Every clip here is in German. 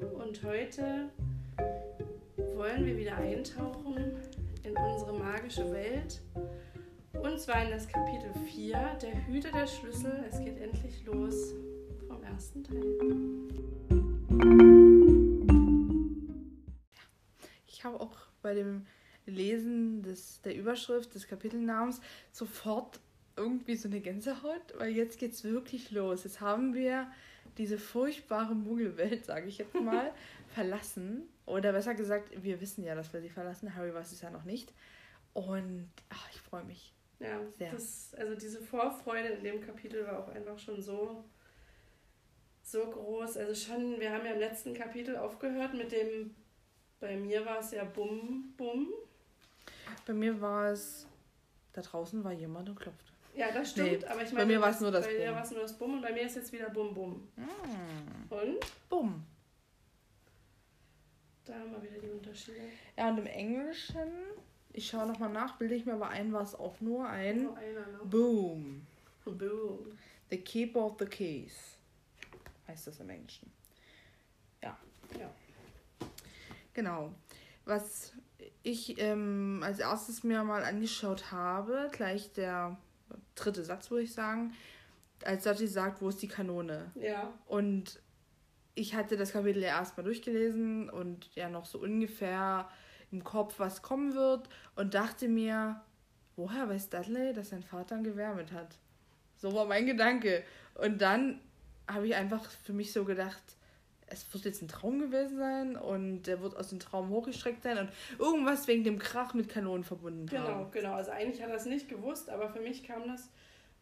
und heute wollen wir wieder eintauchen in unsere magische Welt. Und zwar in das Kapitel 4, der Hüter der Schlüssel. Es geht endlich los vom ersten Teil. Ich habe auch bei dem Lesen des, der Überschrift des Kapitelnamens sofort irgendwie so eine Gänsehaut, weil jetzt geht's wirklich los. Jetzt haben wir diese furchtbare Muggelwelt, sage ich jetzt mal, verlassen. Oder besser gesagt, wir wissen ja, dass wir sie verlassen. Harry weiß es ja noch nicht. Und ach, ich freue mich. Ja, sehr. Das, also diese Vorfreude in dem Kapitel war auch einfach schon so, so groß. Also schon, wir haben ja im letzten Kapitel aufgehört mit dem, bei mir war es ja Bum Bum. Bei mir war es, da draußen war jemand und klopfte. Ja, das stimmt, nee, aber ich meine, bei mir war es nur das bei Bum. Bei dir war es nur das Bum und bei mir ist jetzt wieder Bum Bum. Mm. Und? Bum. Da haben wir wieder die Unterschiede. Ja, und im Englischen, ich schaue nochmal nach, bilde ich mir aber ein, war es auch nur ein nur einer, ne? Boom. Boom. The Keeper of the Keys heißt das im Englischen. Ja. Ja. Genau. Was ich ähm, als erstes mir mal angeschaut habe, gleich der dritte Satz, würde ich sagen, als Sachi sagt, wo ist die Kanone? Ja. Und ich hatte das Kapitel ja erstmal durchgelesen und ja noch so ungefähr im Kopf, was kommen wird und dachte mir, woher weiß Dudley, dass sein Vater ein Gewehr mit hat? So war mein Gedanke. Und dann habe ich einfach für mich so gedacht, es wird jetzt ein Traum gewesen sein und der wird aus dem Traum hochgestreckt sein und irgendwas wegen dem Krach mit Kanonen verbunden genau, haben. Genau, genau. Also eigentlich hat er es nicht gewusst, aber für mich kam das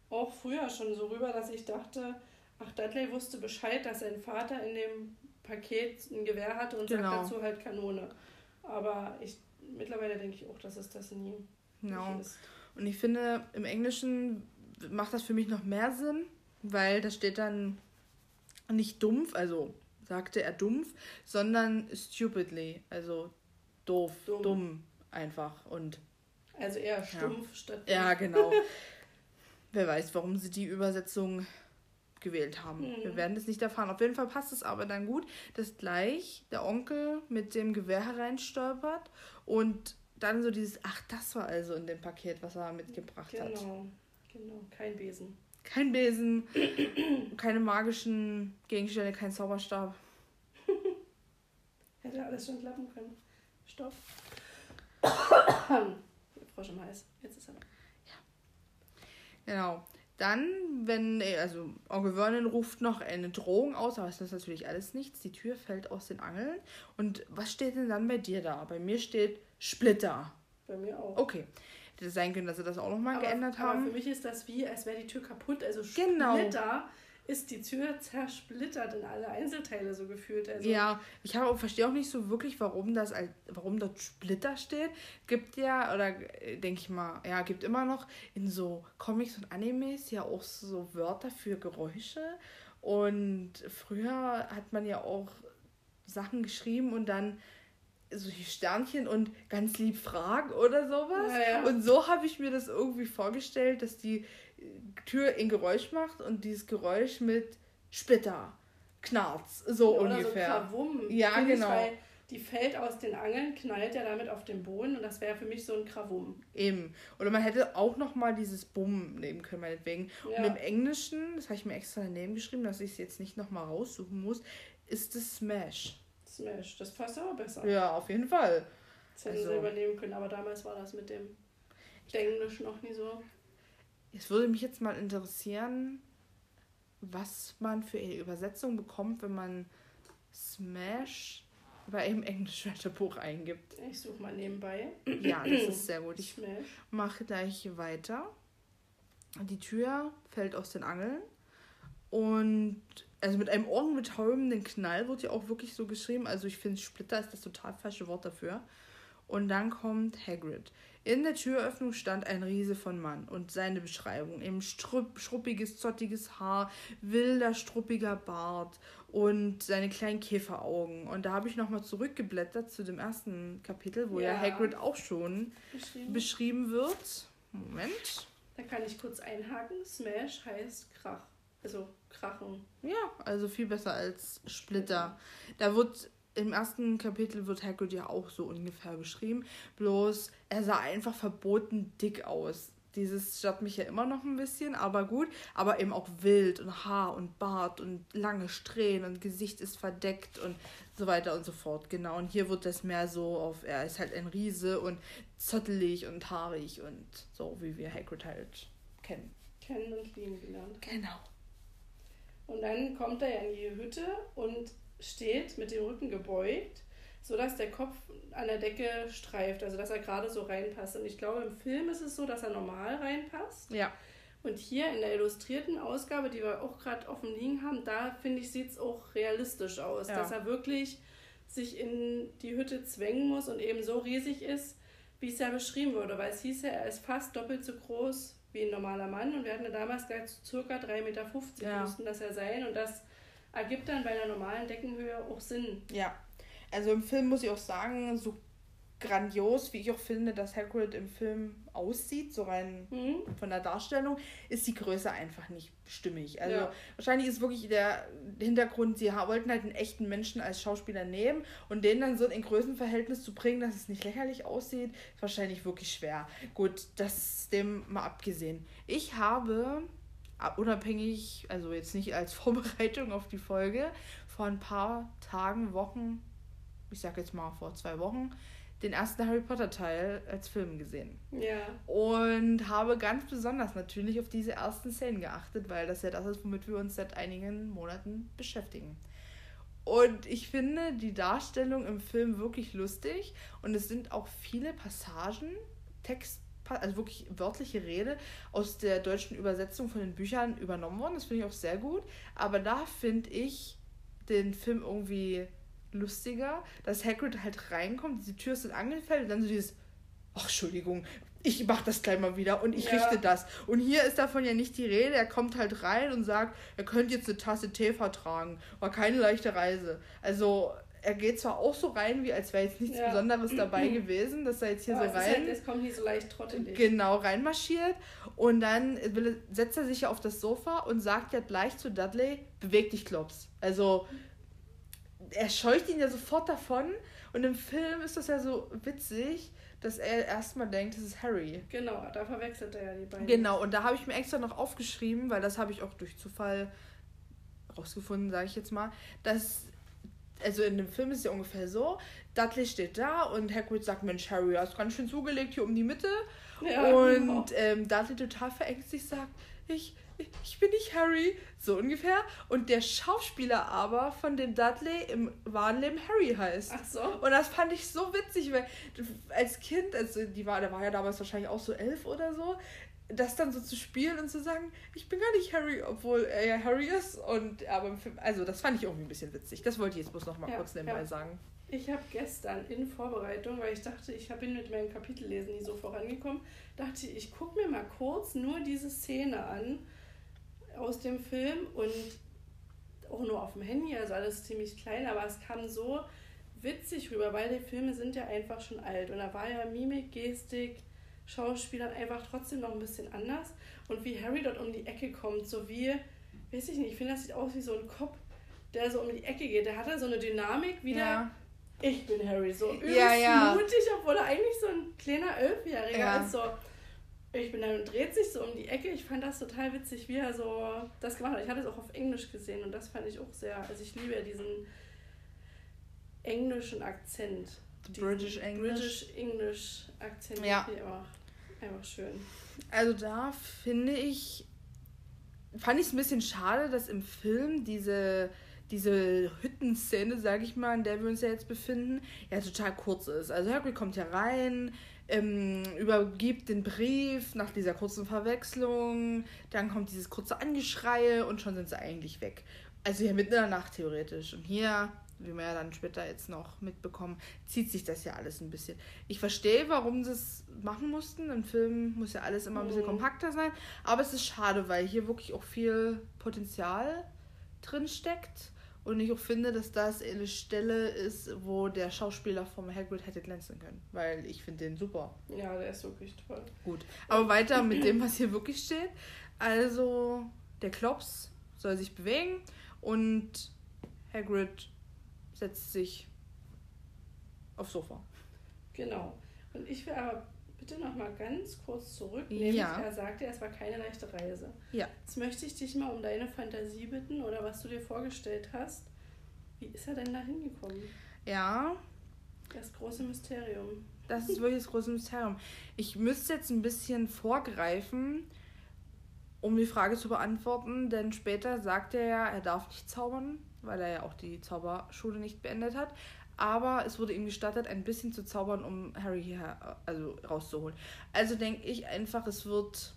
auch früher schon so rüber, dass ich dachte, ach, Dudley wusste Bescheid, dass sein Vater in dem Paket ein Gewehr hatte und genau. sagt dazu halt Kanone. Aber ich mittlerweile denke ich auch, dass es das nie genau. ist. Und ich finde, im Englischen macht das für mich noch mehr Sinn, weil da steht dann nicht dumpf, also sagte er dumpf, sondern stupidly, also doof, dumm, dumm einfach und also eher stumpf ja. statt. Ja, genau. Wer weiß, warum sie die Übersetzung gewählt haben. Mhm. Wir werden es nicht erfahren. Auf jeden Fall passt es aber dann gut, dass gleich der Onkel mit dem Gewehr hereinstolpert und dann so dieses, ach, das war also in dem Paket, was er mitgebracht genau. hat. Genau, genau, kein Besen. Kein Besen, keine magischen Gegenstände, kein Zauberstab. Hätte alles schon klappen können. Stopp. Frosch im Hals. Jetzt ist er. Ja. Genau. Dann, wenn, also Onkel Vernon ruft noch eine Drohung aus, aber es ist natürlich alles nichts. Die Tür fällt aus den Angeln. Und was steht denn dann bei dir da? Bei mir steht Splitter. Bei mir auch. Okay. Hätte sein können, dass sie das auch nochmal geändert haben. Aber für mich ist das wie, als wäre die Tür kaputt. Also genau. Splitter ist die Tür zersplittert in alle Einzelteile so gefühlt. Also ja, ich verstehe auch nicht so wirklich, warum das warum dort Splitter steht. Gibt ja, oder denke ich mal, ja, gibt immer noch in so Comics und Animes ja auch so Wörter für Geräusche. Und früher hat man ja auch Sachen geschrieben und dann solche Sternchen und ganz lieb fragen oder sowas. Ja, ja. Und so habe ich mir das irgendwie vorgestellt, dass die Tür ein Geräusch macht und dieses Geräusch mit Splitter, Knarz, so oder ungefähr. So Krawum, ja, genau. Ich, die fällt aus den Angeln, knallt ja damit auf den Boden und das wäre für mich so ein Krawum. Eben. Oder man hätte auch noch mal dieses Bumm nehmen können, meinetwegen. Ja. Und im Englischen, das habe ich mir extra daneben geschrieben, dass ich es jetzt nicht noch mal raussuchen muss, ist es Smash. Smash. Das passt aber besser. Ja, auf jeden Fall. Das hätten also, sie übernehmen können, aber damals war das mit dem Englisch noch nie so. Es würde mich jetzt mal interessieren, was man für eine Übersetzung bekommt, wenn man Smash bei einem Englisch-Wörterbuch eingibt. Ich suche mal nebenbei. Ja, das ist sehr gut. Ich mache gleich weiter. Die Tür fällt aus den Angeln und also mit einem ohrenbetäubenden Knall wird ja auch wirklich so geschrieben. Also ich finde, Splitter ist das total falsche Wort dafür. Und dann kommt Hagrid. In der Türöffnung stand ein Riese von Mann und seine Beschreibung. Eben strupp, schruppiges, zottiges Haar, wilder, struppiger Bart und seine kleinen Käferaugen. Und da habe ich nochmal zurückgeblättert zu dem ersten Kapitel, wo ja, ja Hagrid auch schon beschrieben. beschrieben wird. Moment. Da kann ich kurz einhaken. Smash heißt Krach. Also krachen. Ja, also viel besser als Splitter. Da wird im ersten Kapitel wird Hagrid ja auch so ungefähr beschrieben. Bloß er sah einfach verboten dick aus. Dieses stört mich ja immer noch ein bisschen, aber gut. Aber eben auch wild und Haar und Bart und lange Strähnen und Gesicht ist verdeckt und so weiter und so fort. Genau. Und hier wird das mehr so auf, er ist halt ein Riese und zottelig und haarig und so, wie wir Hagrid halt kennen. Kennen und lieben gelernt. Genau. Und dann kommt er ja in die Hütte und steht mit dem Rücken gebeugt so dass der Kopf an der Decke streift, also dass er gerade so reinpasst. Und ich glaube, im Film ist es so, dass er normal reinpasst. Ja. Und hier in der illustrierten Ausgabe, die wir auch gerade offen liegen haben, da finde ich, sieht es auch realistisch aus, ja. dass er wirklich sich in die Hütte zwängen muss und eben so riesig ist, wie es ja beschrieben wurde, weil es hieß ja, er ist fast doppelt so groß wie ein normaler Mann und wir hatten damals gleich circa 3,50 Meter ja. müssten das ja sein und das ergibt dann bei einer normalen Deckenhöhe auch Sinn. Ja, also im Film muss ich auch sagen, so grandios, wie ich auch finde, dass Hagrid im Film aussieht, so rein mhm. von der Darstellung, ist die Größe einfach nicht stimmig. Also ja. wahrscheinlich ist wirklich der Hintergrund, sie wollten halt einen echten Menschen als Schauspieler nehmen und den dann so in Größenverhältnis zu bringen, dass es nicht lächerlich aussieht, ist wahrscheinlich wirklich schwer. Gut, das dem mal abgesehen. Ich habe unabhängig, also jetzt nicht als Vorbereitung auf die Folge, vor ein paar Tagen, Wochen, ich sag jetzt mal vor zwei Wochen, den ersten Harry Potter Teil als Film gesehen. Ja. Und habe ganz besonders natürlich auf diese ersten Szenen geachtet, weil das ja das ist, womit wir uns seit einigen Monaten beschäftigen. Und ich finde die Darstellung im Film wirklich lustig und es sind auch viele Passagen, Text, also wirklich wörtliche Rede aus der deutschen Übersetzung von den Büchern übernommen worden. Das finde ich auch sehr gut. Aber da finde ich den Film irgendwie lustiger, dass Hagrid halt reinkommt, diese Tür ist dann angefällt und dann so dieses, ach, Entschuldigung, ich mach das gleich mal wieder und ich ja. richte das. Und hier ist davon ja nicht die Rede. Er kommt halt rein und sagt, er könnte jetzt eine Tasse Tee vertragen. War keine leichte Reise. Also er geht zwar auch so rein, wie als wäre jetzt nichts ja. Besonderes dabei gewesen, dass er jetzt hier ja, so rein. Halt, es kommt nicht so leicht trottelig. Genau, reinmarschiert. Und dann setzt er sich ja auf das Sofa und sagt ja gleich zu Dudley, beweg dich, Klops. Also er scheucht ihn ja sofort davon und im Film ist das ja so witzig, dass er erstmal denkt, das ist Harry. Genau, da verwechselt er ja die beiden. Genau, und da habe ich mir extra noch aufgeschrieben, weil das habe ich auch durch Zufall rausgefunden, sage ich jetzt mal, dass also in dem Film ist es ja ungefähr so, Dudley steht da und Hagrid sagt, Mensch, Harry, hast ganz schön zugelegt hier um die Mitte. Ja, und genau. ähm, Dudley total verängstigt sagt, ich, ich bin nicht Harry, so ungefähr. Und der Schauspieler aber, von dem Dudley im wahren Leben Harry heißt. Ach so. Und das fand ich so witzig, weil als Kind, also die war, der war ja damals wahrscheinlich auch so elf oder so, das dann so zu spielen und zu sagen, ich bin gar nicht Harry, obwohl er ja Harry ist. Und aber im Film, also das fand ich irgendwie ein bisschen witzig. Das wollte ich jetzt bloß noch mal ja, kurz nebenbei ja. sagen. Ich habe gestern in Vorbereitung, weil ich dachte, ich bin mit meinem Kapitellesen nie so vorangekommen, dachte ich, ich gucke mir mal kurz nur diese Szene an aus dem Film und auch nur auf dem Handy, also alles ziemlich klein, aber es kam so witzig rüber, weil die Filme sind ja einfach schon alt und da war ja Mimik, Gestik, Schauspielern einfach trotzdem noch ein bisschen anders und wie Harry dort um die Ecke kommt, so wie, weiß ich nicht, ich finde, das sieht aus wie so ein Kopf, der so um die Ecke geht, der hat da so eine Dynamik wieder. Ja. Ich bin Harry, so übelst ja, ja. mutig, obwohl er eigentlich so ein kleiner Elfjähriger ja. ist, so ich bin dann und dreht sich so um die Ecke. Ich fand das total witzig, wie er so das gemacht hat. Ich hatte es auch auf Englisch gesehen und das fand ich auch sehr. Also ich liebe ja diesen englischen Akzent. British English. British English Akzent. Ja. Einfach, einfach schön. Also da finde ich, fand ich es ein bisschen schade, dass im Film diese diese Hüttenszene, sage ich mal, in der wir uns ja jetzt befinden, ja total kurz ist. Also Harry kommt ja rein, ähm, übergibt den Brief nach dieser kurzen Verwechslung, dann kommt dieses kurze Angeschreie und schon sind sie eigentlich weg. Also hier mitten in der Nacht theoretisch. Und hier, wie wir ja dann später jetzt noch mitbekommen, zieht sich das ja alles ein bisschen. Ich verstehe, warum sie es machen mussten. Im Film muss ja alles immer ein bisschen mhm. kompakter sein. Aber es ist schade, weil hier wirklich auch viel Potenzial drin steckt. Und ich auch finde, dass das eine Stelle ist, wo der Schauspieler vom Hagrid hätte glänzen können. Weil ich finde den super. Ja, der ist wirklich toll. Gut. Aber weiter mit dem, was hier wirklich steht. Also, der Klops soll sich bewegen und Hagrid setzt sich aufs Sofa. Genau. Und ich will aber bitte noch mal ganz kurz zurück. Nämlich, ja. er sagte, es war keine leichte Reise. Ja. Jetzt möchte ich dich mal um deine Fantasie bitten oder was du dir vorgestellt hast. Wie ist er denn da hingekommen? Ja. Das große Mysterium. Das ist wirklich das große Mysterium. Ich müsste jetzt ein bisschen vorgreifen, um die Frage zu beantworten, denn später sagt er ja, er darf nicht zaubern, weil er ja auch die Zauberschule nicht beendet hat. Aber es wurde ihm gestattet, ein bisschen zu zaubern, um Harry hier also rauszuholen. Also denke ich einfach, es wird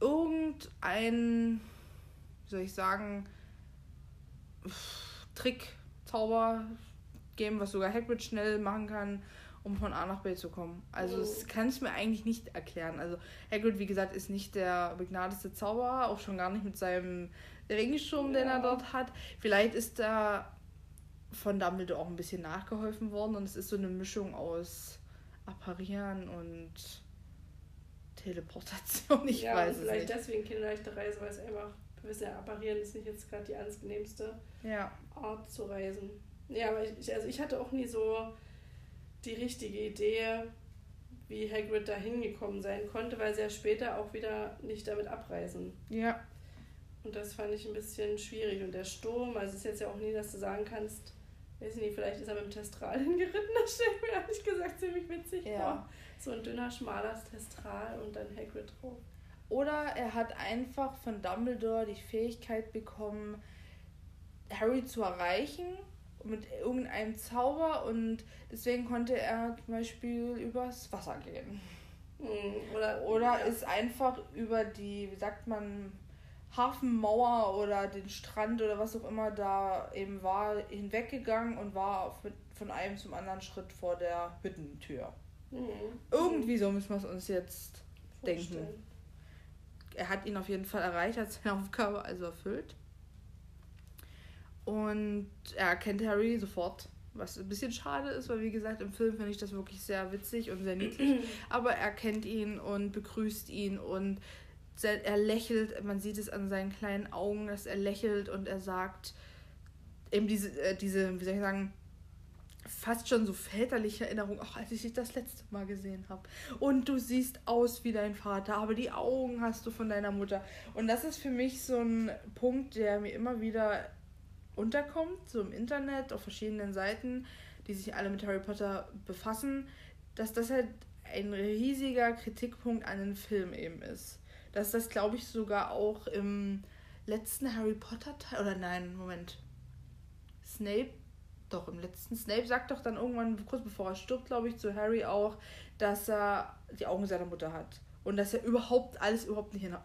irgendein, wie soll ich sagen, Trick, Zauber geben, was sogar Hagrid schnell machen kann, um von A nach B zu kommen. Also oh. das kann ich mir eigentlich nicht erklären. Also Hagrid, wie gesagt, ist nicht der begnadeste Zauberer, auch schon gar nicht mit seinem Regenschirm, ja. den er dort hat. Vielleicht ist da von Dumbledore auch ein bisschen nachgeholfen worden und es ist so eine Mischung aus Apparieren und Teleportation. Ich ja, weiß es vielleicht nicht. deswegen kinderleichte Reise, weil es einfach, wir wissen ja, Apparieren ist nicht jetzt gerade die angenehmste ja. Art zu reisen. Ja, aber ich, also ich hatte auch nie so die richtige Idee, wie Hagrid da hingekommen sein konnte, weil sie ja später auch wieder nicht damit abreisen. Ja. Und das fand ich ein bisschen schwierig. Und der Sturm, also es ist jetzt ja auch nie, dass du sagen kannst, weiß nicht, vielleicht ist er mit dem Testral hingeritten, das stelle ich mir ehrlich gesagt ziemlich witzig ja. vor. So ein dünner, schmaler Testral und dann Hagrid drauf. Oder er hat einfach von Dumbledore die Fähigkeit bekommen, Harry zu erreichen mit irgendeinem Zauber und deswegen konnte er zum Beispiel übers Wasser gehen. Hm, oder, oder ja. ist einfach über die, wie sagt man, Hafenmauer oder den Strand oder was auch immer da eben war, hinweggegangen und war von einem zum anderen Schritt vor der Hüttentür. Mhm. Irgendwie so müssen wir es uns jetzt Vorstellen. denken. Er hat ihn auf jeden Fall erreicht, hat seine Aufgabe also erfüllt. Und er erkennt Harry sofort, was ein bisschen schade ist, weil wie gesagt, im Film finde ich das wirklich sehr witzig und sehr niedlich. Aber er kennt ihn und begrüßt ihn und er lächelt, man sieht es an seinen kleinen Augen, dass er lächelt und er sagt eben diese, äh, diese, wie soll ich sagen, fast schon so väterliche Erinnerung, auch als ich dich das letzte Mal gesehen habe. Und du siehst aus wie dein Vater, aber die Augen hast du von deiner Mutter. Und das ist für mich so ein Punkt, der mir immer wieder unterkommt, so im Internet, auf verschiedenen Seiten, die sich alle mit Harry Potter befassen, dass das halt ein riesiger Kritikpunkt an den Film eben ist dass das, glaube ich, sogar auch im letzten Harry Potter Teil, oder nein, Moment. Snape, doch, im letzten Snape sagt doch dann irgendwann, kurz bevor er stirbt, glaube ich, zu Harry auch, dass er die Augen seiner Mutter hat. Und dass er überhaupt alles überhaupt nicht hinhaut,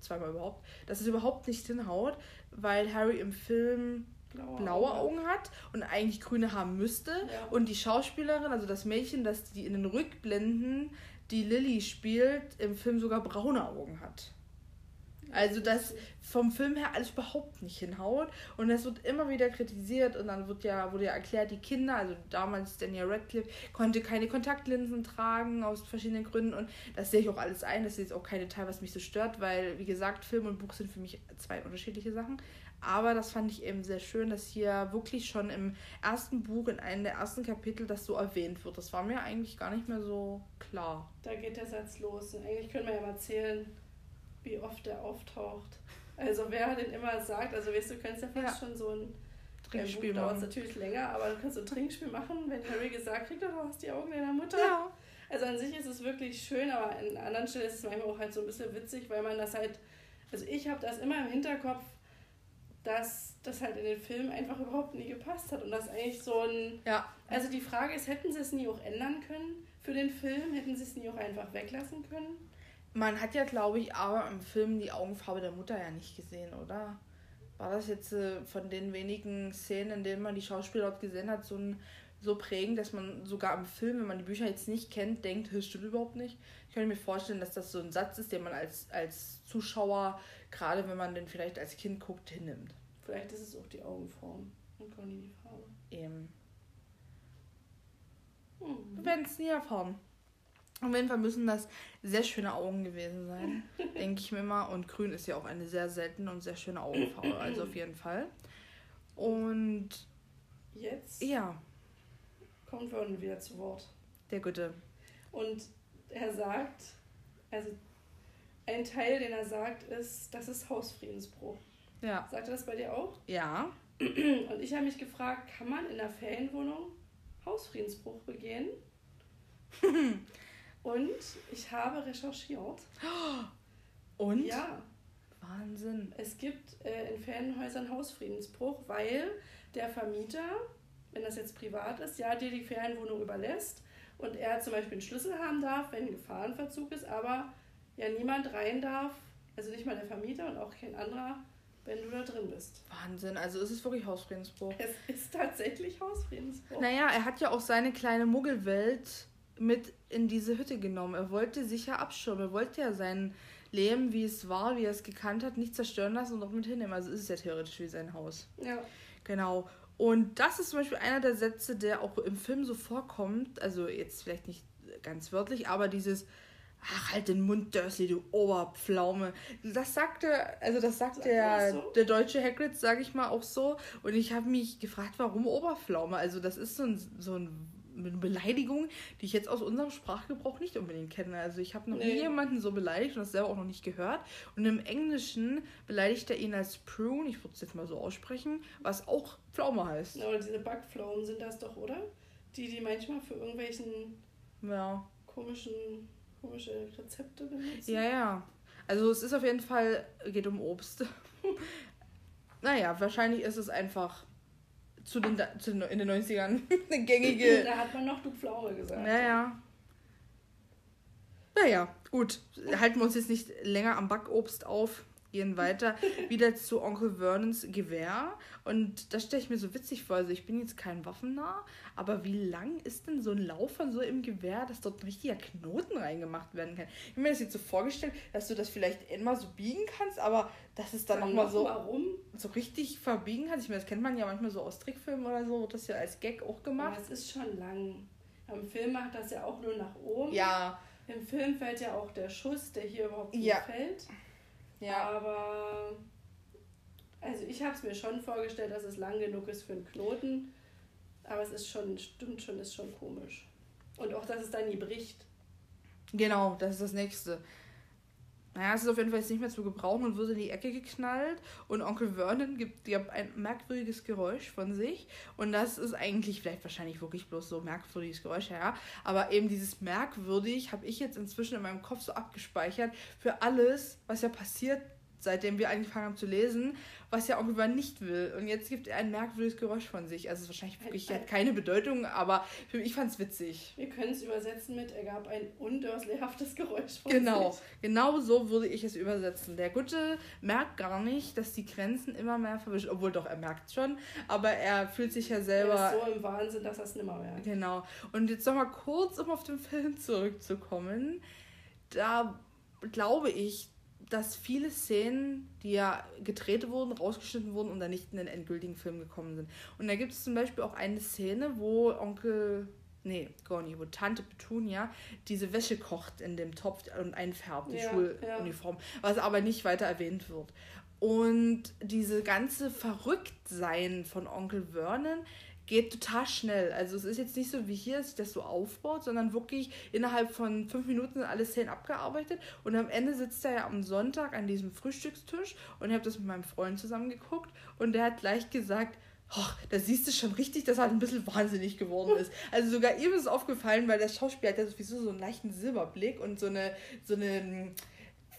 zweimal überhaupt, dass es überhaupt nicht hinhaut, weil Harry im Film blaue, blaue Augen hat und eigentlich grüne haben müsste. Ja. Und die Schauspielerin, also das Mädchen, das die in den Rückblenden die Lilly spielt, im Film sogar braune Augen hat. Also das vom Film her alles überhaupt nicht hinhaut und das wird immer wieder kritisiert und dann wird ja wurde ja erklärt, die Kinder, also damals Daniel Radcliffe konnte keine Kontaktlinsen tragen aus verschiedenen Gründen und das sehe ich auch alles ein, das ist jetzt auch keine Teil, was mich so stört, weil wie gesagt, Film und Buch sind für mich zwei unterschiedliche Sachen, aber das fand ich eben sehr schön, dass hier wirklich schon im ersten Buch, in einem der ersten Kapitel, das so erwähnt wird. Das war mir eigentlich gar nicht mehr so klar. Da geht der Satz los. Und eigentlich können wir ja mal erzählen, wie oft er auftaucht. Also wer den immer sagt, also weißt du, könntest ja fast ja. schon so ein Trinkspiel machen. dauert natürlich länger, aber du kannst so ein Trinkspiel machen, wenn Harry gesagt kriegt, du hast die Augen deiner Mutter. Ja. Also an sich ist es wirklich schön, aber an anderen Stellen ist es manchmal auch halt so ein bisschen witzig, weil man das halt, also ich habe das immer im Hinterkopf, dass das halt in den Film einfach überhaupt nie gepasst hat und das eigentlich so ein. Ja. Also die Frage ist, hätten sie es nie auch ändern können für den Film? Hätten sie es nie auch einfach weglassen können? Man hat ja, glaube ich, aber im Film die Augenfarbe der Mutter ja nicht gesehen, oder? War das jetzt äh, von den wenigen Szenen, in denen man die Schauspieler dort gesehen hat, so ein so prägend, dass man sogar im Film, wenn man die Bücher jetzt nicht kennt, denkt, das stimmt überhaupt nicht. Ich könnte mir vorstellen, dass das so ein Satz ist, den man als, als Zuschauer, gerade wenn man den vielleicht als Kind guckt, hinnimmt. Vielleicht ist es auch die Augenform und gar nicht die Farbe. Eben. Hm. Wir werden es nie erfahren. Auf jeden Fall müssen das sehr schöne Augen gewesen sein, denke ich mir mal. Und grün ist ja auch eine sehr seltene und sehr schöne Augenfarbe, also auf jeden Fall. Und jetzt ja. kommt Vernon wieder zu Wort. Der Gute. Und er sagt, also ein Teil, den er sagt, ist, das ist Hausfriedensbruch. Ja. Sagt er das bei dir auch? Ja. Und ich habe mich gefragt, kann man in der Ferienwohnung Hausfriedensbruch begehen? Und ich habe recherchiert. Und? Ja. Wahnsinn. Es gibt äh, in Ferienhäusern Hausfriedensbruch, weil der Vermieter, wenn das jetzt privat ist, ja, dir die Ferienwohnung überlässt und er zum Beispiel einen Schlüssel haben darf, wenn ein Gefahrenverzug ist, aber ja niemand rein darf, also nicht mal der Vermieter und auch kein anderer, wenn du da drin bist. Wahnsinn, also ist es wirklich Hausfriedensbruch. Es ist tatsächlich Hausfriedensbruch. Naja, er hat ja auch seine kleine Muggelwelt mit in diese Hütte genommen. Er wollte sich ja abschirmen. Er wollte ja sein Leben, wie es war, wie er es gekannt hat, nicht zerstören lassen und auch mit hinnehmen. Also ist es ja theoretisch wie sein Haus. Ja. Genau. Und das ist zum Beispiel einer der Sätze, der auch im Film so vorkommt. Also jetzt vielleicht nicht ganz wörtlich, aber dieses Ach, halt den Mund, Dursley, du Oberpflaume. Das sagte, also das sagt, der, so? der deutsche Hagrid, sage ich mal, auch so. Und ich habe mich gefragt, warum Oberpflaume? Also das ist so ein, so ein eine Beleidigung, die ich jetzt aus unserem Sprachgebrauch nicht unbedingt kenne. Also ich habe noch nee. nie jemanden so beleidigt und das selber auch noch nicht gehört. Und im Englischen beleidigt er ihn als Prune, ich würde es jetzt mal so aussprechen, was auch Pflaume heißt. Ja, oder diese Backpflaumen sind das doch, oder? Die, die manchmal für irgendwelchen ja. komischen komische Rezepte benutzen. Ja, ja. Also es ist auf jeden Fall, geht um Obst. naja, wahrscheinlich ist es einfach zu den, zu den in den 90ern eine gängige. da hat man noch du Pflaume gesagt. Naja. Naja, gut. Halten wir uns jetzt nicht länger am Backobst auf gehen weiter wieder zu Onkel Vernons Gewehr. Und das stelle ich mir so witzig vor. Also ich bin jetzt kein Waffennah, aber wie lang ist denn so ein Lauf von so im Gewehr, dass dort ein richtiger Knoten reingemacht werden kann? Ich habe mir das jetzt so vorgestellt, dass du das vielleicht immer so biegen kannst, aber dass es dann nochmal so, so richtig verbiegen kannst. Ich meine, das kennt man ja manchmal so aus Trickfilmen oder so, wird das ja als Gag auch gemacht. Aber es ist schon lang. Im Film macht das ja auch nur nach oben. Ja. Im Film fällt ja auch der Schuss, der hier überhaupt nicht ja. fällt. Ja. Aber also ich habe es mir schon vorgestellt, dass es lang genug ist für einen Knoten. Aber es ist schon, stimmt schon, ist schon komisch. Und auch, dass es dann nie bricht. Genau, das ist das nächste. Naja, es ist auf jeden Fall jetzt nicht mehr zu gebrauchen und wird in die Ecke geknallt. Und Onkel Vernon gibt, gibt ein merkwürdiges Geräusch von sich. Und das ist eigentlich vielleicht wahrscheinlich wirklich bloß so merkwürdiges Geräusch, ja. Aber eben dieses merkwürdig habe ich jetzt inzwischen in meinem Kopf so abgespeichert für alles, was ja passiert seitdem wir angefangen haben zu lesen, was ja Onkel nicht will. Und jetzt gibt er ein merkwürdiges Geräusch von sich. Also es ist wahrscheinlich wirklich hat keine Bedeutung, aber für mich fand es witzig. Wir können es übersetzen mit, er gab ein undurslehhaftes Geräusch von genau, sich. Genau, genau so würde ich es übersetzen. Der Gute merkt gar nicht, dass die Grenzen immer mehr verwischen, obwohl doch, er merkt schon, aber er fühlt sich ja selber... Er ist so im Wahnsinn, dass er es nimmer merkt. Genau. Und jetzt nochmal kurz, um auf den Film zurückzukommen. Da glaube ich, dass viele Szenen, die ja gedreht wurden, rausgeschnitten wurden und dann nicht in den endgültigen Film gekommen sind. Und da gibt es zum Beispiel auch eine Szene, wo Onkel, nee, gar nicht, wo Tante Petunia diese Wäsche kocht in dem Topf und einfärbt, die ja, Schuluniform, ja. was aber nicht weiter erwähnt wird. Und diese ganze Verrücktsein von Onkel Vernon geht total schnell. Also es ist jetzt nicht so wie hier, dass sich das so aufbaut, sondern wirklich innerhalb von fünf Minuten sind alle Szenen abgearbeitet und am Ende sitzt er ja am Sonntag an diesem Frühstückstisch und ich habe das mit meinem Freund zusammen geguckt und der hat gleich gesagt, Oh, da siehst du schon richtig, dass er halt ein bisschen wahnsinnig geworden ist. Also sogar ihm ist es aufgefallen, weil der Schauspieler hat ja sowieso so einen leichten Silberblick und so eine, so eine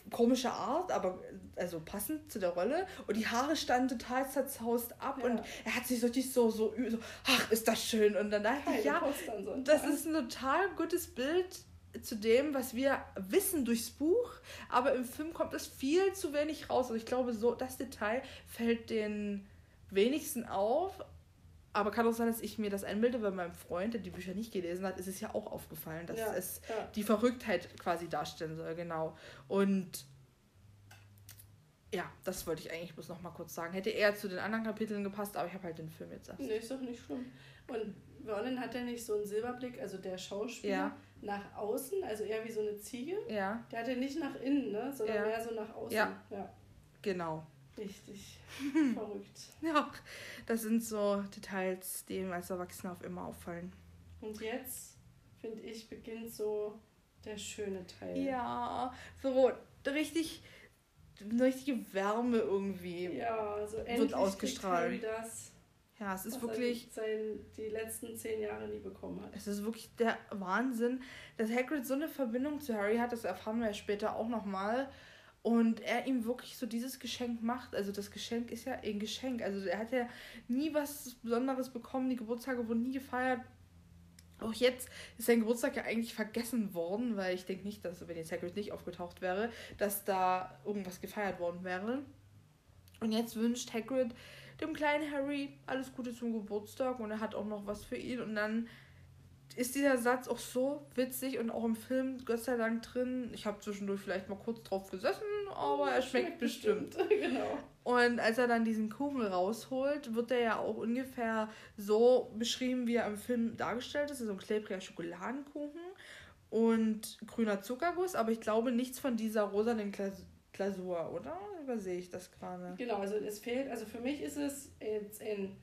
komische Art, aber also passend zu der Rolle. Und die Haare standen total zerzaust ab ja. und er hat sich so, so, so, so, ach, ist das schön. Und dann dachte ich, ja, das ist ein total gutes Bild zu dem, was wir wissen durchs Buch, aber im Film kommt es viel zu wenig raus. Also ich glaube, so das Detail fällt den wenigsten auf, aber kann auch sein, dass ich mir das einbilde, weil meinem Freund, der die Bücher nicht gelesen hat, ist es ja auch aufgefallen, dass ja, es ja. die Verrücktheit quasi darstellen soll, genau. Und ja, das wollte ich eigentlich bloß noch mal kurz sagen. Hätte eher zu den anderen Kapiteln gepasst, aber ich habe halt den Film jetzt erst. Nee, ist doch nicht schlimm. Und Vernon hat ja nicht so einen Silberblick, also der Schauspieler. Ja. nach außen, also eher wie so eine Ziege. Ja. Der hatte nicht nach innen, ne? sondern ja. mehr so nach außen. Ja. ja. Genau. Richtig. Verrückt. Ja, das sind so Details, die ihm als Erwachsener auf immer auffallen. Und jetzt, finde ich, beginnt so der schöne Teil. Ja, so richtig, eine richtige Wärme irgendwie. Ja, so endlich wird ausgestrahlt. das ja, es ist wirklich. Sein, die letzten zehn Jahre nie bekommen hat. Es ist wirklich der Wahnsinn, dass Hagrid so eine Verbindung zu Harry hat, das erfahren wir ja später auch nochmal. Und er ihm wirklich so dieses Geschenk macht. Also das Geschenk ist ja ein Geschenk. Also er hat ja nie was Besonderes bekommen. Die Geburtstage wurden nie gefeiert. Auch jetzt ist sein Geburtstag ja eigentlich vergessen worden, weil ich denke nicht, dass, wenn jetzt Hagrid nicht aufgetaucht wäre, dass da irgendwas gefeiert worden wäre. Und jetzt wünscht Hagrid dem kleinen Harry alles Gute zum Geburtstag und er hat auch noch was für ihn. Und dann ist dieser Satz auch so witzig und auch im Film Gott sei Dank drin. Ich habe zwischendurch vielleicht mal kurz drauf gesessen, aber oh, er schmeckt, schmeckt bestimmt. bestimmt. genau. Und als er dann diesen Kuchen rausholt, wird er ja auch ungefähr so beschrieben, wie er im Film dargestellt ist. So ein klebriger Schokoladenkuchen und grüner Zuckerguss, aber ich glaube nichts von dieser rosanen Glasur, oder? Übersehe ich das gerade? Genau, also es fehlt, also für mich ist es jetzt in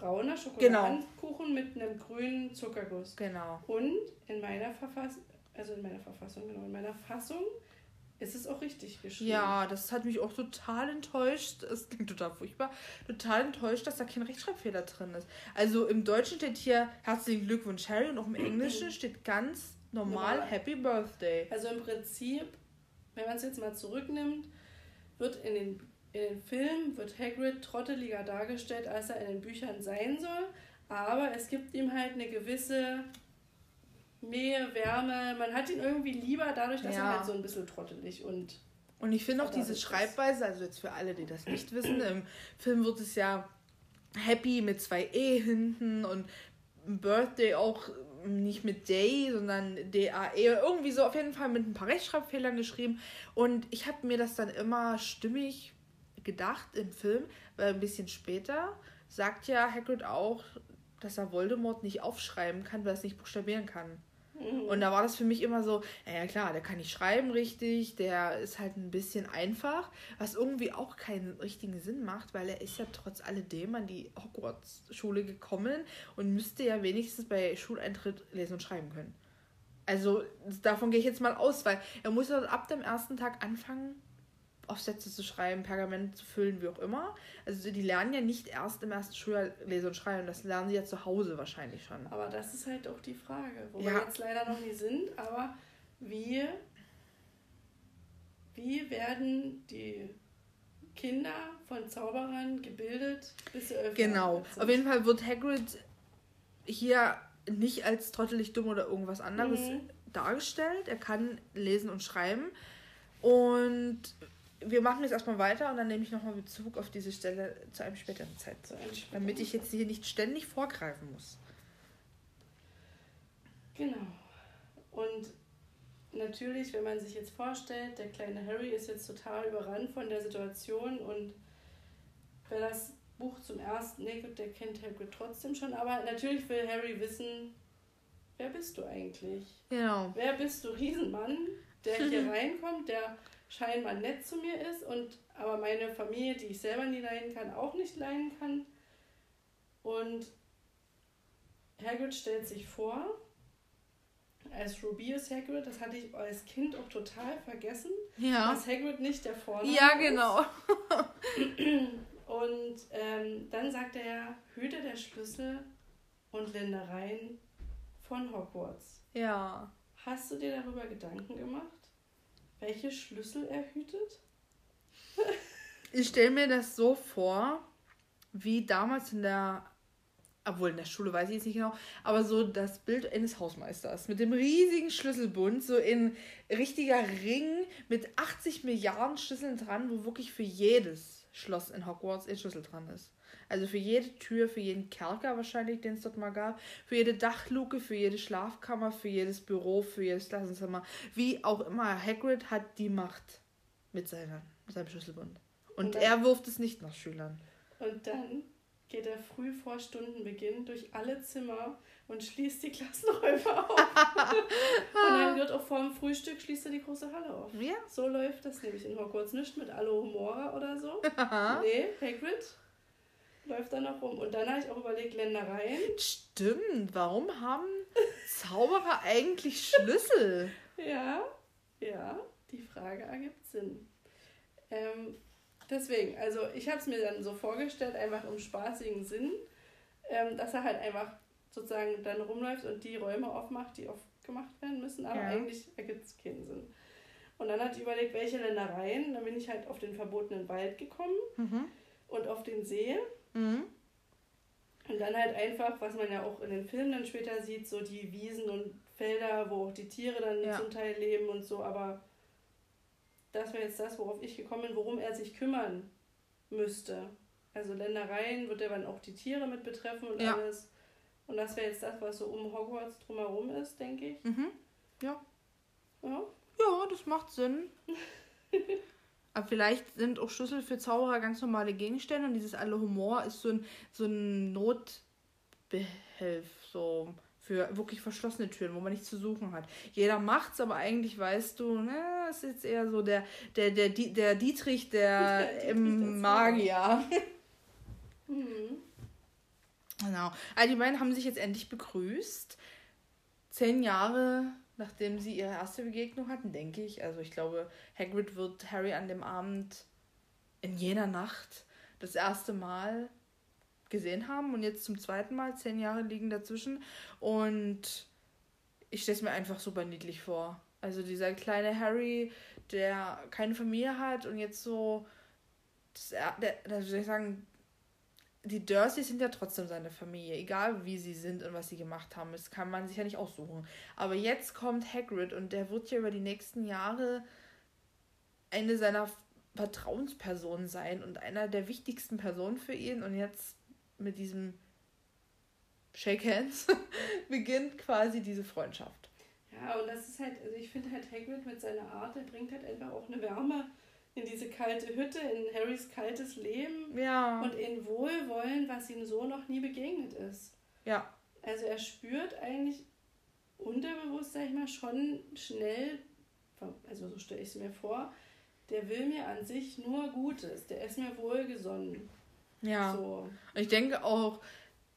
brauner Schokoladenkuchen genau. mit einem grünen Zuckerguss. Genau. Und in meiner Verfassung, also in meiner Verfassung, genau, in meiner Fassung ist es auch richtig geschrieben. Ja, das hat mich auch total enttäuscht. Es klingt total furchtbar. Total enttäuscht, dass da kein Rechtschreibfehler drin ist. Also im Deutschen steht hier herzlichen Glückwunsch Harry und auch im Englischen steht ganz normal ja. Happy Birthday. Also im Prinzip, wenn man es jetzt mal zurücknimmt, wird in den in den Filmen wird Hagrid trotteliger dargestellt, als er in den Büchern sein soll, aber es gibt ihm halt eine gewisse Nähe, Wärme. Man hat ihn irgendwie lieber dadurch, dass ja. er halt so ein bisschen trottelig und. Und ich finde auch diese Schreibweise, also jetzt für alle, die das nicht wissen, im Film wird es ja Happy mit zwei E hinten und Birthday auch nicht mit Day, sondern D-A-E. Irgendwie so auf jeden Fall mit ein paar Rechtschreibfehlern geschrieben. Und ich habe mir das dann immer stimmig gedacht im Film, weil ein bisschen später sagt ja Hagrid auch, dass er Voldemort nicht aufschreiben kann, weil er es nicht buchstabieren kann. Mhm. Und da war das für mich immer so, ja klar, der kann nicht schreiben richtig, der ist halt ein bisschen einfach, was irgendwie auch keinen richtigen Sinn macht, weil er ist ja trotz alledem an die Hogwarts-Schule gekommen und müsste ja wenigstens bei Schuleintritt lesen und schreiben können. Also davon gehe ich jetzt mal aus, weil er muss ja ab dem ersten Tag anfangen, Aufsätze zu schreiben, Pergament zu füllen, wie auch immer. Also die lernen ja nicht erst im ersten Schuljahr lesen und schreiben, das lernen sie ja zu Hause wahrscheinlich schon. Aber das ist halt auch die Frage, wo ja. wir jetzt leider noch nie sind, aber wie, wie werden die Kinder von Zauberern gebildet, bis sie elf Genau, auf jeden Fall wird Hagrid hier nicht als trottelig dumm oder irgendwas anderes mhm. dargestellt. Er kann lesen und schreiben. Und wir machen jetzt erstmal weiter und dann nehme ich nochmal Bezug auf diese Stelle zu einem späteren Zeitpunkt. Damit ich jetzt hier nicht ständig vorgreifen muss. Genau. Und natürlich, wenn man sich jetzt vorstellt, der kleine Harry ist jetzt total überrannt von der Situation und wer das Buch zum ersten, nee, der kennt Hagrid trotzdem schon, aber natürlich will Harry wissen, wer bist du eigentlich? Genau. Wer bist du, Riesenmann, der hier reinkommt, der scheinbar nett zu mir ist und aber meine Familie, die ich selber nie leiden kann, auch nicht leiden kann. Und Hagrid stellt sich vor, als Rubius Hagrid, das hatte ich als Kind auch total vergessen, ja. dass Hagrid nicht der Vorname Ja, genau. und ähm, dann sagt er, Hüte der Schlüssel und Ländereien von Hogwarts. Ja. Hast du dir darüber Gedanken gemacht? Welche Schlüssel er hütet? ich stelle mir das so vor, wie damals in der, obwohl in der Schule weiß ich jetzt nicht genau, aber so das Bild eines Hausmeisters mit dem riesigen Schlüsselbund, so in richtiger Ring mit 80 Milliarden Schlüsseln dran, wo wirklich für jedes Schloss in Hogwarts ein Schlüssel dran ist. Also für jede Tür, für jeden Kerker wahrscheinlich, den es dort mal gab, für jede Dachluke, für jede Schlafkammer, für jedes Büro, für jedes Klassenzimmer. Wie auch immer, Hagrid hat die Macht mit, seiner, seinem Schlüsselbund. Und, Und dann, er wirft es nicht nach Schülern. Und dann geht er früh vor Stundenbeginn durch alle Zimmer und schließt die Klassenräume auf. und dann wird auch vor dem Frühstück schließt er die große Halle auf. Ja. So läuft das nämlich in Hogwarts nicht mit Alohomora oder so. nee, Hagrid läuft da noch rum. Und dann habe ich auch überlegt, Ländereien. Stimmt, warum haben Zauberer eigentlich Schlüssel? ja, ja, die Frage ergibt Sinn. Ähm, deswegen, also ich habe es mir dann so vorgestellt, einfach im spaßigen Sinn, ähm, dass er halt einfach sozusagen dann rumläuft und die Räume aufmacht, die aufgemacht werden müssen, aber ja. eigentlich ergibt es keinen Sinn. Und dann hat ich überlegt, welche Ländereien. Dann bin ich halt auf den verbotenen Wald gekommen mhm. und auf den See. Mhm. Und dann halt einfach, was man ja auch in den Filmen dann später sieht, so die Wiesen und Felder, wo auch die Tiere dann ja. zum Teil leben und so, aber das wäre jetzt das, worauf ich gekommen bin, worum er sich kümmern müsste. Also Ländereien wird er dann auch die Tiere mit betreffen und ja. alles. Und das wäre jetzt das, was so um Hogwarts drumherum ist, denke ich. Mhm. Ja. Ja. Ja, das macht Sinn. Aber vielleicht sind auch Schlüssel für Zauberer ganz normale Gegenstände und dieses alle Humor ist so ein, so ein Notbehelf, so für wirklich verschlossene Türen, wo man nichts zu suchen hat. Jeder macht's, aber eigentlich weißt du, ne, ist jetzt eher so der, der, der, der Dietrich, der, der im Magier. mhm. Genau. Also die beiden haben sich jetzt endlich begrüßt. Zehn Jahre nachdem sie ihre erste Begegnung hatten, denke ich. Also ich glaube, Hagrid wird Harry an dem Abend in jener Nacht das erste Mal gesehen haben und jetzt zum zweiten Mal. Zehn Jahre liegen dazwischen. Und ich stelle es mir einfach super niedlich vor. Also dieser kleine Harry, der keine Familie hat und jetzt so, das, der, der, soll ich sagen, die Dursleys sind ja trotzdem seine Familie, egal wie sie sind und was sie gemacht haben. Das kann man sich ja nicht aussuchen. Aber jetzt kommt Hagrid und der wird ja über die nächsten Jahre eine seiner Vertrauenspersonen sein und einer der wichtigsten Personen für ihn. Und jetzt mit diesem Shake Hands beginnt quasi diese Freundschaft. Ja, und das ist halt, also ich finde halt Hagrid mit seiner Art, der bringt halt einfach auch eine Wärme in diese kalte Hütte, in Harrys kaltes Leben ja. und in Wohlwollen, was ihm so noch nie begegnet ist. Ja. Also er spürt eigentlich unterbewusst, sag ich mal, schon schnell, also so stelle ich es mir vor, der will mir an sich nur Gutes, der ist mir wohlgesonnen. Ja. So. Ich denke auch,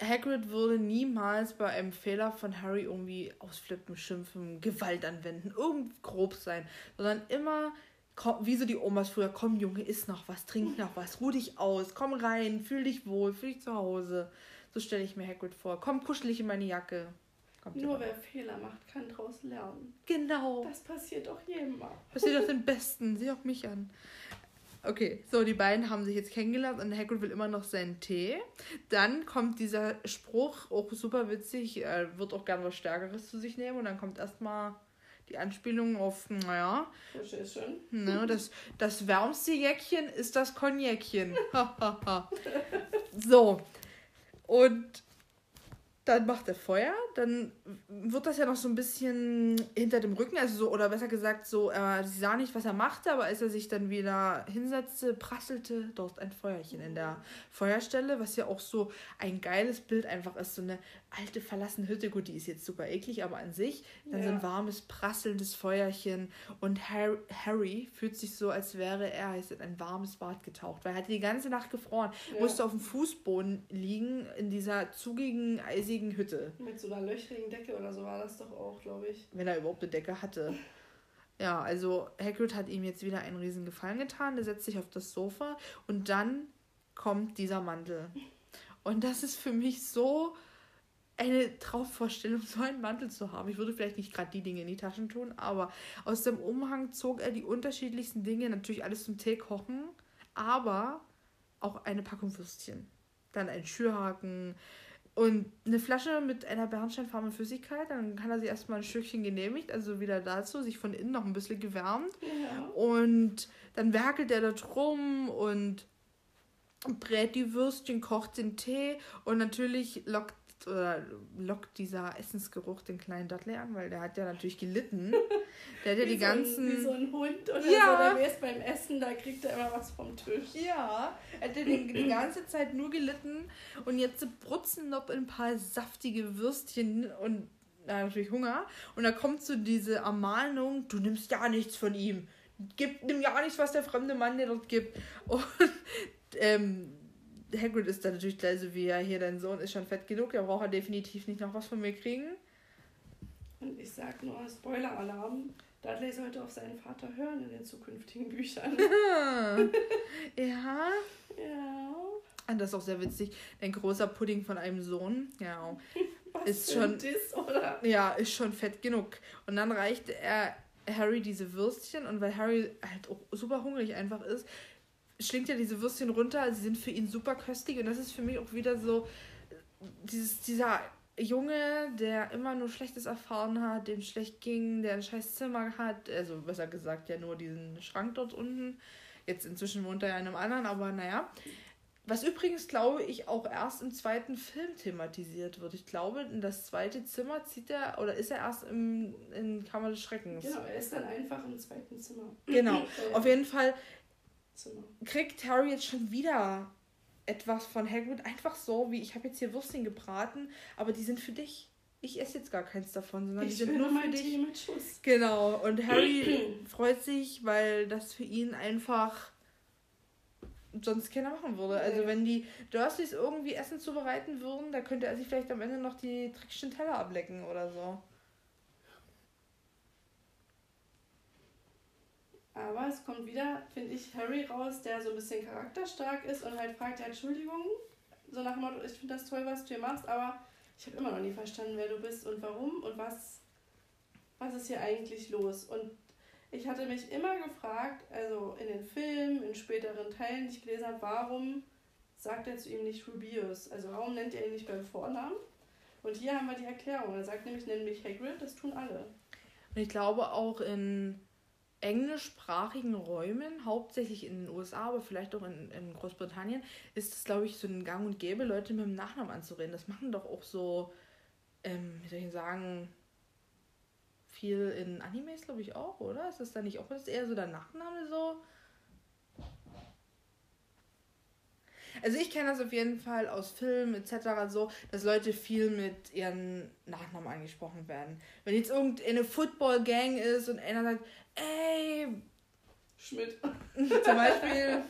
Hagrid würde niemals bei einem Fehler von Harry irgendwie ausflippen, schimpfen, Gewalt anwenden, irgend grob sein, sondern immer komm, wie so die Omas früher, komm Junge, isst noch was, trink noch was, ruh dich aus, komm rein, fühl dich wohl, fühl dich zu Hause. So stelle ich mir Hagrid vor. Komm kuschelig in meine Jacke. Kommt Nur wer Fehler macht, kann draus lernen. Genau. Das passiert doch jedem mal. Passiert doch den Besten. Sieh auch mich an. Okay, so, die beiden haben sich jetzt kennengelernt und Hagrid will immer noch seinen Tee. Dann kommt dieser Spruch, auch super witzig, er wird auch gern was Stärkeres zu sich nehmen und dann kommt erstmal die Anspielung auf, naja. Ne, das, das wärmste Jäckchen ist das Cognacchen. so. Und dann macht er Feuer, dann wird das ja noch so ein bisschen hinter dem Rücken, also so, oder besser gesagt, so, äh, sie sah nicht, was er machte, aber als er sich dann wieder hinsetzte, prasselte dort ein Feuerchen in der Feuerstelle, was ja auch so ein geiles Bild einfach ist, so eine alte verlassene Hütte, gut, die ist jetzt super eklig, aber an sich, dann ja. so ein warmes, prasselndes Feuerchen und Harry, Harry, fühlt sich so, als wäre er in ein warmes Bad getaucht, weil er hatte die ganze Nacht gefroren, ja. musste auf dem Fußboden liegen, in dieser zugigen, eisigen Hütte. Mit so einer löchrigen Decke oder so war das doch auch, glaube ich. Wenn er überhaupt eine Decke hatte. Ja, also Hagrid hat ihm jetzt wieder einen riesen Gefallen getan. Der setzt sich auf das Sofa und dann kommt dieser Mantel. Und das ist für mich so eine Traumvorstellung, so einen Mantel zu haben. Ich würde vielleicht nicht gerade die Dinge in die Taschen tun, aber aus dem Umhang zog er die unterschiedlichsten Dinge, natürlich alles zum Tee kochen, aber auch eine Packung Würstchen. Dann ein Schürhaken, und eine Flasche mit einer bernsteinfarbenen Flüssigkeit, dann kann er sie erstmal ein Stückchen genehmigt, also wieder dazu, sich von innen noch ein bisschen gewärmt. Ja. Und dann werkelt er da drum und brät die Würstchen, kocht den Tee und natürlich lockt oder lockt dieser Essensgeruch den kleinen Dudley an, weil der hat ja natürlich gelitten. Der hat ja die so ganzen. Ein, wie so ein Hund oder ja. so, der weiß beim Essen, da kriegt er immer was vom Tisch. Ja, er hat ja die, die ganze Zeit nur gelitten und jetzt brutzen noch ein paar saftige Würstchen und na, natürlich Hunger. Und da kommt so diese Ermahnung, du nimmst ja nichts von ihm. Gib, nimm ja nichts, was der fremde Mann dir dort gibt. Und ähm, Hagrid ist dann natürlich gleich so wie, ja, hier, dein Sohn ist schon fett genug, der braucht er definitiv nicht noch was von mir kriegen. Und ich sag nur, Spoiler-Alarm, Dudley sollte auf seinen Vater hören in den zukünftigen Büchern. ja. Ja. Und das ist auch sehr witzig. Ein großer Pudding von einem Sohn. Ja. Was ist schon. Diss, oder? Ja, ist schon fett genug. Und dann reicht er Harry diese Würstchen und weil Harry halt auch super hungrig einfach ist, schlingt er diese Würstchen runter. Sie sind für ihn super köstlich und das ist für mich auch wieder so dieses, dieser Junge, der immer nur Schlechtes erfahren hat, dem schlecht ging, der ein scheiß Zimmer hat, also besser gesagt ja nur diesen Schrank dort unten. Jetzt inzwischen wohnt er ja in einem anderen, aber naja. Was übrigens, glaube ich, auch erst im zweiten Film thematisiert wird. Ich glaube, in das zweite Zimmer zieht er, oder ist er erst im, in Kammer des Schreckens. Genau, er ist dann einfach im zweiten Zimmer. Genau, auf jeden Fall Zimmer. kriegt Harry jetzt schon wieder etwas von Hagrid. Einfach so, wie ich habe jetzt hier Würstchen gebraten, aber die sind für dich. Ich esse jetzt gar keins davon, sondern ich die sind nur für dich. Mit Schuss. Genau, und Harry freut sich, weil das für ihn einfach sonst keiner machen würde. Also wenn die Dursleys irgendwie Essen zubereiten würden, da könnte er sich vielleicht am Ende noch die dreckigen Teller ablecken oder so. Aber es kommt wieder, finde ich, Harry raus, der so ein bisschen charakterstark ist und halt fragt, ja, Entschuldigung, so nach dem Motto, ich finde das toll, was du hier machst, aber ich habe immer noch nie verstanden, wer du bist und warum und was, was ist hier eigentlich los. Und ich hatte mich immer gefragt, also in den Filmen, in späteren Teilen, die ich gelesen habe, warum sagt er zu ihm nicht Rubius? Also warum nennt er ihn nicht beim Vornamen? Und hier haben wir die Erklärung. Er sagt nämlich, nenn mich Hagrid, das tun alle. Und ich glaube auch in englischsprachigen Räumen, hauptsächlich in den USA, aber vielleicht auch in, in Großbritannien, ist es, glaube ich, so ein Gang und Gäbe, Leute mit dem Nachnamen anzureden. Das machen doch auch so, ähm, wie soll ich sagen, viel in Animes, glaube ich, auch, oder? Ist das da nicht auch das eher so der Nachname so? Also ich kenne das auf jeden Fall aus Filmen etc. so, dass Leute viel mit ihren Nachnamen angesprochen werden. Wenn jetzt irgendeine Football-Gang ist und einer sagt, ey, Schmidt. Zum Beispiel.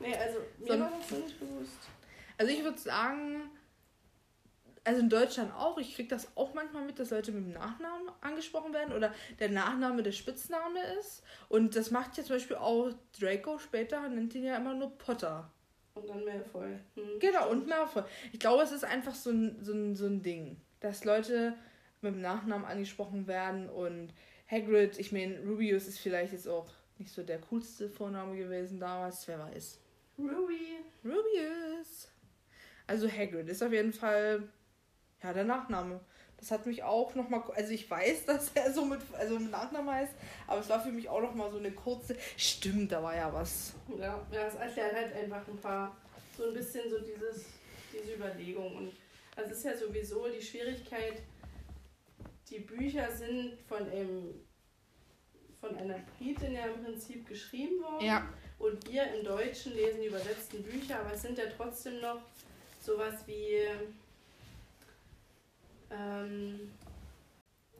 nee, also mir so war das so nicht bewusst. Also ich würde sagen, also in Deutschland auch, ich kriege das auch manchmal mit, dass Leute mit dem Nachnamen angesprochen werden oder der Nachname der Spitzname ist. Und das macht ja zum Beispiel auch Draco später, nennt ihn ja immer nur Potter. Und dann Malfoy. Hm. Genau, und Malfoy. Ich glaube, es ist einfach so ein, so, ein, so ein Ding, dass Leute mit dem Nachnamen angesprochen werden und Hagrid, ich meine, Rubius ist vielleicht jetzt auch nicht so der coolste Vorname gewesen damals, wer weiß. Ruby. Rubius. Also Hagrid ist auf jeden Fall ja, der Nachname. Das hat mich auch nochmal, also ich weiß, dass er so mit, also mit Nachnamen heißt, aber es war für mich auch nochmal so eine kurze, stimmt, da war ja was. Ja, ja, es erklärt halt einfach ein paar, so ein bisschen so dieses, diese Überlegung und es ist ja sowieso die Schwierigkeit, die Bücher sind von einem von einer Britin ja im Prinzip geschrieben worden. Ja. Und wir im Deutschen lesen die übersetzten Bücher, aber es sind ja trotzdem noch sowas wie ähm,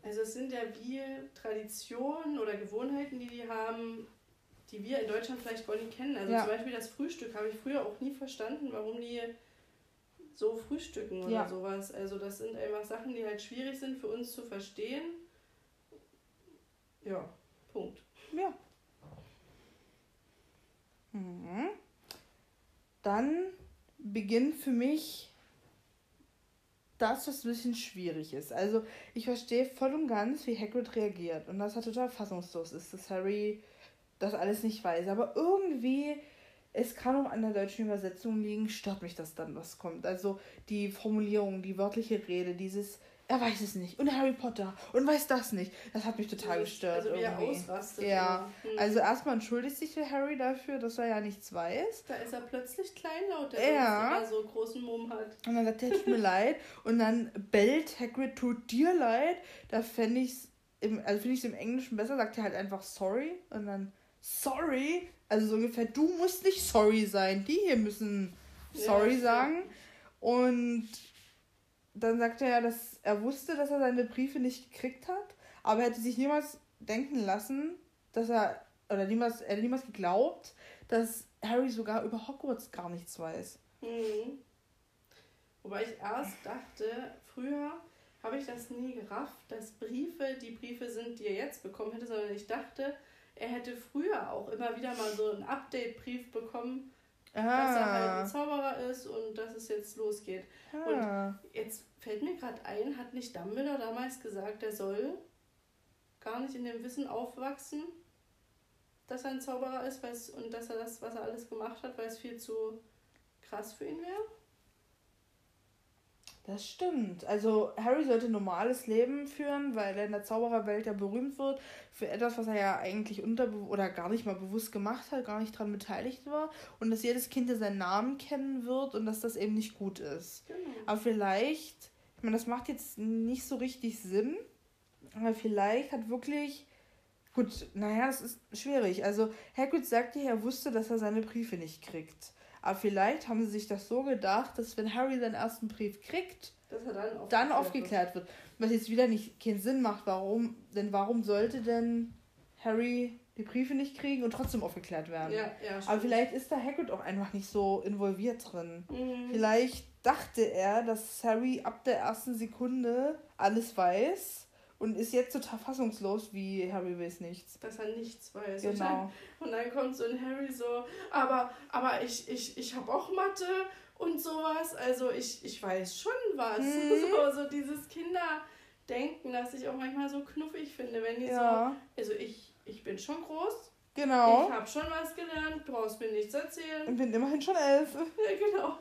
also es sind ja wie Traditionen oder Gewohnheiten, die die haben, die wir in Deutschland vielleicht gar nicht kennen. Also ja. zum Beispiel das Frühstück habe ich früher auch nie verstanden, warum die so frühstücken oder ja. sowas. Also das sind einfach Sachen, die halt schwierig sind für uns zu verstehen. Ja, Punkt. Ja. Mhm. Dann beginnt für mich das, was ein bisschen schwierig ist. Also ich verstehe voll und ganz, wie Hagrid reagiert und dass er total fassungslos ist, dass Harry das alles nicht weiß. Aber irgendwie, es kann auch an der deutschen Übersetzung liegen, stört mich das dann, was kommt. Also die Formulierung, die wörtliche Rede, dieses, er weiß es nicht. Und Harry Potter und weiß das nicht. Das hat mich total gestört. Also wie er ausrastet. Ja. Hm. Also erstmal entschuldigt sich Harry dafür, dass er ja nichts weiß. Da ist er plötzlich kleinlaut, der ja. so großen Mumm hat. Und dann sagt er, tut mir leid. Und dann bellt Hagrid, tut dir leid. Da fände ich es im, also finde ich es im Englischen besser, sagt er halt einfach sorry. Und dann sorry. Also so ungefähr, du musst nicht sorry sein. Die hier müssen sorry ja, sagen. Und dann sagt er dass er wusste, dass er seine Briefe nicht gekriegt hat, aber er hätte sich niemals denken lassen, dass er, oder niemals, er niemals geglaubt, dass Harry sogar über Hogwarts gar nichts weiß. Mhm. Wobei ich erst dachte, früher habe ich das nie gerafft, dass Briefe die Briefe sind, die er jetzt bekommen hätte, sondern ich dachte, er hätte früher auch immer wieder mal so einen Update-Brief bekommen, ah. dass er halt ein Zauberer ist und dass es jetzt losgeht. Ah. Und jetzt fällt mir gerade ein, hat nicht Dumbledore damals gesagt, er soll gar nicht in dem Wissen aufwachsen, dass er ein Zauberer ist und dass er das, was er alles gemacht hat, weil es viel zu krass für ihn wäre? Das stimmt. Also Harry sollte ein normales Leben führen, weil er in der Zaubererwelt ja berühmt wird für etwas, was er ja eigentlich unter oder gar nicht mal bewusst gemacht hat, gar nicht daran beteiligt war und dass jedes Kind ja seinen Namen kennen wird und dass das eben nicht gut ist. Genau. Aber vielleicht, ich meine, das macht jetzt nicht so richtig Sinn, aber vielleicht hat wirklich gut, naja, das ist schwierig. Also Hagrid sagte, er wusste, dass er seine Briefe nicht kriegt. Aber vielleicht haben sie sich das so gedacht, dass wenn Harry seinen ersten Brief kriegt, dann aufgeklärt, dann aufgeklärt wird. Was jetzt wieder nicht keinen Sinn macht, warum, denn warum sollte denn Harry die Briefe nicht kriegen und trotzdem aufgeklärt werden? Ja, ja, Aber vielleicht ist da Hagrid auch einfach nicht so involviert drin. Mhm. Vielleicht dachte er, dass Harry ab der ersten Sekunde alles weiß und ist jetzt total fassungslos, wie Harry weiß nichts. Dass er nichts weiß. Genau. Und dann, und dann kommt so ein Harry so, aber, aber ich, ich, ich habe auch Mathe und sowas. Also ich, ich weiß schon was. Mhm. So, so dieses Kinderdenken, das ich auch manchmal so knuffig finde, wenn die ja. so. Also ich, ich bin schon groß. Genau. Ich habe schon was gelernt, brauchst mir nichts erzählen. Und bin immerhin schon elf. Ja, genau.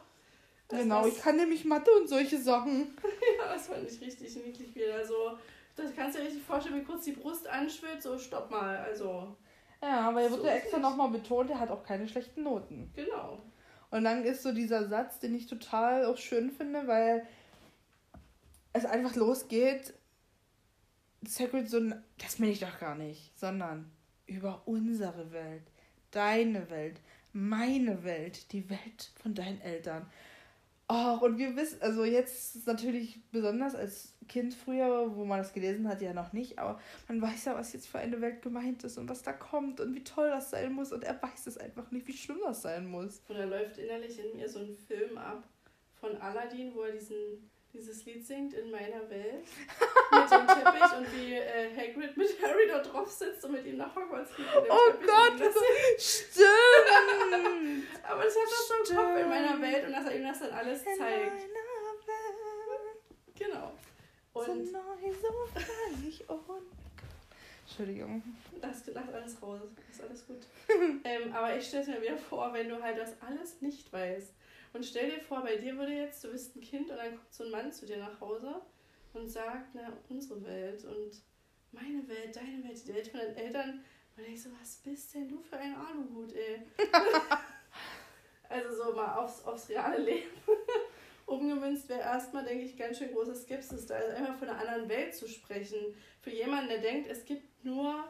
Das genau, ich kann nämlich Mathe und solche Sachen. ja, das fand ich richtig niedlich wieder so das kannst du dir richtig vorstellen, wie kurz die Brust anschwillt, so stopp mal, also. Ja, aber er wird so ja extra nochmal betont, er hat auch keine schlechten Noten. Genau. Und dann ist so dieser Satz, den ich total auch schön finde, weil es einfach losgeht. Sacred so, das meine ich doch gar nicht, sondern über unsere Welt, deine Welt, meine Welt, die Welt von deinen Eltern. Oh, und wir wissen, also jetzt natürlich besonders als Kind früher, wo man das gelesen hat, ja noch nicht, aber man weiß ja, was jetzt für eine Welt gemeint ist und was da kommt und wie toll das sein muss und er weiß es einfach nicht, wie schlimm das sein muss. Und da läuft innerlich in mir so ein Film ab von Aladdin, wo er diesen dieses Lied singt in meiner Welt mit dem Teppich und wie äh, Hagrid mit Harry da drauf sitzt und mit ihm nach Hogwarts geht. Oh Teppich Gott, das stimmt! Aber das hat das so im Kopf in meiner Welt und dass er ihm das dann alles in zeigt. Genau. Und so neu, so und Entschuldigung. Lass, lass alles raus, ist alles gut. ähm, aber ich stelle es mir wieder vor, wenn du halt das alles nicht weißt und stell dir vor, bei dir würde jetzt, du bist ein Kind und dann kommt so ein Mann zu dir nach Hause und sagt, na, unsere Welt und meine Welt, deine Welt, die Welt von deinen Eltern. Und ich so, was bist denn du für ein Aluhut, ey? also so mal aufs, aufs reale Leben umgemünzt wäre erstmal, denke ich, ganz schön große Skepsis da. Also einfach von einer anderen Welt zu sprechen. Für jemanden, der denkt, es gibt nur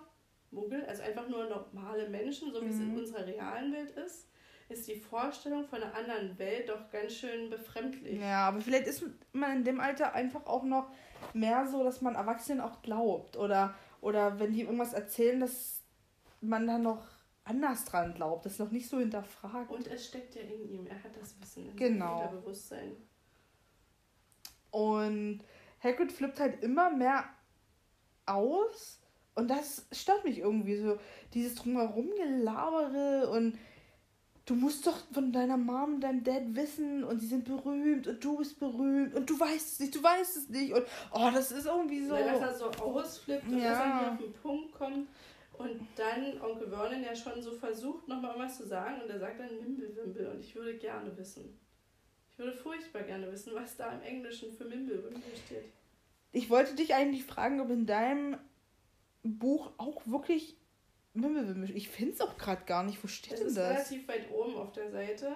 Muggel, also einfach nur normale Menschen, so wie mhm. es in mhm. unserer realen Welt ist ist die Vorstellung von einer anderen Welt doch ganz schön befremdlich. Ja, aber vielleicht ist man in dem Alter einfach auch noch mehr so, dass man Erwachsenen auch glaubt. Oder, oder wenn die irgendwas erzählen, dass man dann noch anders dran glaubt, das noch nicht so hinterfragt. Und es steckt ja in ihm, er hat das Wissen in genau. seinem Bewusstsein. Und Hagrid flippt halt immer mehr aus und das stört mich irgendwie so. Dieses drumherum gelabere und du musst doch von deiner Mom und deinem Dad wissen und sie sind berühmt und du bist berühmt und du weißt es nicht, du weißt es nicht und oh, das ist irgendwie so. Weil dass er so ausflippt und ja. dass er auf den Punkt kommt und dann Onkel Vernon ja schon so versucht, nochmal irgendwas zu sagen und er sagt dann Mimblewimble und ich würde gerne wissen. Ich würde furchtbar gerne wissen, was da im Englischen für Mimblewimble steht. ich wollte dich eigentlich fragen, ob in deinem Buch auch wirklich Mimmelwimmel. Ich finde es auch gerade gar nicht. Wo steht denn das? Das ist relativ weit oben auf der Seite,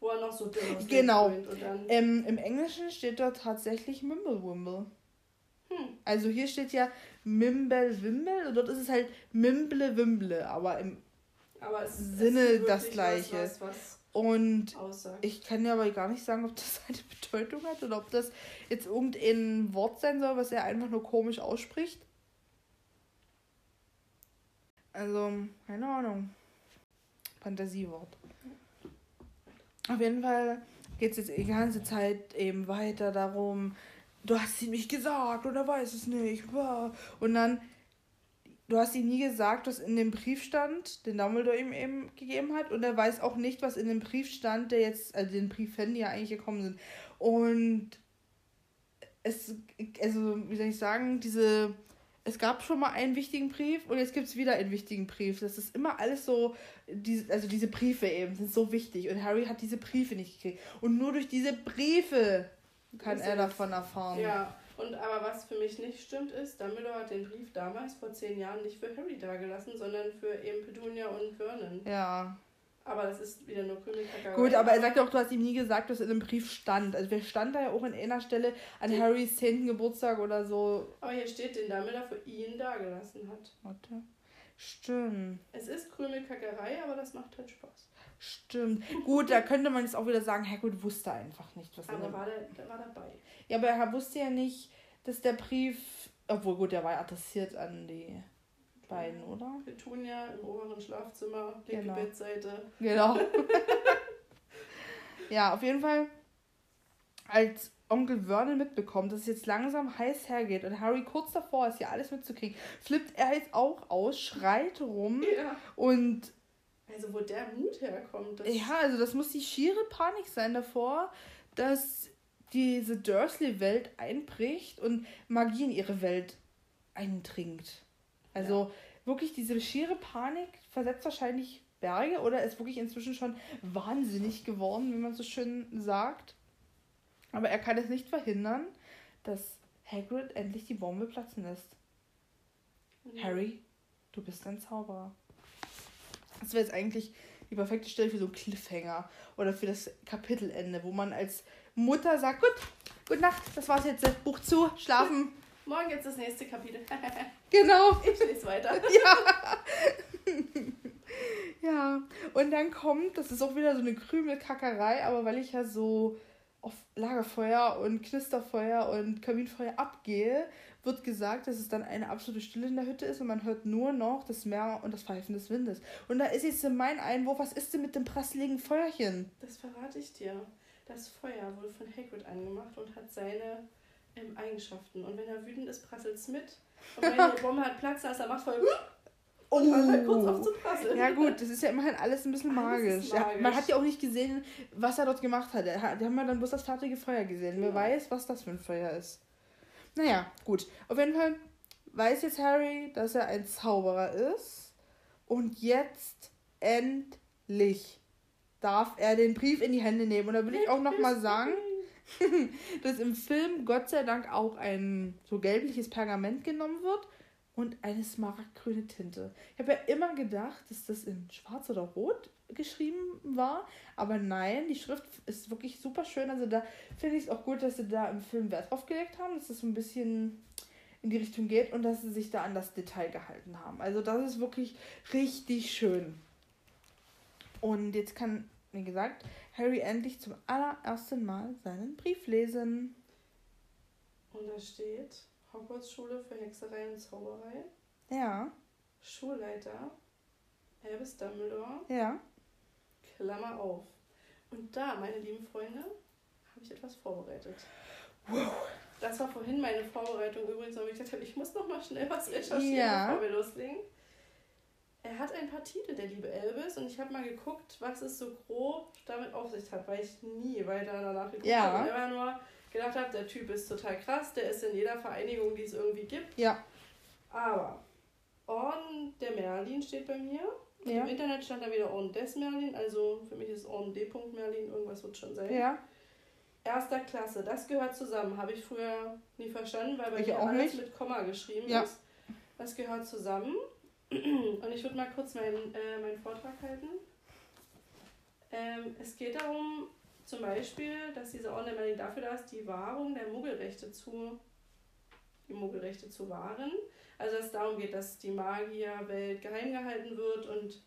wo er noch so dünn ist. Genau. Ähm, Im Englischen steht da tatsächlich Mimblewimble. Hm. Also hier steht ja Mimble Wimble und dort ist es halt Mimble Wimble, aber im aber es, Sinne es das gleiche. Was, was, und aussagt. ich kann ja aber gar nicht sagen, ob das eine Bedeutung hat oder ob das jetzt irgendein Wort sein soll, was er einfach nur komisch ausspricht. Also, keine Ahnung. Fantasiewort. Auf jeden Fall geht es jetzt die ganze Zeit eben weiter darum, du hast ihm nicht gesagt oder weiß es nicht. Und dann, du hast ihm nie gesagt, was in dem Brief stand, den Dumbledore ihm eben gegeben hat. Und er weiß auch nicht, was in dem Brief stand, der jetzt, also den Briefen, die ja eigentlich gekommen sind. Und es, also, wie soll ich sagen, diese es gab schon mal einen wichtigen Brief und jetzt gibt es wieder einen wichtigen Brief. Das ist immer alles so, diese, also diese Briefe eben sind so wichtig und Harry hat diese Briefe nicht gekriegt. Und nur durch diese Briefe kann er davon erfahren. Ja, und aber was für mich nicht stimmt ist, Dumbledore hat den Brief damals vor zehn Jahren nicht für Harry dagelassen, sondern für eben Petunia und Vernon. Ja. Aber das ist wieder nur Krümelkackerei. Gut, aber er sagt ja auch, du hast ihm nie gesagt, was in dem Brief stand. Also wer stand da ja auch an einer Stelle an den Harrys 10. Geburtstag oder so. Aber hier steht, den Dumbledore für ihn dagelassen hat. Warte. Stimmt. Es ist Krümelkackerei, aber das macht halt Spaß. Stimmt. Gut, da könnte man jetzt auch wieder sagen, Hagrid wusste einfach nicht, was aber er... war der, der war dabei. Ja, aber er wusste ja nicht, dass der Brief... Obwohl, gut, der war adressiert an die beiden, oder? Petunia im oberen Schlafzimmer, linke genau. Bettseite. Genau. ja, auf jeden Fall, als Onkel Vernon mitbekommt, dass es jetzt langsam heiß hergeht und Harry kurz davor ist, hier alles mitzukriegen, flippt er jetzt auch aus, schreit rum ja. und. Also, wo der Mut herkommt. ja, also, das muss die schiere Panik sein davor, dass diese Dursley-Welt einbricht und Magie in ihre Welt eindringt. Also ja. wirklich diese schiere Panik versetzt wahrscheinlich Berge oder ist wirklich inzwischen schon wahnsinnig geworden, wie man so schön sagt. Aber er kann es nicht verhindern, dass Hagrid endlich die Bombe platzen lässt. Ja. Harry, du bist ein Zauberer. Das wäre jetzt eigentlich die perfekte Stelle für so einen Cliffhanger oder für das Kapitelende, wo man als Mutter sagt, gut, gute Nacht, das war's jetzt, Buch zu, schlafen. Morgen jetzt das nächste Kapitel. genau. Ich lese weiter. Ja. ja. Und dann kommt, das ist auch wieder so eine Krümelkackerei, aber weil ich ja so auf Lagerfeuer und Knisterfeuer und Kaminfeuer abgehe, wird gesagt, dass es dann eine absolute Stille in der Hütte ist und man hört nur noch das Meer und das Pfeifen des Windes. Und da ist jetzt mein Einwurf, was ist denn mit dem prasseligen Feuerchen? Das verrate ich dir. Das Feuer wurde von Hagrid angemacht und hat seine ähm, Eigenschaften. Und wenn er wütend ist, prasselt es mit. Und wenn die Bombe hat Platz, dann ist er macht voll. Und oh. hört halt kurz auf zu prasseln. Ja gut, das ist ja immerhin alles ein bisschen magisch. magisch. Ja, man hat ja auch nicht gesehen, was er dort gemacht hat. Die haben ja dann bloß das fertige Feuer gesehen. Ja. Wer weiß, was das für ein Feuer ist. Naja, gut. Auf jeden Fall weiß jetzt Harry, dass er ein Zauberer ist. Und jetzt endlich darf er den Brief in die Hände nehmen. Und da will ich auch nochmal sagen, dass im Film Gott sei Dank auch ein so gelbliches Pergament genommen wird und eine smaragdgrüne Tinte. Ich habe ja immer gedacht, dass das in schwarz oder rot geschrieben war, aber nein, die Schrift ist wirklich super schön. Also da finde ich es auch gut, dass sie da im Film Wert drauf gelegt haben, dass das so ein bisschen in die Richtung geht und dass sie sich da an das Detail gehalten haben. Also das ist wirklich richtig schön. Und jetzt kann, wie gesagt, Harry endlich zum allerersten Mal seinen Brief lesen. Und da steht Hogwarts-Schule für Hexerei und Zauberei. Ja. Schulleiter Albus Dumbledore. Ja. Klammer auf. Und da, meine lieben Freunde, habe ich etwas vorbereitet. Wow. Das war vorhin meine Vorbereitung übrigens, weil ich gesagt habe, ich muss noch mal schnell was recherchieren, ja. bevor wir loslegen. Er hat ein paar Titel, der liebe Elvis, und ich habe mal geguckt, was es so grob damit auf sich hat, weil ich nie weiter danach geguckt ja. habe. Immer nur gedacht habe, der Typ ist total krass, der ist in jeder Vereinigung, die es irgendwie gibt. Ja. Aber Orden der Merlin steht bei mir. Ja. Im Internet stand da wieder Orden des Merlin, also für mich ist Orden D. Merlin, irgendwas wird schon sein. Ja. erster Klasse, das gehört zusammen. Habe ich früher nie verstanden, weil bei ich mir alles nicht. mit Komma geschrieben ja. ist. Das gehört zusammen. Und ich würde mal kurz meinen, äh, meinen Vortrag halten. Ähm, es geht darum, zum Beispiel, dass diese Ordnung dafür da ist, die Wahrung der Muggelrechte zu, die Muggelrechte zu wahren. Also dass es darum geht, dass die Magierwelt geheim gehalten wird und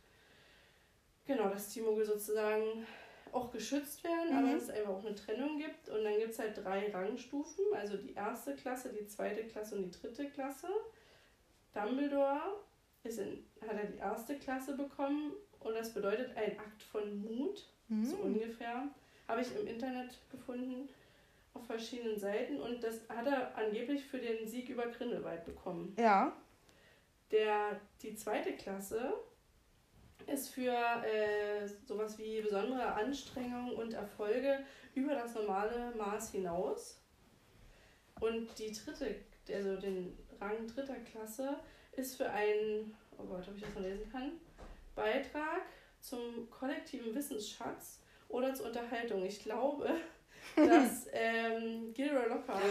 genau, dass die Muggel sozusagen auch geschützt werden, mhm. aber dass es einfach auch eine Trennung gibt. Und dann gibt es halt drei Rangstufen, also die erste Klasse, die zweite Klasse und die dritte Klasse. Dumbledore ist in, hat er die erste Klasse bekommen und das bedeutet ein Akt von Mut, mhm. so ungefähr. Habe ich im Internet gefunden auf verschiedenen Seiten und das hat er angeblich für den Sieg über Grindelwald bekommen. Ja. Der, die zweite Klasse ist für äh, sowas wie besondere Anstrengungen und Erfolge über das normale Maß hinaus. Und die dritte, also den Rang dritter Klasse, ist für einen, oh Gott, ob ich das mal lesen kann, Beitrag zum kollektiven Wissensschatz oder zur Unterhaltung. Ich glaube, dass ähm, Gilroy Lockhart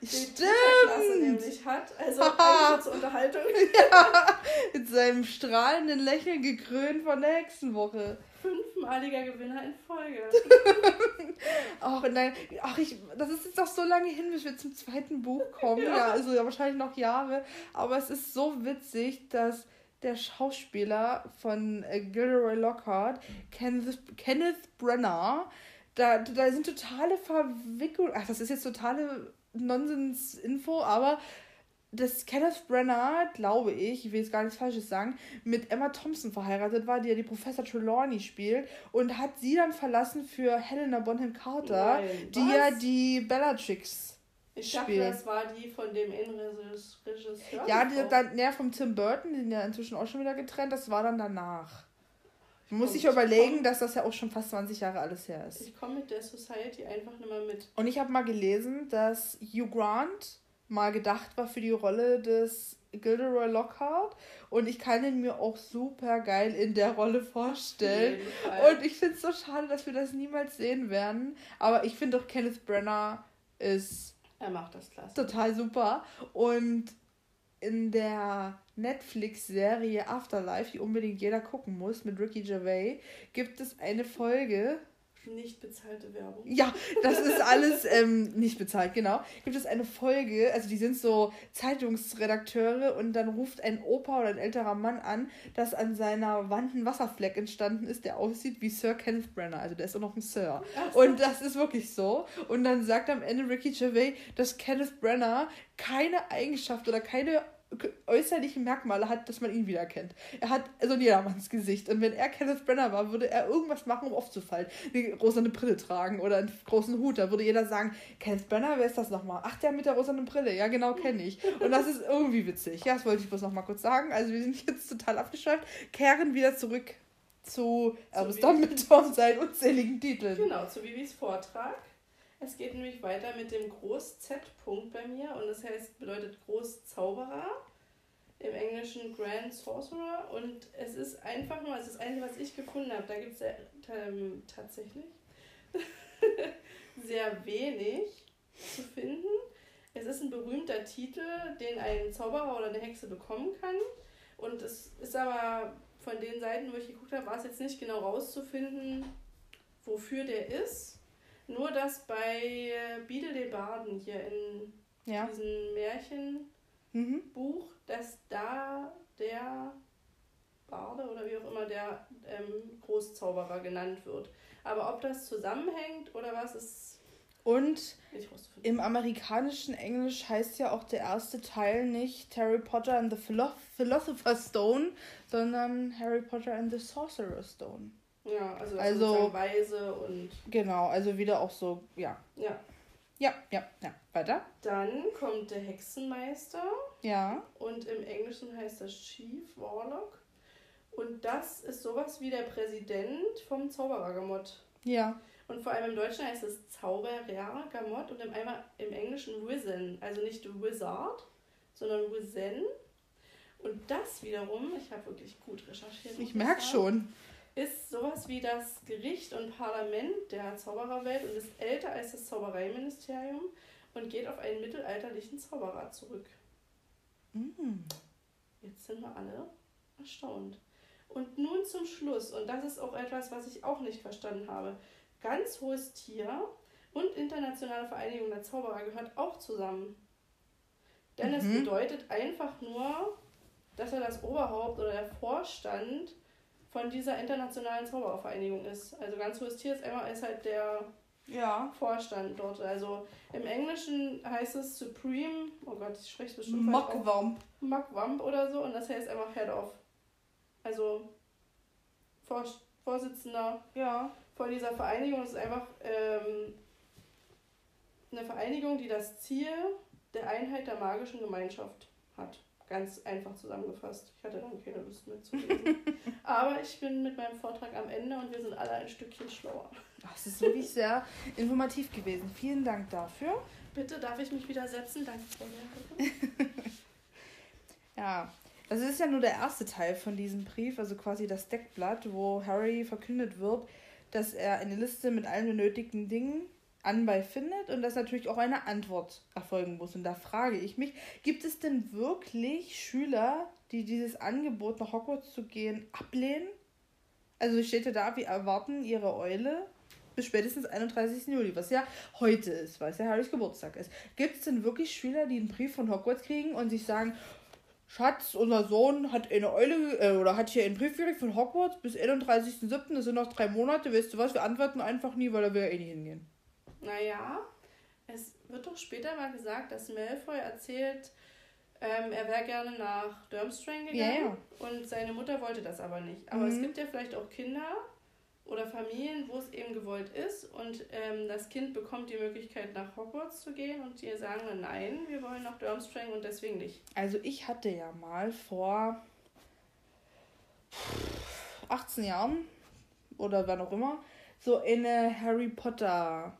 die Klasse nämlich hat. Also eigentlich zur Unterhaltung. ja, mit seinem strahlenden Lächeln gekrönt von der Hexenwoche. Fünfmaliger Gewinner in Folge. ach, nein, ach, ich, das ist jetzt doch so lange hin, bis wir zum zweiten Buch kommen. ja. ja, also ja, wahrscheinlich noch Jahre. Aber es ist so witzig, dass der Schauspieler von äh, Gilroy Lockhart, Kenneth, Kenneth Brenner, da, da sind totale Verwicklungen. Ach, das ist jetzt totale Nonsens-Info, aber dass Kenneth Brenner, glaube ich, ich will jetzt gar nichts Falsches sagen, mit Emma Thompson verheiratet war, die ja die Professor Trelawney spielt und hat sie dann verlassen für Helena Bonham Carter, Nein, die ja die Bellatrix ich dachte, das war die von dem Innenregisseur. Ja, die, dann, ja, vom Tim Burton, sind ja inzwischen auch schon wieder getrennt, das war dann danach. Man muss sich überlegen, komm, dass das ja auch schon fast 20 Jahre alles her ist. Ich komme mit der Society einfach nicht mehr mit. Und ich habe mal gelesen, dass Hugh Grant mal gedacht war für die Rolle des Gilderoy Lockhart und ich kann ihn mir auch super geil in der Rolle vorstellen. Und ich finde es so schade, dass wir das niemals sehen werden. Aber ich finde auch Kenneth Brenner ist. Er macht das klasse. Total super. Und in der Netflix-Serie Afterlife, die unbedingt jeder gucken muss, mit Ricky Gervais, gibt es eine Folge. Nicht bezahlte Werbung. Ja, das ist alles ähm, nicht bezahlt, genau. Gibt es eine Folge, also die sind so Zeitungsredakteure und dann ruft ein Opa oder ein älterer Mann an, dass an seiner Wand ein Wasserfleck entstanden ist, der aussieht wie Sir Kenneth Brenner. Also der ist auch noch ein Sir. So. Und das ist wirklich so. Und dann sagt am Ende Ricky Gervais, dass Kenneth Brenner keine Eigenschaft oder keine äußerliche Merkmale hat, dass man ihn wiedererkennt. Er hat so ein Jedermanns Gesicht. Und wenn er Kenneth Brenner war, würde er irgendwas machen, um aufzufallen. Eine rosane Brille tragen oder einen großen Hut. Da würde jeder sagen, Kenneth Brenner, wer ist das nochmal? Ach, der mit der rosanen Brille. Ja, genau, kenne ich. Und das ist irgendwie witzig. Ja, das wollte ich bloß nochmal kurz sagen. Also wir sind jetzt total abgeschweift. Kehren wieder zurück zu Albus Dumbledore und seinen unzähligen Titeln. Genau, zu Vivis Vortrag. Es geht nämlich weiter mit dem Groß-Z-Punkt bei mir und das heißt, bedeutet Großzauberer im Englischen Grand Sorcerer und es ist einfach nur, es ist das Einzige, was ich gefunden habe, da gibt es ähm, tatsächlich sehr wenig zu finden. Es ist ein berühmter Titel, den ein Zauberer oder eine Hexe bekommen kann und es ist aber von den Seiten, wo ich geguckt habe, war es jetzt nicht genau rauszufinden, wofür der ist. Nur, dass bei äh, Biedel den Baden hier in ja. diesem Märchenbuch, mhm. dass da der Barde oder wie auch immer der ähm, Großzauberer genannt wird. Aber ob das zusammenhängt oder was, ist. Und im amerikanischen Englisch heißt ja auch der erste Teil nicht Harry Potter and the Philosopher's Stone, sondern Harry Potter and the Sorcerer's Stone. Ja, also, also Weise und. Genau, also wieder auch so, ja. Ja. Ja, ja, ja. Weiter. Dann kommt der Hexenmeister. Ja. Und im Englischen heißt das Chief Warlock. Und das ist sowas wie der Präsident vom Zauberergamott. Ja. Und vor allem im Deutschen heißt es Zauberergamott und im, einmal, im Englischen Wizen. Also nicht Wizard, sondern Wizen. Und das wiederum, ich habe wirklich gut recherchiert. Ich merke schon ist sowas wie das Gericht und Parlament der Zaubererwelt und ist älter als das Zaubereiministerium und geht auf einen mittelalterlichen Zauberer zurück. Mm. Jetzt sind wir alle erstaunt. Und nun zum Schluss, und das ist auch etwas, was ich auch nicht verstanden habe. Ganz hohes Tier und Internationale Vereinigung der Zauberer gehört auch zusammen. Denn mhm. es bedeutet einfach nur, dass er das Oberhaupt oder der Vorstand von dieser internationalen Zauberervereinigung ist. Also ganz hohes Tier ist, einmal, ist halt der ja. Vorstand dort. Also im Englischen heißt es Supreme, oh Gott, ich spreche es bestimmt Mockwamp. Mockwamp oder so und das heißt einfach Head of. Also Vor Vorsitzender ja. von dieser Vereinigung. Ist einfach ähm, eine Vereinigung, die das Ziel der Einheit der magischen Gemeinschaft hat. Ganz einfach zusammengefasst. Ich hatte dann keine Lust mehr zu lesen. Aber ich bin mit meinem Vortrag am Ende und wir sind alle ein Stückchen schlauer. Das ist wirklich sehr informativ gewesen. Vielen Dank dafür. Bitte, darf ich mich wieder setzen? Danke, Frau ja, das ist ja nur der erste Teil von diesem Brief, also quasi das Deckblatt, wo Harry verkündet wird, dass er eine Liste mit allen benötigten Dingen anbei findet und dass natürlich auch eine Antwort erfolgen muss. Und da frage ich mich, gibt es denn wirklich Schüler, die dieses Angebot nach Hogwarts zu gehen ablehnen? Also steht ja da, wir erwarten ihre Eule bis spätestens 31. Juli, was ja heute ist, weil es ja Harrys Geburtstag ist. Gibt es denn wirklich Schüler, die einen Brief von Hogwarts kriegen und sich sagen, Schatz, unser Sohn hat eine Eule äh, oder hat hier einen Brief gekriegt von Hogwarts bis 31.07., das sind noch drei Monate, weißt du was, wir antworten einfach nie, weil er will ja eh nicht hingehen. Naja, es wird doch später mal gesagt, dass Malfoy erzählt, ähm, er wäre gerne nach Durmstrang gegangen ja. und seine Mutter wollte das aber nicht. Aber mhm. es gibt ja vielleicht auch Kinder oder Familien, wo es eben gewollt ist und ähm, das Kind bekommt die Möglichkeit nach Hogwarts zu gehen und die sagen dann nein, wir wollen nach Durmstrang und deswegen nicht. Also ich hatte ja mal vor 18 Jahren oder wann auch immer so eine Harry Potter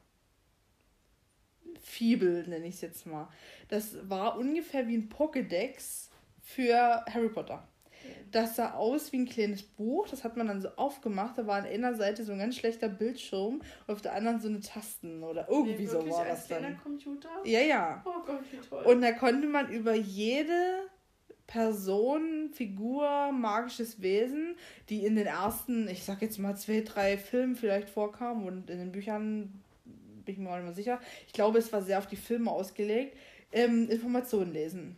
Fibel, nenne ich es jetzt mal. Das war ungefähr wie ein Pokédex für Harry Potter. Das sah aus wie ein kleines Buch, das hat man dann so aufgemacht. Da war an einer Seite so ein ganz schlechter Bildschirm und auf der anderen so eine Tasten oder irgendwie nee, so war das dann. Computer? Ja, ja. Oh Gott, wie toll. Und da konnte man über jede Person, Figur, magisches Wesen, die in den ersten, ich sag jetzt mal zwei, drei Filmen vielleicht vorkamen und in den Büchern bin ich mir auch nicht mehr sicher. Ich glaube, es war sehr auf die Filme ausgelegt. Ähm, Informationen lesen.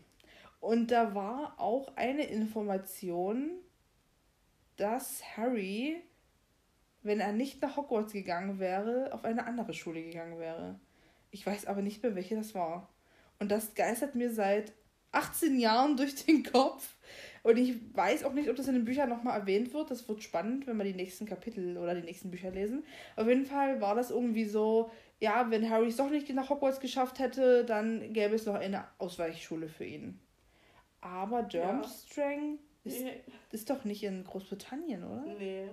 Und da war auch eine Information, dass Harry, wenn er nicht nach Hogwarts gegangen wäre, auf eine andere Schule gegangen wäre. Ich weiß aber nicht mehr, welche das war. Und das geistert mir seit 18 Jahren durch den Kopf. Und ich weiß auch nicht, ob das in den Büchern nochmal erwähnt wird. Das wird spannend, wenn wir die nächsten Kapitel oder die nächsten Bücher lesen. Auf jeden Fall war das irgendwie so, ja, wenn Harry es doch nicht nach Hogwarts geschafft hätte, dann gäbe es noch eine Ausweichschule für ihn. Aber Durmstrang ja. ist, nee. ist doch nicht in Großbritannien, oder? Nee.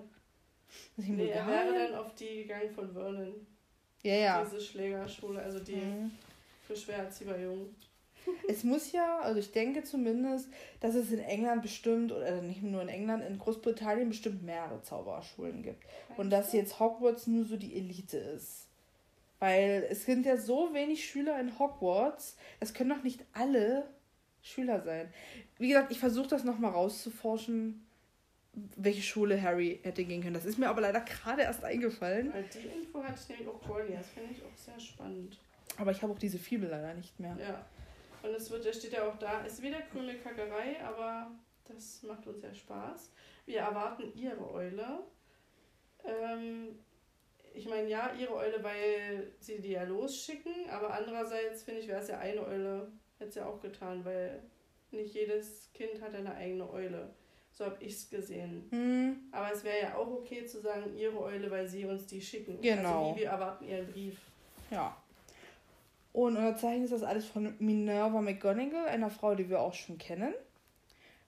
Ist nee, er wäre dann auf die gegangen von Vernon. Ja, ja. Diese Schlägerschule, also die mhm. für schwer erziehbar Jungen. Es muss ja, also ich denke zumindest, dass es in England bestimmt, oder nicht nur in England, in Großbritannien bestimmt mehrere Zauberschulen gibt. Und dass jetzt Hogwarts nur so die Elite ist. Weil es sind ja so wenig Schüler in Hogwarts, es können doch nicht alle Schüler sein. Wie gesagt, ich versuche das nochmal rauszuforschen, welche Schule Harry hätte gehen können. Das ist mir aber leider gerade erst eingefallen. Weil die Info hatte ich nämlich auch vorher. Das finde ich auch sehr spannend. Aber ich habe auch diese Fibel leider nicht mehr. Ja. Und es wird, steht ja auch da, ist wieder grüne Kackerei, aber das macht uns ja Spaß. Wir erwarten ihre Eule. Ähm, ich meine, ja, ihre Eule, weil sie die ja losschicken, aber andererseits finde ich, wäre es ja eine Eule, hätte es ja auch getan, weil nicht jedes Kind hat eine eigene Eule. So habe ich es gesehen. Mhm. Aber es wäre ja auch okay zu sagen, ihre Eule, weil sie uns die schicken. Genau. Also wie wir erwarten ihren Brief. Ja. Und unterzeichnet ist das alles von Minerva McGonagall, einer Frau, die wir auch schon kennen.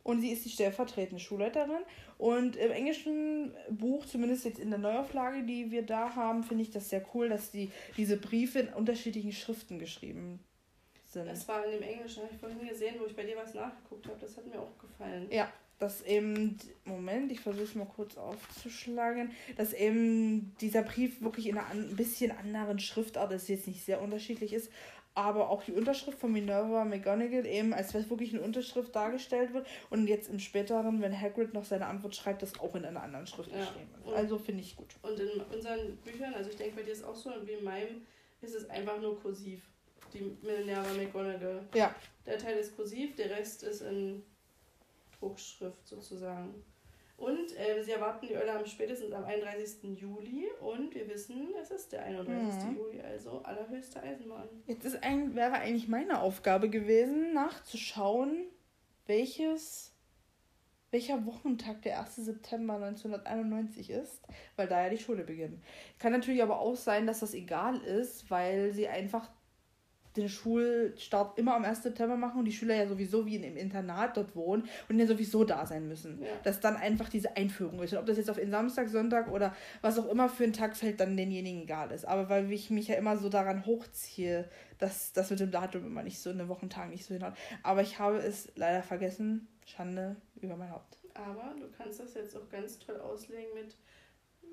Und sie ist die stellvertretende Schulleiterin. Und im englischen Buch, zumindest jetzt in der Neuauflage, die wir da haben, finde ich das sehr cool, dass die diese Briefe in unterschiedlichen Schriften geschrieben sind. Das war in dem Englischen, habe ich vorhin gesehen, wo ich bei dir was nachgeguckt habe. Das hat mir auch gefallen. Ja. dass eben, Moment, ich versuche es mal kurz aufzuschlagen, dass eben dieser Brief wirklich in einer ein bisschen anderen Schriftart ist, jetzt nicht sehr unterschiedlich ist, aber auch die Unterschrift von Minerva McGonagall eben, als wäre es wirklich eine Unterschrift dargestellt wird und jetzt im späteren, wenn Hagrid noch seine Antwort schreibt, das auch in einer anderen Schrift ja. geschrieben wird. Also finde ich gut. Und in unseren Büchern, also ich denke bei dir ist auch so, wie in meinem, ist es einfach nur kursiv, die Minerva McGonagall. Ja. Der Teil ist kursiv, der Rest ist in Druckschrift sozusagen. Und äh, sie erwarten die Eule am spätestens am 31. Juli und wir wissen, es ist der 31. Mhm. Juli, also allerhöchste Eisenbahn. Jetzt ist ein, wäre eigentlich meine Aufgabe gewesen, nachzuschauen, welches, welcher Wochentag der 1. September 1991 ist, weil da ja die Schule beginnt. Kann natürlich aber auch sein, dass das egal ist, weil sie einfach den Schulstart immer am 1. September machen und die Schüler ja sowieso wie in einem Internat dort wohnen und ja sowieso da sein müssen. Ja. Dass dann einfach diese Einführung ist. Und ob das jetzt auf den Samstag, Sonntag oder was auch immer für einen Tag fällt, dann denjenigen egal ist. Aber weil ich mich ja immer so daran hochziehe, dass das mit dem Datum immer nicht so in den Wochentagen nicht so hinhaut. Aber ich habe es leider vergessen. Schande über mein Haupt. Aber du kannst das jetzt auch ganz toll auslegen mit,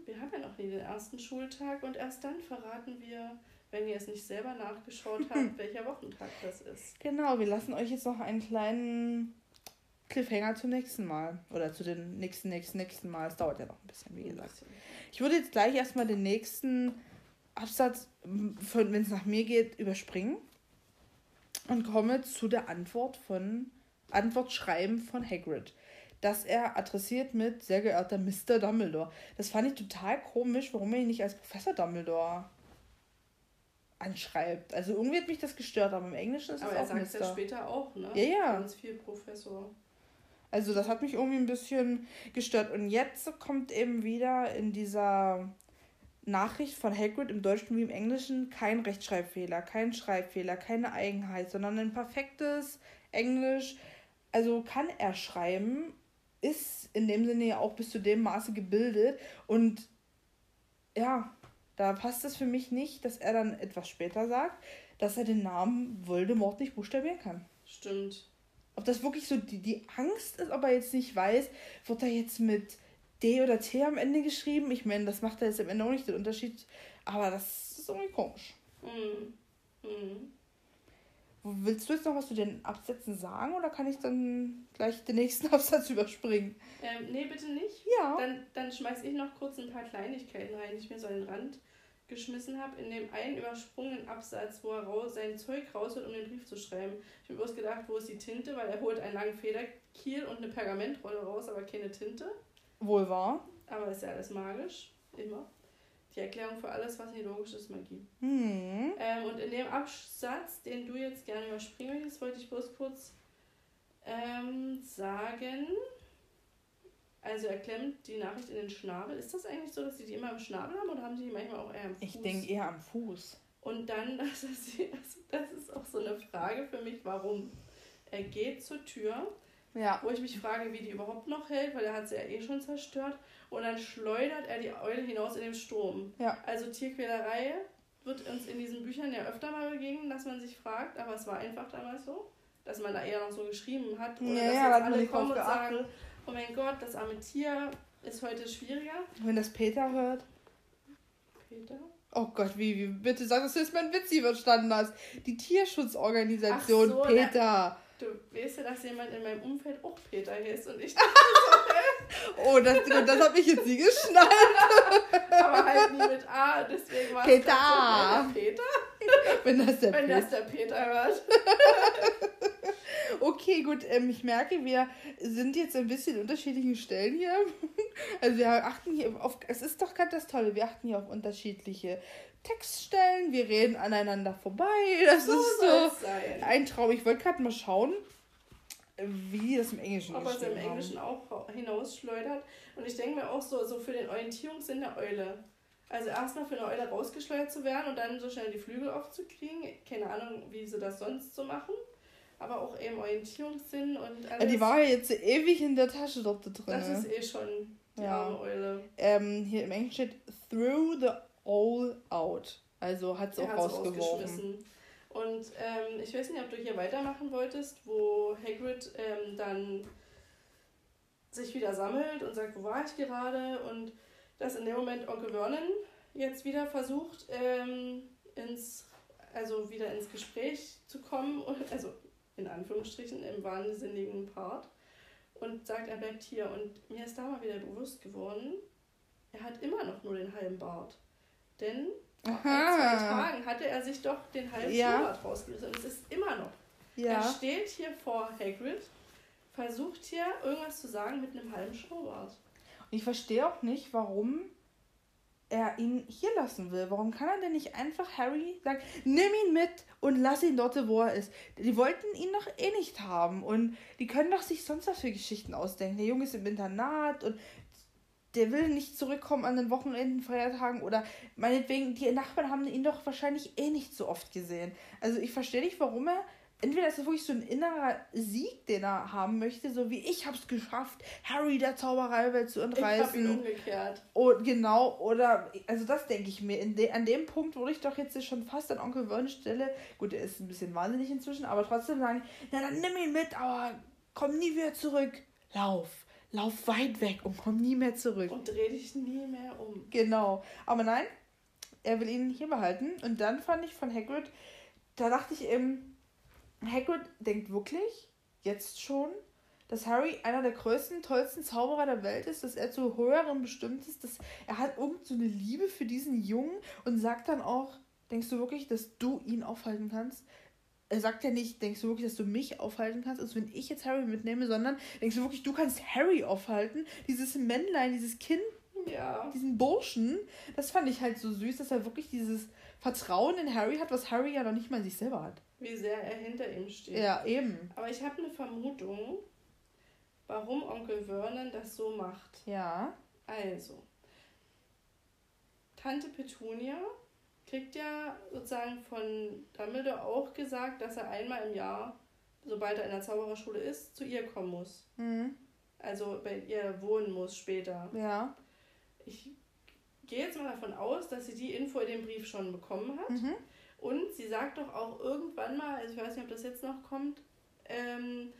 wir haben ja noch nie den ersten Schultag und erst dann verraten wir wenn ihr es nicht selber nachgeschaut habt, welcher Wochentag das ist. Genau, wir lassen euch jetzt noch einen kleinen Cliffhanger zum nächsten Mal. Oder zu den nächsten, nächsten, nächsten Mal. Es dauert ja noch ein bisschen, wie gesagt. Ich würde jetzt gleich erstmal den nächsten Absatz, wenn es nach mir geht, überspringen und komme zu der Antwort von Antwortschreiben von Hagrid. Das er adressiert mit sehr geehrter Mr. Dumbledore. Das fand ich total komisch, warum er ihn nicht als Professor Dumbledore anschreibt. Also irgendwie hat mich das gestört, aber im Englischen ist es auch Aber er sagt ja später auch, ne? Ja, ja. Ganz viel Professor. Also das hat mich irgendwie ein bisschen gestört. Und jetzt kommt eben wieder in dieser Nachricht von Hagrid im Deutschen wie im Englischen kein Rechtschreibfehler, kein Schreibfehler, keine Eigenheit, sondern ein perfektes Englisch. Also kann er schreiben, ist in dem Sinne ja auch bis zu dem Maße gebildet und ja, da passt es für mich nicht, dass er dann etwas später sagt, dass er den Namen Voldemort nicht buchstabieren kann. Stimmt. Ob das wirklich so die, die Angst ist, ob er jetzt nicht weiß, wird er jetzt mit D oder T am Ende geschrieben? Ich meine, das macht er jetzt am Ende auch nicht den Unterschied, aber das ist irgendwie komisch. Mhm. Mhm. Willst du jetzt noch was zu den Absätzen sagen oder kann ich dann gleich den nächsten Absatz überspringen? Ähm, nee, bitte nicht. Ja. Dann, dann schmeiß ich noch kurz ein paar Kleinigkeiten rein, die ich mir so an den Rand geschmissen habe, in dem einen übersprungenen Absatz, wo er raus, sein Zeug rausholt, um den Brief zu schreiben. Ich habe bloß gedacht, wo ist die Tinte, weil er holt einen langen Federkiel und eine Pergamentrolle raus, aber keine Tinte. Wohl wahr. Aber ist ja alles magisch, immer die Erklärung für alles, was nicht logisch ist, Magie. Mhm. Ähm, und in dem Absatz, den du jetzt gerne überspringen möchtest, wollte ich bloß kurz ähm, sagen. Also er klemmt die Nachricht in den Schnabel. Ist das eigentlich so, dass sie die immer im Schnabel haben oder haben sie die manchmal auch eher am Fuß? Ich denke eher am Fuß. Und dann, das ist, das ist auch so eine Frage für mich, warum. Er geht zur Tür, ja. wo ich mich frage, wie die überhaupt noch hält, weil er hat sie ja eh schon zerstört und dann schleudert er die Eule hinaus in den Sturm. Ja. Also Tierquälerei wird uns in diesen Büchern ja öfter mal begegnen, dass man sich fragt, aber es war einfach damals so, dass man da eher noch so geschrieben hat oder ja, dass ja, jetzt alle kommen und sagen, oh mein Gott, das arme Tier ist heute schwieriger. Wenn das Peter hört. Peter? Oh Gott, wie, wie bitte sag, dass du jetzt mein Witz hier verstanden hast. Die Tierschutzorganisation so, Peter. Du weißt ja, dass jemand in meinem Umfeld auch Peter ist und ich Oh, das, das habe ich jetzt nie geschnallt. Aber halt nie mit A, deswegen war Peter. es so, Peter. Wenn das der, Wenn Peter. Das der Peter hört. Okay, gut, ähm, ich merke, wir sind jetzt ein bisschen unterschiedlichen Stellen hier. Also wir achten hier auf, es ist doch gerade das Tolle, wir achten hier auf unterschiedliche Textstellen, wir reden aneinander vorbei. Das so ist so ein Traum. Ich wollte gerade mal schauen, wie das im Englischen Ob er es im Englischen auch hinausschleudert. Und ich denke mir auch so, so für den Orientierungssinn der Eule. Also erstmal für eine Eule rausgeschleudert zu werden und dann so schnell die Flügel aufzukriegen. Keine Ahnung, wie sie das sonst so machen. Aber auch eben Orientierungssinn und alles. Ja, die war ja jetzt ewig in der Tasche dort drin. Das ist eh schon die ja. arme Eule. Ähm, hier im Englischen steht threw the all out. Also hat es auch rausgeworfen. Und ähm, ich weiß nicht, ob du hier weitermachen wolltest, wo Hagrid ähm, dann sich wieder sammelt und sagt, wo war ich gerade? Und dass in dem Moment Onkel Vernon jetzt wieder versucht, ähm, ins, also wieder ins Gespräch zu kommen, also in Anführungsstrichen im wahnsinnigen Part, und sagt, er bleibt hier. Und mir ist da mal wieder bewusst geworden, er hat immer noch nur den halben Bart. Denn Aha. in zwei Tagen hatte er sich doch den halben ja. Schnurrbart rausgerissen. Und es ist immer noch. Ja. Er steht hier vor Hagrid, versucht hier irgendwas zu sagen mit einem halben Schnurrbart. Und ich verstehe auch nicht, warum er ihn hier lassen will. Warum kann er denn nicht einfach Harry sagen, nimm ihn mit und lass ihn dort, wo er ist? Die wollten ihn doch eh nicht haben und die können doch sich sonst was für Geschichten ausdenken. Der Junge ist im Internat und der will nicht zurückkommen an den Wochenenden, Feiertagen oder meinetwegen, die Nachbarn haben ihn doch wahrscheinlich eh nicht so oft gesehen. Also ich verstehe nicht, warum er entweder ist es wirklich so ein innerer Sieg, den er haben möchte, so wie ich habe es geschafft, Harry der Zaubereiwelt zu entreißen. Ich hab ihn umgekehrt. Und genau, oder, also das denke ich mir. De, an dem Punkt würde ich doch jetzt schon fast an Onkel Vern stelle, gut, er ist ein bisschen wahnsinnig inzwischen, aber trotzdem sagen, na dann nimm ihn mit, aber komm nie wieder zurück. Lauf. Lauf weit weg und komm nie mehr zurück. Und dreh dich nie mehr um. Genau. Aber nein, er will ihn hier behalten. Und dann fand ich von Hagrid, da dachte ich eben, Hagrid denkt wirklich, jetzt schon, dass Harry einer der größten, tollsten Zauberer der Welt ist, dass er zu höherem bestimmt ist, dass er hat irgend so eine Liebe für diesen Jungen und sagt dann auch, denkst du wirklich, dass du ihn aufhalten kannst? Er sagt ja nicht, denkst du wirklich, dass du mich aufhalten kannst, als wenn ich jetzt Harry mitnehme, sondern denkst du wirklich, du kannst Harry aufhalten? Dieses Männlein, dieses Kind, ja. diesen Burschen, das fand ich halt so süß, dass er wirklich dieses Vertrauen in Harry hat, was Harry ja noch nicht mal in sich selber hat wie sehr er hinter ihm steht. Ja, eben. Aber ich habe eine Vermutung, warum Onkel Vernon das so macht. Ja. Also, Tante Petunia kriegt ja sozusagen von Dumbledore auch gesagt, dass er einmal im Jahr, sobald er in der Zaubererschule ist, zu ihr kommen muss. Mhm. Also bei ihr wohnen muss später. Ja. Ich gehe jetzt mal davon aus, dass sie die Info in dem Brief schon bekommen hat. Mhm. Und sie sagt doch auch irgendwann mal, also ich weiß nicht, ob das jetzt noch kommt, ähm,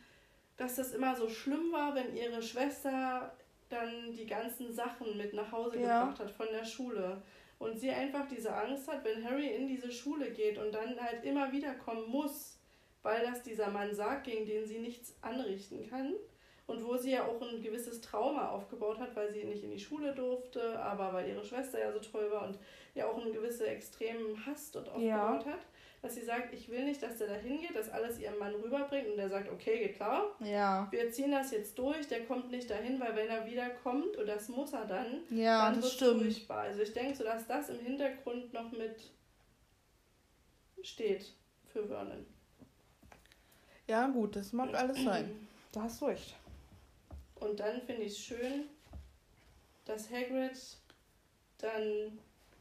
dass das immer so schlimm war, wenn ihre Schwester dann die ganzen Sachen mit nach Hause ja. gebracht hat von der Schule. Und sie einfach diese Angst hat, wenn Harry in diese Schule geht und dann halt immer wieder kommen muss, weil das dieser Mann sagt, gegen den sie nichts anrichten kann. Und wo sie ja auch ein gewisses Trauma aufgebaut hat, weil sie nicht in die Schule durfte, aber weil ihre Schwester ja so toll war und ja auch einen gewissen extremen Hass dort aufgebaut ja. hat, dass sie sagt, ich will nicht, dass der da hingeht, das alles ihrem Mann rüberbringt und der sagt, okay, geht klar. Ja. Wir ziehen das jetzt durch, der kommt nicht dahin, weil wenn er wiederkommt, und das muss er dann, ja, dann das stimmt. furchtbar. Also ich denke so, dass das im Hintergrund noch mit steht für Vernon. Ja, gut, das mag alles sein. Da hast du recht. Und dann finde ich es schön, dass Hagrid dann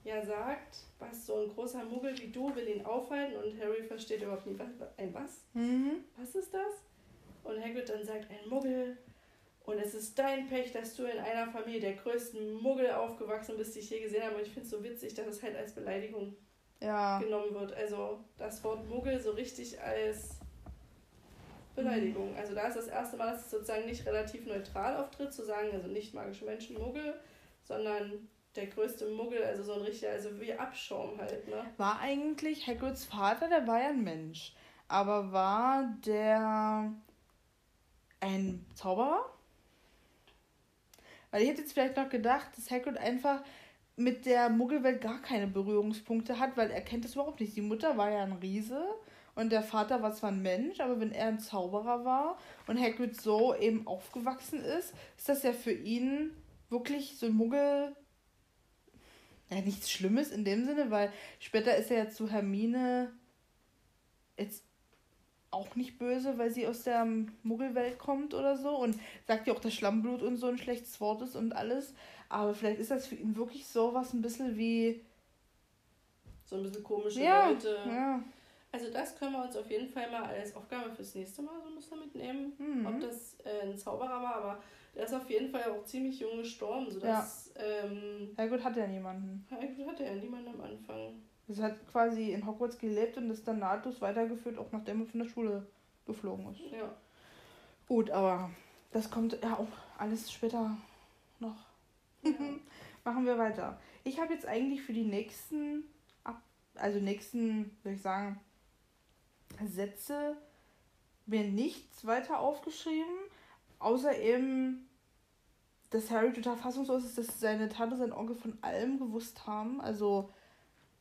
ja sagt, was so ein großer Muggel wie du will ihn aufhalten und Harry versteht überhaupt nicht, was, ein was? Mhm. Was ist das? Und Hagrid dann sagt, ein Muggel und es ist dein Pech, dass du in einer Familie der größten Muggel aufgewachsen bist, die ich je gesehen habe. Und ich finde es so witzig, dass es halt als Beleidigung ja. genommen wird. Also das Wort Muggel so richtig als Beleidigung. Also da ist das erste Mal, dass es sozusagen nicht relativ neutral auftritt, zu sagen, also nicht magische Menschen Muggel, sondern der größte Muggel, also so ein richtiger, also wie Abschaum halt, ne? War eigentlich Hagrids Vater, der war ja ein Mensch. Aber war der ein Zauberer? Weil ich hätte jetzt vielleicht noch gedacht, dass Hagrid einfach mit der Muggelwelt gar keine Berührungspunkte hat, weil er kennt das überhaupt nicht. Die Mutter war ja ein Riese und der Vater war zwar ein Mensch, aber wenn er ein Zauberer war und Hagrid so eben aufgewachsen ist, ist das ja für ihn wirklich so ein Muggel ja, nichts Schlimmes in dem Sinne, weil später ist er ja zu Hermine jetzt auch nicht böse, weil sie aus der Muggelwelt kommt oder so und sagt ja auch, dass Schlammblut und so ein schlechtes Wort ist und alles. Aber vielleicht ist das für ihn wirklich so was ein bisschen wie. So ein bisschen komische ja, Leute. Ja. Also das können wir uns auf jeden Fall mal als Aufgabe fürs nächste Mal so ein bisschen mitnehmen. Mhm. Ob das äh, ein Zauberer war, aber der ist auf jeden Fall auch ziemlich jung gestorben. Sodass, ja. Ähm, Hagrid hatte ja niemanden. Hagrid hatte ja niemanden am Anfang. Es hat quasi in Hogwarts gelebt und ist dann nahtlos weitergeführt, auch nachdem er von der Schule geflogen ist. Ja. Gut, aber Das kommt ja auch alles später noch. Ja. Machen wir weiter. Ich habe jetzt eigentlich für die nächsten, also nächsten, würde ich sagen, Sätze mir nichts weiter aufgeschrieben, außer eben, dass Harry total fassungslos ist, dass seine Tante und sein Onkel von allem gewusst haben. Also,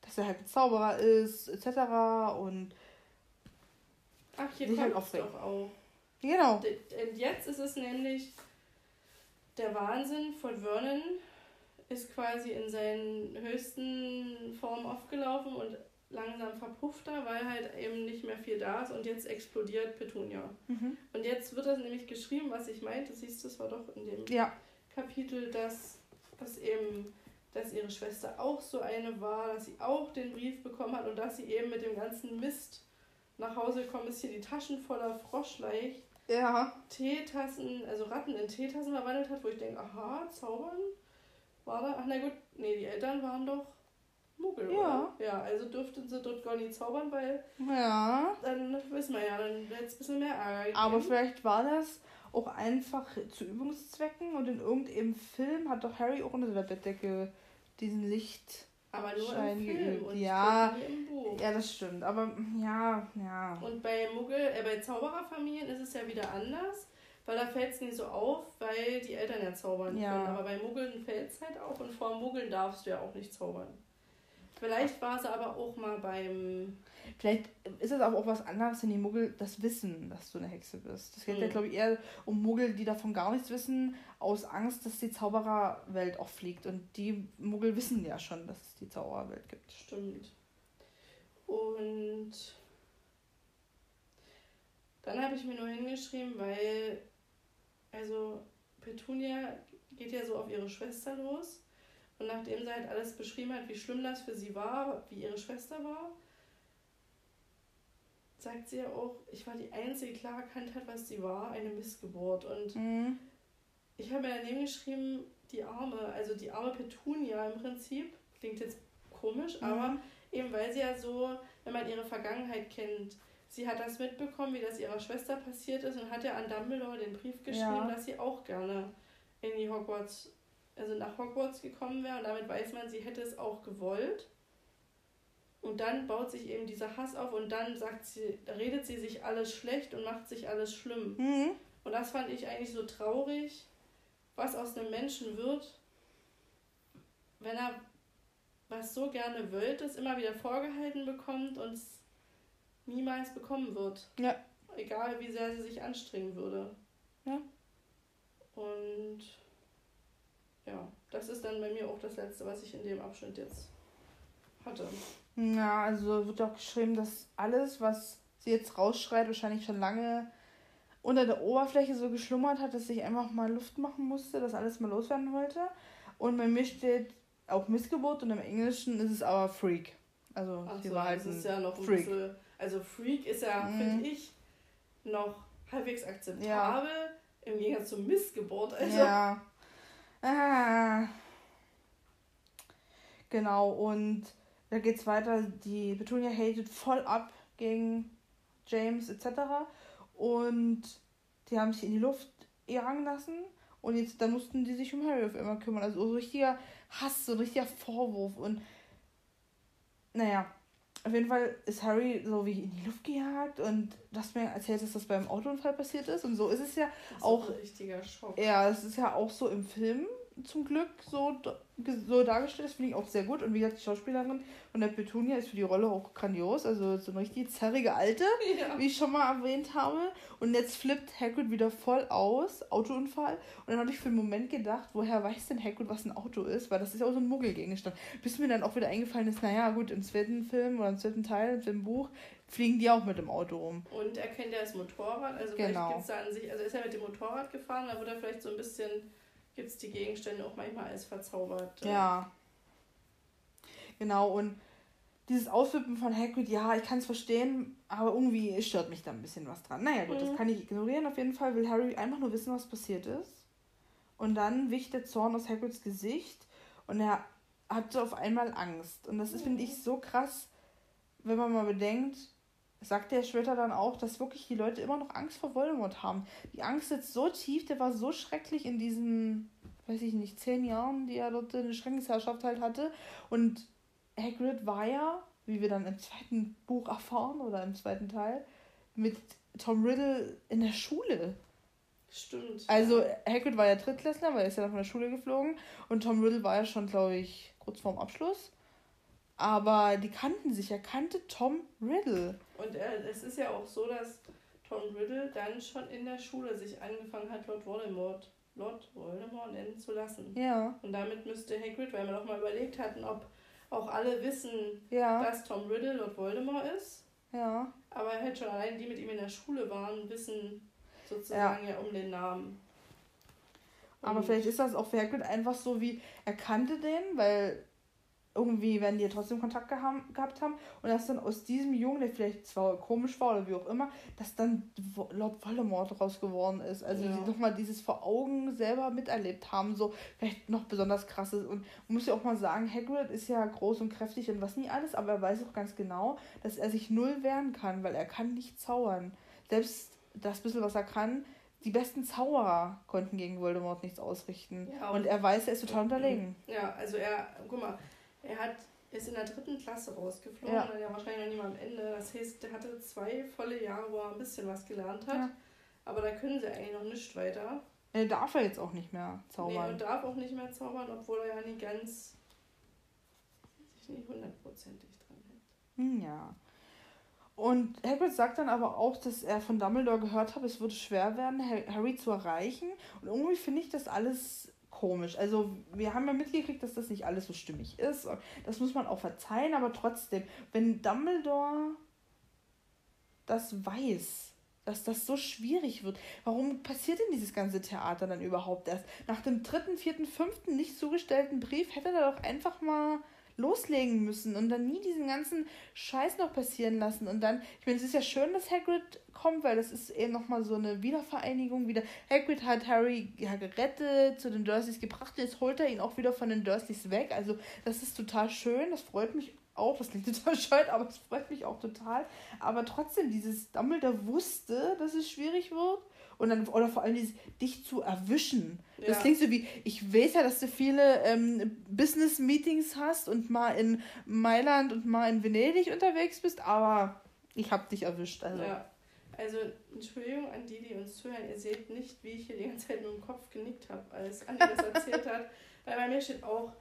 dass er halt ein Zauberer ist, etc. Und. Ach, hier kommt halt es doch auch. Genau. Und jetzt ist es nämlich der Wahnsinn von Vernon ist quasi in seinen höchsten Formen aufgelaufen und langsam verpufft er, weil halt eben nicht mehr viel da ist und jetzt explodiert Petunia. Mhm. Und jetzt wird das nämlich geschrieben, was ich meinte, siehst du, das war doch in dem ja. Kapitel, dass, dass eben dass ihre Schwester auch so eine war, dass sie auch den Brief bekommen hat und dass sie eben mit dem ganzen Mist nach Hause gekommen ist, hier die Taschen voller Froschleich, ja. Teetassen, also Ratten in Teetassen verwandelt hat, wo ich denke, aha, zaubern? War da? Ach na gut, nee, die Eltern waren doch Muggel, ja. Oder? Ja, also dürften sie dort gar nicht zaubern, weil ja. dann wissen wir ja, dann wäre es ein bisschen mehr Ärger gegeben. Aber vielleicht war das auch einfach zu Übungszwecken und in irgendeinem Film hat doch Harry auch unter der Bettdecke diesen Licht. Aber nur Schein im Film geübt. und ja, im Buch. Ja, das stimmt. Aber ja, ja. Und bei Muggel, äh, bei Zaubererfamilien ist es ja wieder anders, weil da fällt es nicht so auf, weil die Eltern ja zaubern ja. können. Aber bei Muggeln fällt es halt auf und vor Muggeln darfst du ja auch nicht zaubern. Vielleicht war es aber auch mal beim. Vielleicht ist es aber auch was anderes, wenn die Muggel das wissen, dass du eine Hexe bist. Das geht hm. ja, glaube ich, eher um Muggel, die davon gar nichts wissen, aus Angst, dass die Zaubererwelt auch fliegt. Und die Muggel wissen ja schon, dass es die Zaubererwelt gibt. Stimmt. Und dann habe ich mir nur hingeschrieben, weil, also Petunia geht ja so auf ihre Schwester los und nachdem sie halt alles beschrieben hat, wie schlimm das für sie war, wie ihre Schwester war, sagt sie ja auch, ich war die Einzige, die klar erkannt hat, was sie war, eine Missgeburt. Und mhm. ich habe mir daneben geschrieben, die arme, also die arme Petunia im Prinzip, klingt jetzt komisch, mhm. aber eben weil sie ja so, wenn man ihre Vergangenheit kennt, sie hat das mitbekommen, wie das ihrer Schwester passiert ist und hat ja an Dumbledore den Brief geschrieben, ja. dass sie auch gerne in die Hogwarts also nach Hogwarts gekommen wäre und damit weiß man, sie hätte es auch gewollt. Und dann baut sich eben dieser Hass auf und dann sagt sie, redet sie sich alles schlecht und macht sich alles schlimm. Mhm. Und das fand ich eigentlich so traurig, was aus einem Menschen wird, wenn er was so gerne will, das immer wieder vorgehalten bekommt und es niemals bekommen wird. Ja. Egal wie sehr sie sich anstrengen würde. Ja. Und ja, das ist dann bei mir auch das Letzte, was ich in dem Abschnitt jetzt hatte. Ja, also wird auch geschrieben, dass alles, was sie jetzt rausschreit, wahrscheinlich schon lange unter der Oberfläche so geschlummert hat, dass ich einfach mal Luft machen musste, dass alles mal loswerden wollte. Und bei mir steht auch Missgeburt und im Englischen ist es aber Freak. Also Ach sie so, war halt ist ja noch Freak. Bisschen, also Freak ist ja, mhm. finde ich, noch halbwegs akzeptabel ja. im Gegensatz zur Missgeburt. Also. Ja. Ah. Genau, und da geht's weiter. Die Petunia hatet voll ab gegen James etc. Und die haben sich in die Luft jagen lassen. Und jetzt, da mussten die sich um Harry auf einmal kümmern. Also so richtiger Hass, so ein richtiger Vorwurf. Und naja, auf jeden Fall ist Harry so wie in die Luft gejagt und du hast mir erzählt, dass das beim Autounfall passiert ist. Und so ist es ja das auch. Ein richtiger Schock. Ja, es ist ja auch so im Film zum Glück so, so dargestellt. Das finde ich auch sehr gut. Und wie gesagt, die Schauspielerin von der Petunia ist für die Rolle auch grandios. Also so eine richtig zerrige Alte, ja. wie ich schon mal erwähnt habe. Und jetzt flippt Hagrid wieder voll aus, Autounfall. Und dann habe ich für einen Moment gedacht, woher weiß denn Hagrid, was ein Auto ist? Weil das ist ja auch so ein Muggelgegenstand. Bis mir dann auch wieder eingefallen ist, naja, gut, im zweiten Film oder im zweiten Teil, im zweiten Buch, fliegen die auch mit dem Auto rum. Und er kennt ja das Motorrad, also genau. vielleicht gibt es da an sich, also ist er mit dem Motorrad gefahren, da wird er vielleicht so ein bisschen gibt es die Gegenstände auch manchmal als verzaubert. Ja. Genau, und dieses Ausflippen von Hagrid, ja, ich kann es verstehen, aber irgendwie stört mich da ein bisschen was dran. Naja, gut, mhm. das kann ich ignorieren. Auf jeden Fall will Harry einfach nur wissen, was passiert ist. Und dann wicht der Zorn aus Hagrids Gesicht und er hat auf einmal Angst. Und das ist, finde ich, so krass, wenn man mal bedenkt, sagt der später dann auch, dass wirklich die Leute immer noch Angst vor Voldemort haben. Die Angst sitzt so tief, der war so schrecklich in diesen, weiß ich nicht, zehn Jahren, die er dort eine Schreckensherrschaft halt hatte. Und Hagrid war ja, wie wir dann im zweiten Buch erfahren oder im zweiten Teil, mit Tom Riddle in der Schule. Stimmt. Also Hagrid war ja Drittklässler, weil er ist ja von der Schule geflogen. Und Tom Riddle war ja schon, glaube ich, kurz vorm Abschluss. Aber die kannten sich, er kannte Tom Riddle. Und er, es ist ja auch so, dass Tom Riddle dann schon in der Schule sich angefangen hat, Lord Voldemort, Lord Voldemort nennen zu lassen. Ja. Und damit müsste Hagrid, weil wir noch mal überlegt hatten, ob auch alle wissen, ja. dass Tom Riddle Lord Voldemort ist. Ja. Aber halt schon allein die mit ihm in der Schule waren, wissen sozusagen ja, ja um den Namen. Und Aber vielleicht ist das auch für Hagrid einfach so wie, er kannte den, weil irgendwie werden die ja trotzdem Kontakt geha gehabt haben und dass dann aus diesem Jungen, der vielleicht zwar komisch war oder wie auch immer, dass dann Lord Voldemort raus geworden ist. Also ja. die nochmal dieses vor Augen selber miterlebt haben, so vielleicht noch besonders krasses. Und man muss ja auch mal sagen, Hagrid ist ja groß und kräftig und was nie alles, aber er weiß auch ganz genau, dass er sich null wehren kann, weil er kann nicht zaubern. Selbst das bisschen, was er kann, die besten Zauberer konnten gegen Voldemort nichts ausrichten. Ja, und, und, er weiß, er ist total unterlegen. Ja, also er, guck mal, er hat, ist in der dritten Klasse rausgeflogen, ja. dann ja wahrscheinlich noch nicht mal am Ende. Das heißt, er hatte zwei volle Jahre, wo er ein bisschen was gelernt hat. Ja. Aber da können sie eigentlich noch nicht weiter. Er darf er jetzt auch nicht mehr zaubern. Nee, und darf auch nicht mehr zaubern, obwohl er ja nicht ganz, sich nicht hundertprozentig dran hält. Hm, ja. Und Hagrid sagt dann aber auch, dass er von Dumbledore gehört hat, es würde schwer werden, Harry zu erreichen. Und irgendwie finde ich das alles komisch. Also wir haben ja mitgekriegt, dass das nicht alles so stimmig ist. Das muss man auch verzeihen, aber trotzdem, wenn Dumbledore das weiß, dass das so schwierig wird, warum passiert denn dieses ganze Theater dann überhaupt erst? Nach dem dritten, vierten, fünften nicht zugestellten Brief hätte er doch einfach mal loslegen müssen und dann nie diesen ganzen Scheiß noch passieren lassen. Und dann, ich meine, es ist ja schön, dass Hagrid kommt, weil das ist eben nochmal so eine Wiedervereinigung. Wieder. Hagrid hat Harry ja, gerettet, zu den Dursleys gebracht jetzt holt er ihn auch wieder von den Dursleys weg. Also das ist total schön, das freut mich auch, das klingt total schön, aber es freut mich auch total. Aber trotzdem, dieses Dumbledore wusste, dass es schwierig wird und dann, oder vor allem dieses, dich zu erwischen. Ja. Das klingt so wie, ich weiß ja, dass du viele ähm, Business-Meetings hast und mal in Mailand und mal in Venedig unterwegs bist, aber ich hab dich erwischt. Also. Ja. Also, Entschuldigung an die, die uns zuhören. Ihr seht nicht, wie ich hier die ganze Zeit mit dem Kopf genickt habe, als Andi das erzählt hat. Weil bei mir steht auch,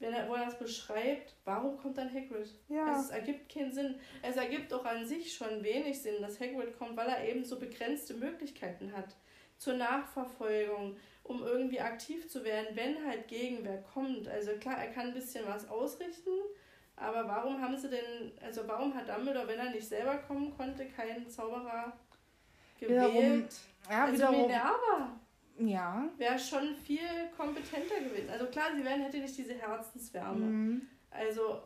wenn er, wo er das beschreibt, warum kommt dann Hagrid? Ja. Es ergibt keinen Sinn. Es ergibt auch an sich schon wenig Sinn, dass Hagrid kommt, weil er eben so begrenzte Möglichkeiten hat zur Nachverfolgung, um irgendwie aktiv zu werden, wenn halt Gegenwehr kommt. Also klar, er kann ein bisschen was ausrichten, aber warum haben sie denn, also warum hat Dumbledore, wenn er nicht selber kommen konnte, keinen Zauberer gewählt? Wiederum, ja, also wiederum, Minerva. Ja. Wäre schon viel kompetenter gewesen. Also klar, sie wären, hätte nicht diese Herzenswärme. Mhm. Also,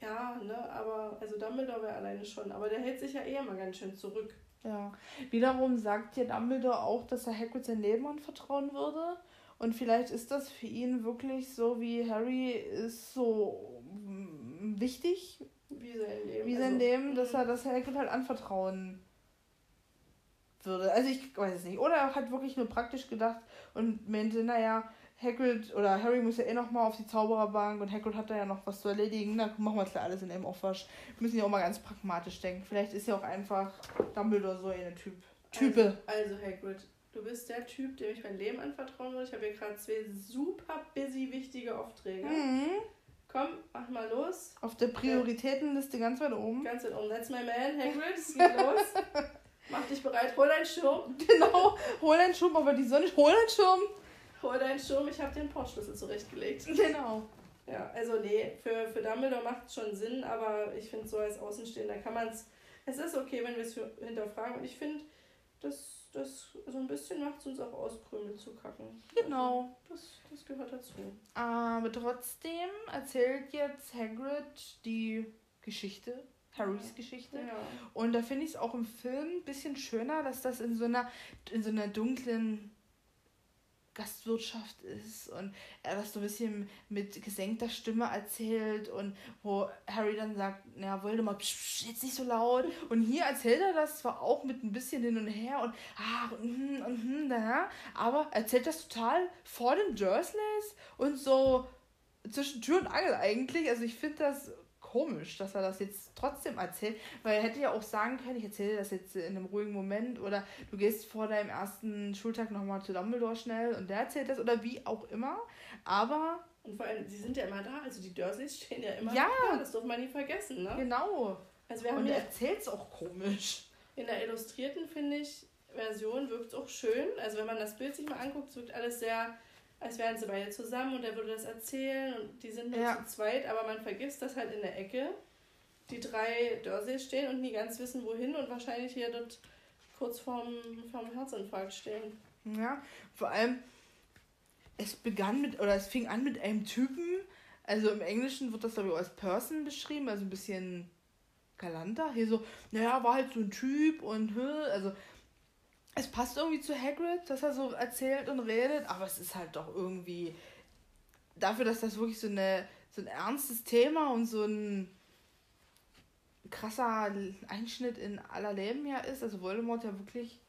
ja, ne, aber, also Dumbledore wäre alleine schon. Aber der hält sich ja eh immer ganz schön zurück. Ja. Wiederum sagt ja Dumbledore auch, dass er Hagrid sein Leben anvertrauen würde. Und vielleicht ist das für ihn wirklich so, wie Harry ist so mm, wichtig. Wie sein Leben. Wie sein also, Leben, dass mhm. er das Hagrid halt anvertrauen würde. Also ich weiß es nicht. Oder er hat wirklich nur praktisch gedacht und meinte, naja, Hagrid oder Harry muss ja eh nochmal auf die Zaubererbank und Hagrid hat da ja noch was zu erledigen. Na, machen wir jetzt alles in einem Aufwasch. Wir müssen ja auch mal ganz pragmatisch denken. Vielleicht ist ja auch einfach Dumbledore so eine Typ. Type. Also, also Hagrid, du bist der Typ, dem ich mein Leben anvertrauen würde. Ich habe hier gerade zwei super busy wichtige Aufträge. Mhm. Komm, mach mal los. Auf der Prioritätenliste ganz weit oben. Ganz weit oben. That's my man, Hagrid. Es geht los. Mach dich bereit, hol deinen Schirm. Genau, hol deinen Schirm, aber die Sonne, hol deinen Schirm. Hol deinen Schirm, ich habe den Portschlüssel zurechtgelegt. Genau. Ja, also nee, für, für Dumbledore macht es schon Sinn, aber ich finde so als Außenstehender kann man es. Es ist okay, wenn wir es hinterfragen. Und ich finde, dass das so ein bisschen macht es uns auch aus, Krümel zu kacken. Genau. Also, das, das gehört dazu. Aber trotzdem erzählt jetzt Hagrid die Geschichte Harrys Geschichte. Ja. Und da finde ich es auch im Film ein bisschen schöner, dass das in so einer, in so einer dunklen Gastwirtschaft ist und er das so ein bisschen mit gesenkter Stimme erzählt und wo Harry dann sagt, ja, Voldemort, psch, psch, jetzt nicht so laut. Und hier erzählt er das zwar auch mit ein bisschen hin und her und ach und hm und hm, da, aber erzählt das total vor den Dursleys und so zwischen Tür und Angel eigentlich. Also ich finde das komisch, dass er das jetzt trotzdem erzählt, weil er hätte ja auch sagen können, ich erzähle das jetzt in einem ruhigen Moment oder du gehst vor deinem ersten Schultag nochmal zu Dumbledore schnell und der erzählt das oder wie auch immer, aber... Und vor allem, sie sind ja immer da, also die Dursleys stehen ja immer ja, da, das darf man nie vergessen, ne? Genau. Also wir haben und er erzählt es auch komisch. In der illustrierten, finde ich, Version wirkt es auch schön, also wenn man das Bild sich mal anguckt, wirkt alles sehr als wären sie beide zusammen und er würde das erzählen und die sind nur ja. zu zweit, aber man vergisst, dass halt in der Ecke die drei Dursleys stehen und nie ganz wissen, wohin und wahrscheinlich hier dort kurz vorm, vorm Herzinfarkt stehen. Ja, vor allem, es begann mit, oder es fing an mit einem Typen, also im Englischen wird das, glaube ich, als Person beschrieben, also ein bisschen galanter. Hier so, naja, war halt so ein Typ und, also es passt irgendwie zu Hagrid, dass er so erzählt und redet, aber es ist halt doch irgendwie dafür, dass das wirklich so, eine, so ein ernstes Thema und so ein krasser Einschnitt in aller Leben ja ist, also Voldemort ja wirklich,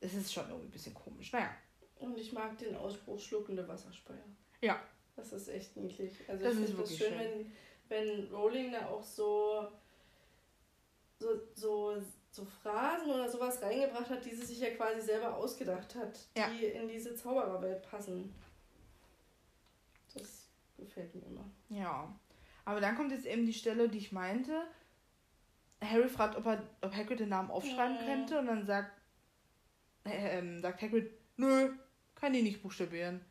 es ist schon irgendwie ein bisschen komisch. Naja. Und ich mag den Ausspruch schluckende Wasserspeier. Ja. Das ist echt niedlich. Also das ich finde es schön, schön, wenn, wenn Rowling da auch so, so, so so Phrasen oder sowas reingebracht hat, die sie sich ja quasi selber ausgedacht hat, ja. die in diese Zaubererwelt passen. Das gefällt mir immer. Ja. Aber dann kommt jetzt eben die Stelle, die ich meinte. Harry fragt, ob, er, ob Hagrid den Namen aufschreiben ja. könnte und dann sagt, äh, äh, sagt Hagrid, nö, kann die nicht buchstabieren.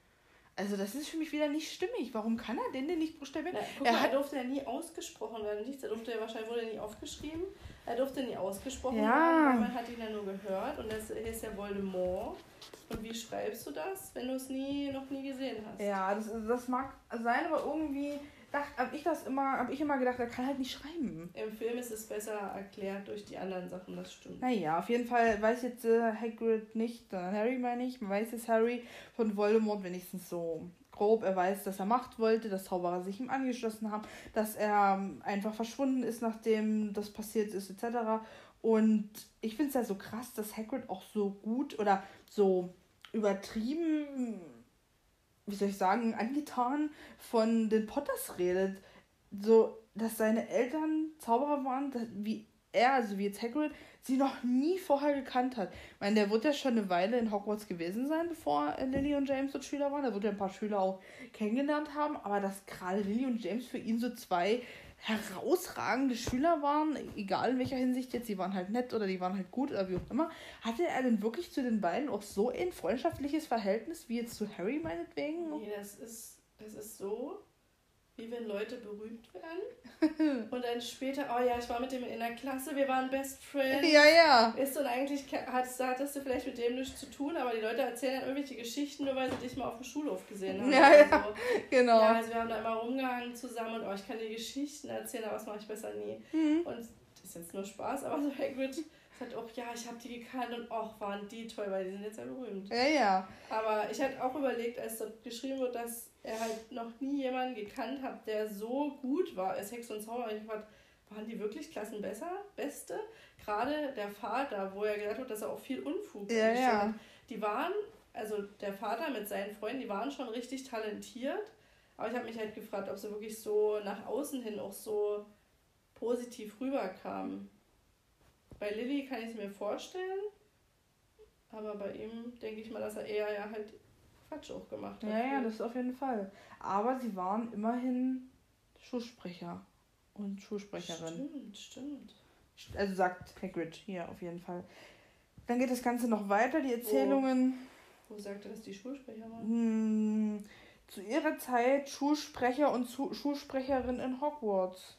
Also das ist für mich wieder nicht stimmig. Warum kann er den denn nicht buchstabieren? Ja, guck er, mal, hat, er durfte ja nie ausgesprochen werden. Nichts, er durfte ja wahrscheinlich wurde nie aufgeschrieben. Er durfte nie ausgesprochen ja. werden, man hat ihn ja nur gehört und das ist ja Voldemort. Und wie schreibst du das, wenn du es nie noch nie gesehen hast? Ja, das, das mag sein, aber irgendwie habe ich das immer, habe ich immer gedacht, er kann halt nicht schreiben. Im Film ist es besser erklärt durch die anderen Sachen, das stimmt. Naja, auf jeden Fall weiß jetzt äh, Hagrid nicht, sondern Harry meine ich, man weiß jetzt Harry von Voldemort wenigstens so grob. Er weiß, dass er Macht wollte, dass Zauberer sich ihm angeschlossen haben, dass er ähm, einfach verschwunden ist, nachdem das passiert ist, etc. Und ich finde es ja so krass, dass Hagrid auch so gut oder so übertrieben wie soll ich sagen, angetan von den Potters redet. So, dass seine Eltern Zauberer waren, wie er, also wie jetzt Hagrid, sie noch nie vorher gekannt hat. Ich meine, der wird ja schon eine Weile in Hogwarts gewesen sein, bevor Lily und James dort Schüler waren. Da wird ja ein paar Schüler auch kennengelernt haben, aber dass gerade Lily und James für ihn so zwei herausragende Schüler waren, egal in welcher Hinsicht jetzt, die waren halt nett oder die waren halt gut oder wie auch immer, hatte er denn wirklich zu den beiden auch so ein freundschaftliches Verhältnis wie jetzt zu Harry meinetwegen? Nee, das ist, das ist so, wie wenn Leute berühmt werden und dann später, oh ja, ich war mit dem in der Klasse, wir waren Best Friends. Ja, ja. Ist und eigentlich hattest, hattest du vielleicht mit dem nichts zu tun, aber die Leute erzählen dann irgendwelche Geschichten, nur weil sie dich mal auf dem Schulhof gesehen haben. Ja, ja, so. genau. Ja, also wir haben da immer rumgehangen zusammen und oh, ich kann dir Geschichten erzählen, aber das mache ich besser nie. Mhm. Und das ist jetzt nur Spaß, aber so Hagrid sagt auch, ja, ich habe die gekannt und auch waren die toll, weil die sind jetzt ja berühmt. Ja, ja. Aber ich hatte auch überlegt, als dort geschrieben wird, dass er halt noch nie jemanden gekannt hat, der so gut war als Hex und Zauber. Ich fand, waren die wirklich Klassen besser? Beste? Gerade der Vater, wo er gesagt hat, dass er auch viel Unfug ja, ja. Die waren, also der Vater mit seinen Freunden, die waren schon richtig talentiert. Aber ich habe mich halt gefragt, ob sie wirklich so nach außen hin auch so positiv rüberkamen. Bei Lilly kann ich es mir vorstellen, aber bei ihm denke ich mal, dass er eher ja halt Quatsch auch gemacht hat. Ja, ja, das auf jeden Fall. Aber sie waren immerhin Schulsprecher und Schulsprecherin. Stimmt, stimmt. Also sagt Hagrid hier auf jeden Fall. Dann geht das Ganze noch weiter, die Erzählungen. Wo, Wo sagt er, dass die Schulsprecher waren? Hm, zu ihrer Zeit Schulsprecher und Schulsprecherin in Hogwarts.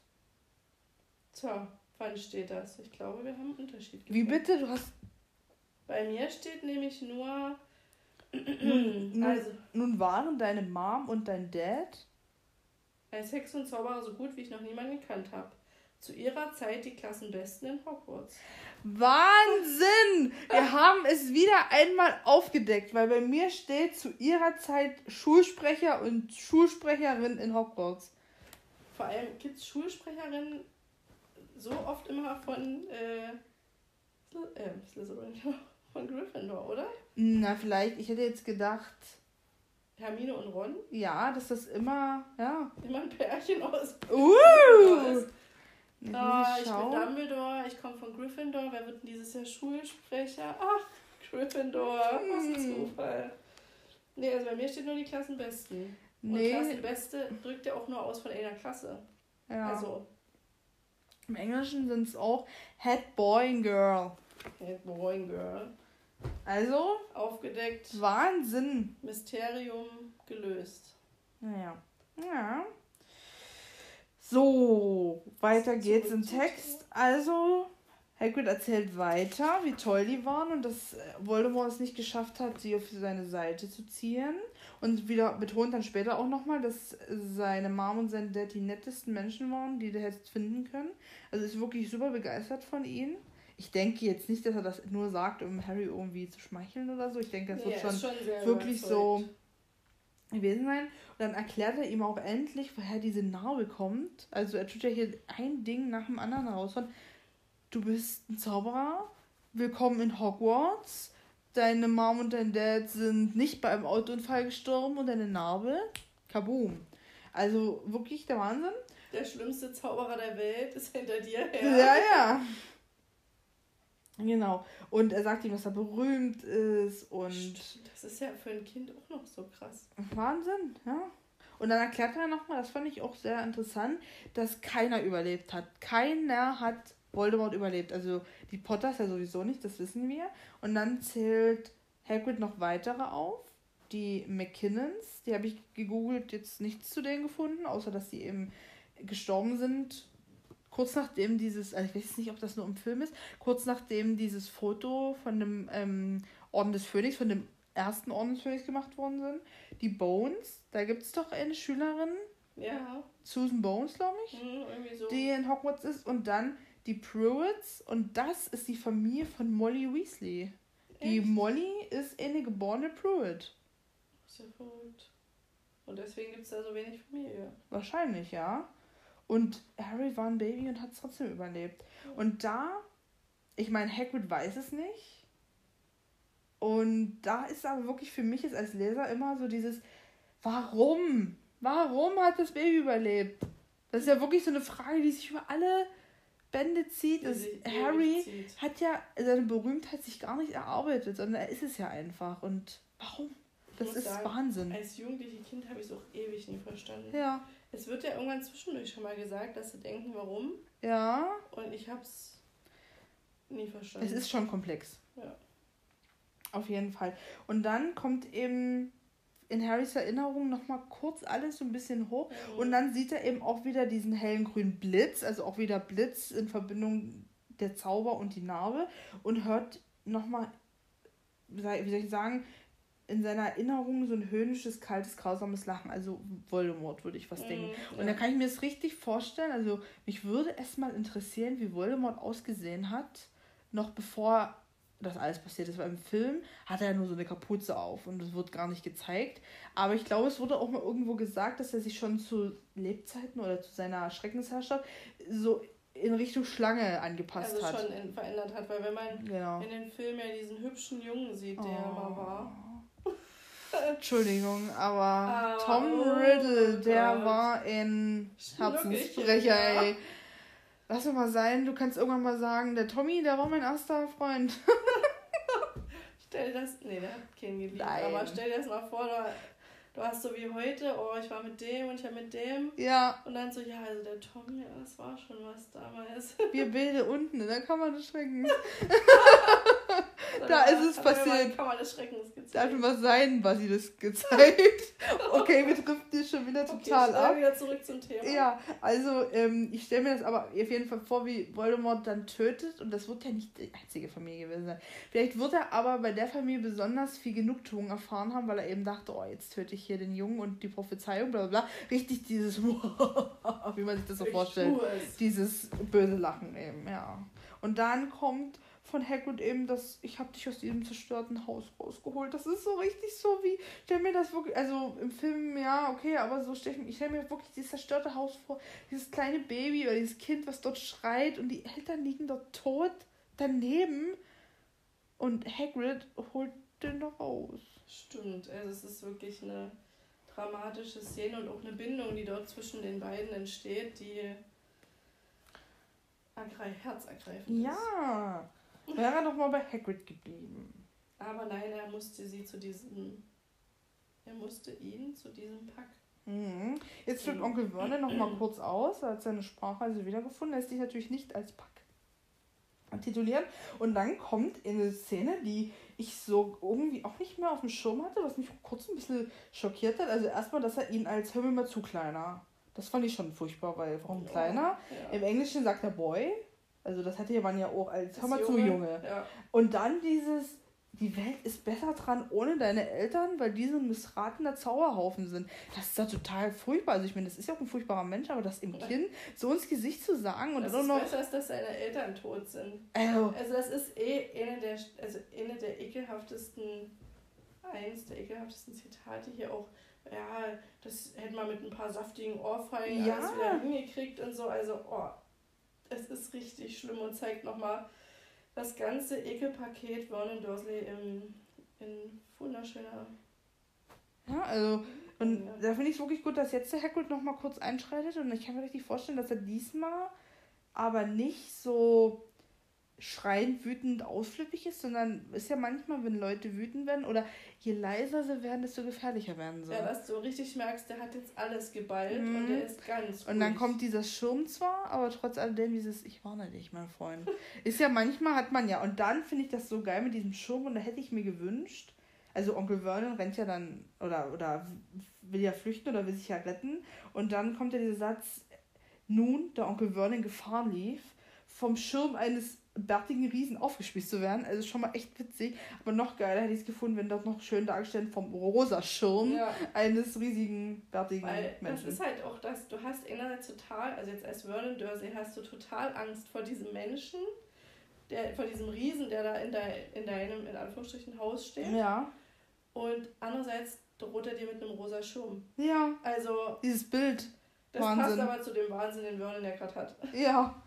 Tja, wann steht das? Ich glaube, wir haben einen Unterschied. Gefunden. Wie bitte? Du hast. Bei mir steht nämlich nur nun, also, nun waren deine Mom und dein Dad als Hex und Zauberer so gut, wie ich noch niemanden gekannt habe. zu ihrer Zeit die Klassenbesten in Hogwarts. Wahnsinn! Wir haben es wieder einmal aufgedeckt, weil bei mir steht zu ihrer Zeit Schulsprecher und Schulsprecherin in Hogwarts. Vor allem gibt es Schulsprecherinnen so oft immer von äh, äh, Slytherin, von Gryffindor, oder? Na, vielleicht, ich hätte jetzt gedacht. Hermine und Ron? Ja, dass das immer, ja. Immer ein Pärchen aus. Uh! Oh, ich bin Dumbledore, ich komme von Gryffindor. Wer wird denn dieses Jahr Schulsprecher? Ach, Gryffindor. Hm. Was ein Zufall. Nee, also bei mir steht nur die Klassenbesten. Nee. Und Klassenbeste drückt ja auch nur aus von einer Klasse. Ja. Also. Im Englischen sind es auch Head Boy and Girl. Boy and Girl. Also. Aufgedeckt. Wahnsinn. Mysterium gelöst. Naja. Ja. So, weiter geht's im Text. Also, Hagrid erzählt weiter, wie toll die waren und dass äh, Voldemort es nicht geschafft hat, sie auf seine Seite zu ziehen. Und wieder betont dann später auch nochmal, dass seine Mom und sein Dad die nettesten Menschen waren, die du hättest finden können. Also ist wirklich super begeistert von ihnen. Ich denke jetzt nicht, dass er das nur sagt, um Harry irgendwie zu schmeicheln oder so. Ich denke, das nee, wird schon, schon wirklich so gewesen sein. Und dann erklärt er ihm auch endlich, woher diese Narbe kommt. Also er tut ja hier ein Ding nach dem anderen raushauen. Du bist ein Zauberer, willkommen in Hogwarts. Deine Mom und dein Dad sind nicht bei einem Autounfall gestorben und deine Narbe, kaboom. Also wirklich der Wahnsinn. Der schlimmste Zauberer der Welt ist hinter dir her. Ja, ja. Genau. Und er sagt ihm, dass er berühmt ist und. Das ist ja für ein Kind auch noch so krass. Wahnsinn, ja. Und dann erklärt er nochmal, das fand ich auch sehr interessant, dass keiner überlebt hat. Keiner hat Voldemort überlebt. Also die Potters ja sowieso nicht, das wissen wir. Und dann zählt Hagrid noch weitere auf. Die McKinnons, die habe ich gegoogelt, jetzt nichts zu denen gefunden, außer dass sie eben gestorben sind kurz nachdem dieses, also ich weiß nicht, ob das nur im Film ist, kurz nachdem dieses Foto von dem ähm, Orden des Phönix, von dem ersten Orden des Phönix gemacht worden sind, die Bones, da gibt es doch eine Schülerin, ja. Susan Bones, glaube ich, mhm, so. die in Hogwarts ist und dann die Pruitts und das ist die Familie von Molly Weasley. Echt? Die Molly ist eine geborene Pruitt. Sehr verrückt. Und deswegen gibt es da so wenig Familie. Wahrscheinlich, ja. Und Harry war ein Baby und hat es trotzdem überlebt. Und da, ich meine, Hagrid weiß es nicht. Und da ist aber wirklich für mich jetzt als Leser immer so dieses, warum? Warum hat das Baby überlebt? Das ist ja wirklich so eine Frage, die sich über alle Bände zieht. Das Harry zieht. hat ja seine Berühmtheit sich gar nicht erarbeitet, sondern er ist es ja einfach. Und warum? Das ist sagen, Wahnsinn. Als jugendliche Kind habe ich es auch ewig nie verstanden. Ja. Es wird ja irgendwann zwischendurch schon mal gesagt, dass sie denken, warum. Ja. Und ich habe es nie verstanden. Es ist schon komplex. Ja. Auf jeden Fall. Und dann kommt eben in Harrys Erinnerung nochmal kurz alles so ein bisschen hoch. Ja. Und dann sieht er eben auch wieder diesen hellen grünen Blitz, also auch wieder Blitz in Verbindung der Zauber und die Narbe. Und hört nochmal, wie soll ich sagen, in seiner Erinnerung so ein höhnisches, kaltes, grausames Lachen. Also Voldemort, würde ich fast mm, denken. Und ja. da kann ich mir das richtig vorstellen. Also mich würde es mal interessieren, wie Voldemort ausgesehen hat, noch bevor das alles passiert ist. Weil im Film hat er ja nur so eine Kapuze auf und das wird gar nicht gezeigt. Aber ich glaube, es wurde auch mal irgendwo gesagt, dass er sich schon zu Lebzeiten oder zu seiner Schreckensherrschaft so in Richtung Schlange angepasst also hat. schon in, verändert hat, weil wenn man genau. in den Film ja diesen hübschen Jungen sieht, der oh. mal war Entschuldigung, aber oh, Tom Riddle, der Gott. war ein Herzenssprecher, ey. Lass doch mal sein, du kannst irgendwann mal sagen, der Tommy, der war mein erster Freund. stell das, nee, der hat keinen geliebt, Nein. aber stell dir das mal vor, du, du hast so wie heute, oh, ich war mit dem und ich war mit dem. Ja. Und dann so, ja, also der Tommy, das war schon was damals. Wir Bilder unten in der Kammer des Schreckens. da ist es passiert. Da hat mal sein das gezeigt. okay, wir driften hier schon wieder total okay, ab. wieder zurück zum Thema. Ja, also ähm, ich stelle mir das aber auf jeden Fall vor, wie Voldemort dann tötet. Und das wird ja nicht die einzige Familie gewesen sein. Vielleicht wird er aber bei der Familie besonders viel Genugtuung erfahren haben, weil er eben dachte, oh, jetzt töte ich hier den Jungen und die Prophezeiung, bla bla bla. Richtig dieses, wie man sich das so ich vorstellt. Dieses böse Lachen eben, ja. Und dann kommt von Hagrid eben das, ich habe dich aus diesem zerstörten Haus rausgeholt. Das ist so richtig so wie, stell mir das wirklich, also im Film, ja, okay, aber so stell ich, ich stell mir wirklich dieses zerstörte Haus vor, dieses kleine Baby oder dieses Kind, was dort schreit und die Eltern liegen dort tot daneben und Hagrid holt den da raus. Stimmt, also es ist wirklich eine dramatische Szene und auch eine Bindung, die dort zwischen den beiden entsteht, die herzergreifend Ja, wäre er doch mal bei Hagrid geblieben. Aber nein, er musste sie zu diesem, er musste ihn zu diesem Pakt. Mhm. Jetzt führt Onkel Vernon noch mal kurz aus, er hat seine Sprachreise wiedergefunden, lässt sich natürlich nicht als Pack titulieren. Und dann kommt eine Szene, die ich so irgendwie auch nicht mehr auf dem Schirm hatte, was mich kurz ein bisschen schockiert hat. Also erstmal, dass er ihn als Hör mir mal zu kleiner das fand ich schon furchtbar, weil warum ja, kleiner? Ja. Im Englischen sagt er Boy. Also das hätte man ja auch als Hör mal zu Junge. Ja. Und dann dieses, die Welt ist besser dran ohne deine Eltern, weil die so ein missratener Zauberhaufen sind. Das ist ja total furchtbar. Also ich meine, das ist ja auch ein furchtbarer Mensch, aber das im Kind so ins Gesicht zu sagen und das dann ist noch. besser, dass seine Eltern tot sind. Also, also das ist eh eine der, also eine der ekelhaftesten, eins der ekelhaftesten Zitate hier auch ja, das hätte man mit ein paar saftigen Ohrfeigen ja. alles wieder hingekriegt und so. Also, oh, es ist richtig schlimm und zeigt nochmal das ganze Ekelpaket Vernon Dursley in, in wunderschöner. Ja, also, und ja. da finde ich es wirklich gut, dass jetzt der Hagrid nochmal kurz einschreitet und ich kann mir richtig vorstellen, dass er diesmal aber nicht so schreiend, wütend, ausflippig ist, sondern ist ja manchmal, wenn Leute wütend werden oder je leiser sie werden, desto gefährlicher werden sie. Ja, dass du richtig merkst, der hat jetzt alles geballt mhm. und der ist ganz Und dann kommt dieser Schirm zwar, aber trotz alledem dieses Ich warne dich, mein Freund. ist ja manchmal hat man ja, und dann finde ich das so geil mit diesem Schirm und da hätte ich mir gewünscht, also Onkel Vernon rennt ja dann oder, oder will ja flüchten oder will sich ja retten und dann kommt ja dieser Satz, nun, der Onkel Vernon Gefahr lief, vom Schirm eines bärtigen Riesen aufgespießt zu werden. Also schon mal echt witzig. Aber noch geiler hätte ich es gefunden, wenn dort noch schön dargestellt vom rosa Schirm ja. eines riesigen, bärtigen Weil Menschen. Das ist halt auch das, du hast einerseits total, also jetzt als Vernon Dursley hast du total Angst vor diesem Menschen, der, vor diesem Riesen, der da in, de, in deinem, in Anführungsstrichen, Haus steht. Ja. Und andererseits droht er dir mit einem rosa Schirm. Ja. Also. Dieses Bild. Das Wahnsinn. passt aber zu dem Wahnsinn, den Vernon ja gerade hat. Ja.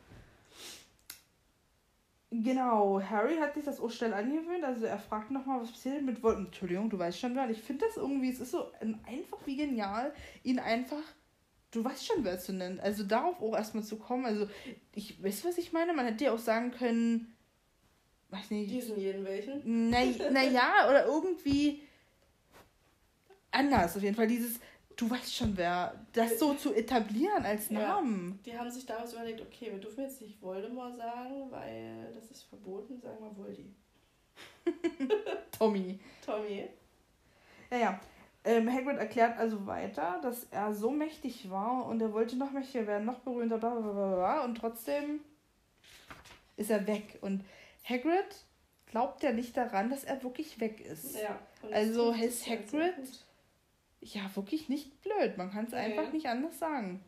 Genau, Harry hat sich das auch schnell angewöhnt. Also er fragt nochmal, was passiert mit Wolken. Entschuldigung, du weißt schon wer. Ich finde das irgendwie, es ist so einfach wie genial, ihn einfach, du weißt schon, wer zu nennen. Also darauf auch erstmal zu kommen. Also ich weiß, was ich meine. Man hätte ja auch sagen können, weiß nicht. Diesen jeden welchen? Naja, na oder irgendwie anders auf jeden Fall. Dieses, du weißt schon wer, das so zu etablieren als Namen. Ja, die haben sich damals überlegt, okay, wir dürfen jetzt nicht Voldemort sagen, weil das ist verboten, sagen wir Voldi. Tommy. Tommy. Ja, ja. Ähm, Hagrid erklärt also weiter, dass er so mächtig war und er wollte noch mächtiger werden, noch berühmter, bla bla bla bla und trotzdem ist er weg. Und Hagrid glaubt ja nicht daran, dass er wirklich weg ist. Ja, also ist Hagrid ja wirklich nicht blöd. Man kann es okay. einfach nicht anders sagen.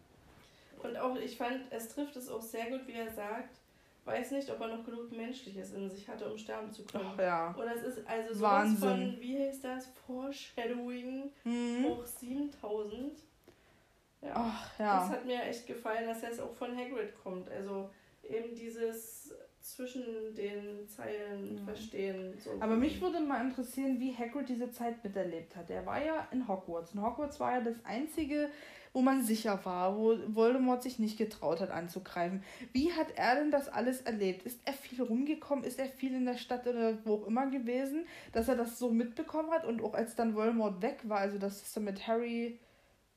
Und auch, ich fand, es trifft es auch sehr gut, wie er sagt, weiß nicht, ob er noch genug Menschliches in sich hatte, um sterben zu können. Ach, ja. Oder es ist also sowas Wahnsinn. von, wie heißt das, Foreshadowing mhm. hoch 7000. Ja. Ach, ja. Das hat mir echt gefallen, dass das auch von Hagrid kommt. Also eben dieses zwischen den Zeilen ja. verstehen. So Aber mich würde mal interessieren, wie Hagrid diese Zeit miterlebt hat. Er war ja in Hogwarts. Und Hogwarts war ja das einzige, wo man sicher war, wo Voldemort sich nicht getraut hat anzugreifen. Wie hat er denn das alles erlebt? Ist er viel rumgekommen? Ist er viel in der Stadt oder wo auch immer gewesen, dass er das so mitbekommen hat? Und auch als dann Voldemort weg war, also dass es dann mit Harry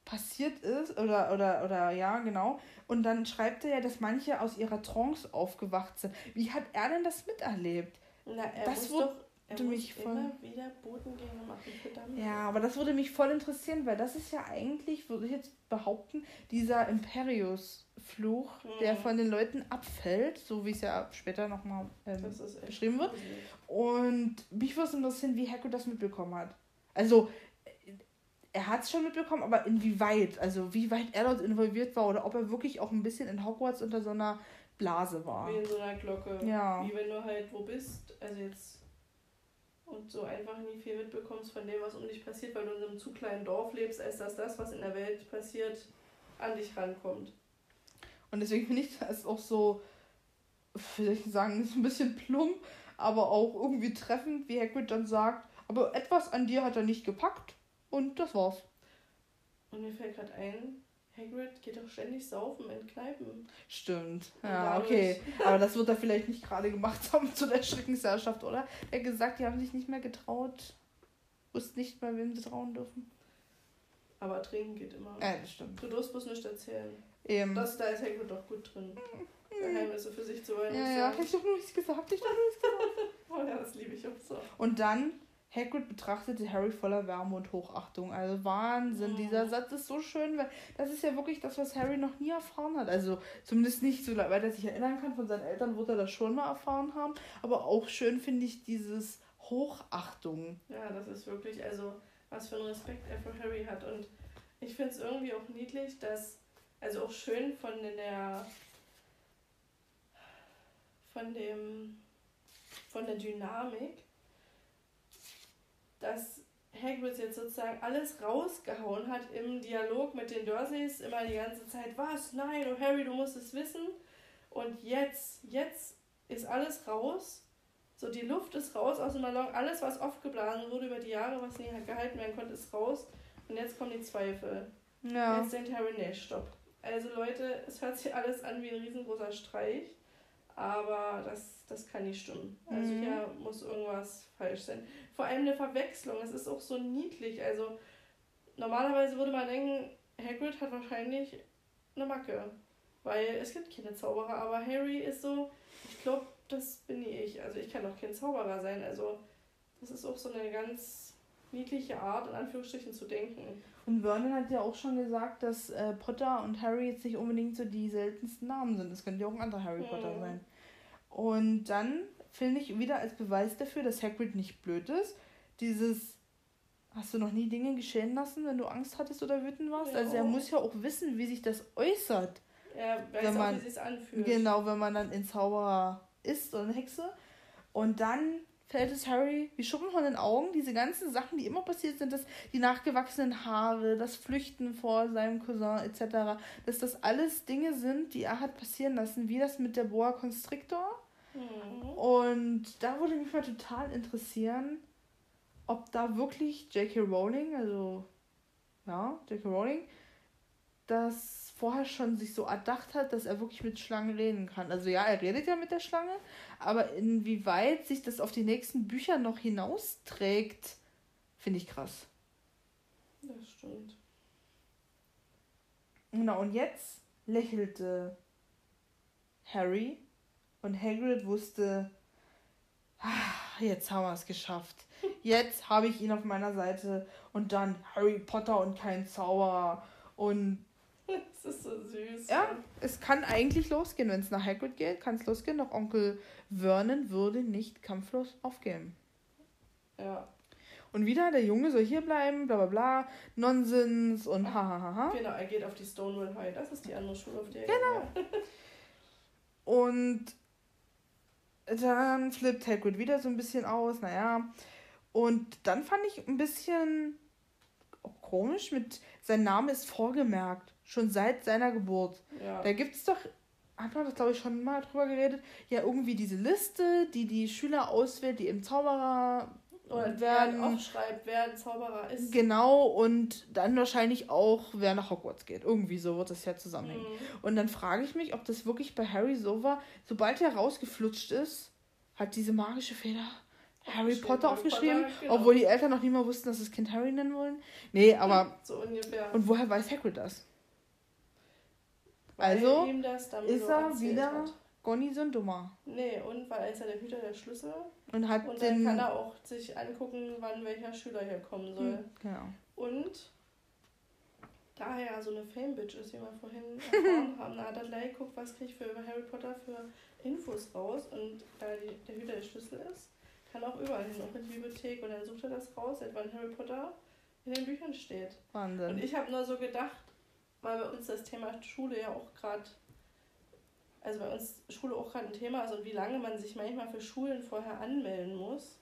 passiert ist, oder, oder, oder ja, genau. Und dann schreibt er ja, dass manche aus ihrer Trance aufgewacht sind. Wie hat er denn das miterlebt? Na, er das muss doch, er mich voll... immer wieder Bodengänge machen, verdammt. Ja, aber das würde mich voll interessieren, weil das ist ja eigentlich, würde ich jetzt behaupten, dieser Imperius-Fluch, mhm. der von den Leuten abfällt, so wie es ja später nochmal ähm, beschrieben wird. Und mich würde es interessieren, wie Hagrid das mitbekommen hat. Also, er hat es schon mitbekommen, aber inwieweit, also wie weit er dort involviert war oder ob er wirklich auch ein bisschen in Hogwarts unter so einer Blase war. Wie in so einer Glocke. Ja. Wie wenn du halt wo bist, also jetzt und so einfach nie viel mitbekommst von dem, was um dich passiert, weil du in einem zu kleinen Dorf lebst, als dass das, was in der Welt passiert, an dich rankommt. Und deswegen finde ich das auch so, vielleicht sagen, ist ein bisschen plump, aber auch irgendwie treffend, wie Hagrid dann sagt, aber etwas an dir hat er nicht gepackt und das war's. Und mir fällt gerade ein, Hagrid geht doch ständig saufen in Kneipen. Stimmt. Ja, okay. Aber das wird er vielleicht nicht gerade gemacht haben zu der Schreckensherrschaft, oder? Er hat gesagt, die haben sich nicht mehr getraut. Wussten nicht mehr, wem sie trauen dürfen. Aber trinken geht immer. Ja, das stimmt. Du darfst bloß nicht erzählen. Eben. Das, da ist Hagrid doch gut drin. Geheimnisse für sich zu wollen. Ja, ja, hab ich doch nur nichts gesagt. Ich doch nur nichts gesagt. oh ja, das liebe ich auch so. Und dann Hagrid betrachtete Harry voller Wärme und Hochachtung. Also Wahnsinn, oh. dieser Satz ist so schön, weil das ist ja wirklich das, was Harry noch nie erfahren hat. Also zumindest nicht so weit er sich erinnern kann. Von seinen Eltern wird er das schon mal erfahren haben. Aber auch schön finde ich dieses Hochachtung. Ja, das ist wirklich, also was für einen Respekt er für Harry hat. Und ich finde es irgendwie auch niedlich, dass, also auch schön von der, von dem, von der Dynamik, dass Hagrid jetzt sozusagen alles rausgehauen hat im Dialog mit den Dursleys immer die ganze Zeit, was, nein, oh Harry, du musst es wissen. Und jetzt, jetzt ist alles raus. So, die Luft ist raus aus dem Ballon. Alles, was aufgeblasen wurde über die Jahre, was nie gehalten werden konnte, ist raus. Und jetzt kommen die Zweifel. Ja. Jetzt denkt Harry, nee, stopp. Also Leute, es hört sich alles an wie ein riesengroßer Streich. Aber das, das kann nicht stimmen. Also mhm. hier muss irgendwas falsch sein. Vor allem eine Verwechslung. Es ist auch so niedlich. Also normalerweise würde man denken, Hagrid hat wahrscheinlich eine Macke. Weil es gibt keine Zauberer, aber Harry ist so, ich glaube, das bin ich. Also ich kann doch kein Zauberer sein. Also das ist auch so eine ganz niedliche Art, in Anführungsstrichen zu denken. Und Vernon hat ja auch schon gesagt, dass äh, Potter und Harry jetzt nicht unbedingt so die seltensten Namen sind. Das könnte ja auch ein anderer Harry mhm. Potter sein. Und dann finde ich wieder als Beweis dafür, dass Hagrid nicht blöd ist, dieses Hast du noch nie Dinge geschehen lassen, wenn du Angst hattest oder wütend warst? Ja. Also er muss ja auch wissen, wie sich das äußert. Er weiß wenn man, auch, wie es anfühlt. Genau, wenn man dann in Zauberer ist oder eine Hexe. Und dann fällt es Harry wie Schuppen von den Augen. Diese ganzen Sachen, die immer passiert sind, dass die nachgewachsenen Haare, das Flüchten vor seinem Cousin etc., dass das alles Dinge sind, die er hat passieren lassen, wie das mit der Boa Constrictor. Mhm. Und da würde mich mal total interessieren, ob da wirklich J.K. Rowling, also ja, J.K. Rowling, das vorher schon sich so erdacht hat, dass er wirklich mit Schlangen reden kann. Also ja, er redet ja mit der Schlange, aber inwieweit sich das auf die nächsten Bücher noch hinausträgt, finde ich krass. Das stimmt. Genau, und jetzt lächelte Harry und Hagrid wusste, ah, jetzt haben wir es geschafft. Jetzt habe ich ihn auf meiner Seite und dann Harry Potter und kein Zauberer und das ist so süß. Ja, es kann eigentlich losgehen. Wenn es nach Hagrid geht, kann es losgehen. Doch Onkel Vernon würde nicht kampflos aufgeben. Ja. Und wieder, der Junge soll hier bleiben, bla bla bla, Nonsens und hahaha. Ha, ha. Genau, er geht auf die Stonewall High. Das ist die andere Schule, auf der er Genau. und dann flippt Hagrid wieder so ein bisschen aus, naja. Und dann fand ich ein bisschen komisch mit, sein Name ist vorgemerkt schon seit seiner Geburt. Ja. Da gibt es doch, hat man das glaube ich schon mal drüber geredet, ja irgendwie diese Liste, die die Schüler auswählt, die im Zauberer oder werden aufschreibt, wer ein Zauberer ist. Genau, und dann wahrscheinlich auch, wer nach Hogwarts geht. Irgendwie so wird das ja zusammenhängen. Mhm. Und dann frage ich mich, ob das wirklich bei Harry so war, sobald er rausgeflutscht ist, hat diese magische Feder Harry Potter aufgeschrieben, Potter, genau. obwohl die Eltern noch nie mal wussten, dass das Kind Harry nennen wollen. Nee, aber. So ungefähr. Und woher weiß Hagrid das? Also ist er wieder hat. Gonny so ein Dummer. Nee, und weil er ist ja der Hüter der Schlüssel. Und hat und dann kann er auch sich angucken, wann welcher Schüler hier kommen soll. Hm, genau. Und da er so eine Fame-Bitch ist, wie wir vorhin erfahren haben, hat er gleich geguckt, was kriege ich für Harry Potter für Infos raus. Und da die, der Hüter der Schlüssel ist, kann auch überall hin, auch in die Bibliothek. Und dann sucht er das raus, seit wann Harry Potter in den Büchern steht. Wahnsinn. Und ich habe nur so gedacht, weil bei uns das Thema Schule ja auch gerade, also bei uns Schule auch gerade ein Thema ist und wie lange man sich manchmal für Schulen vorher anmelden muss.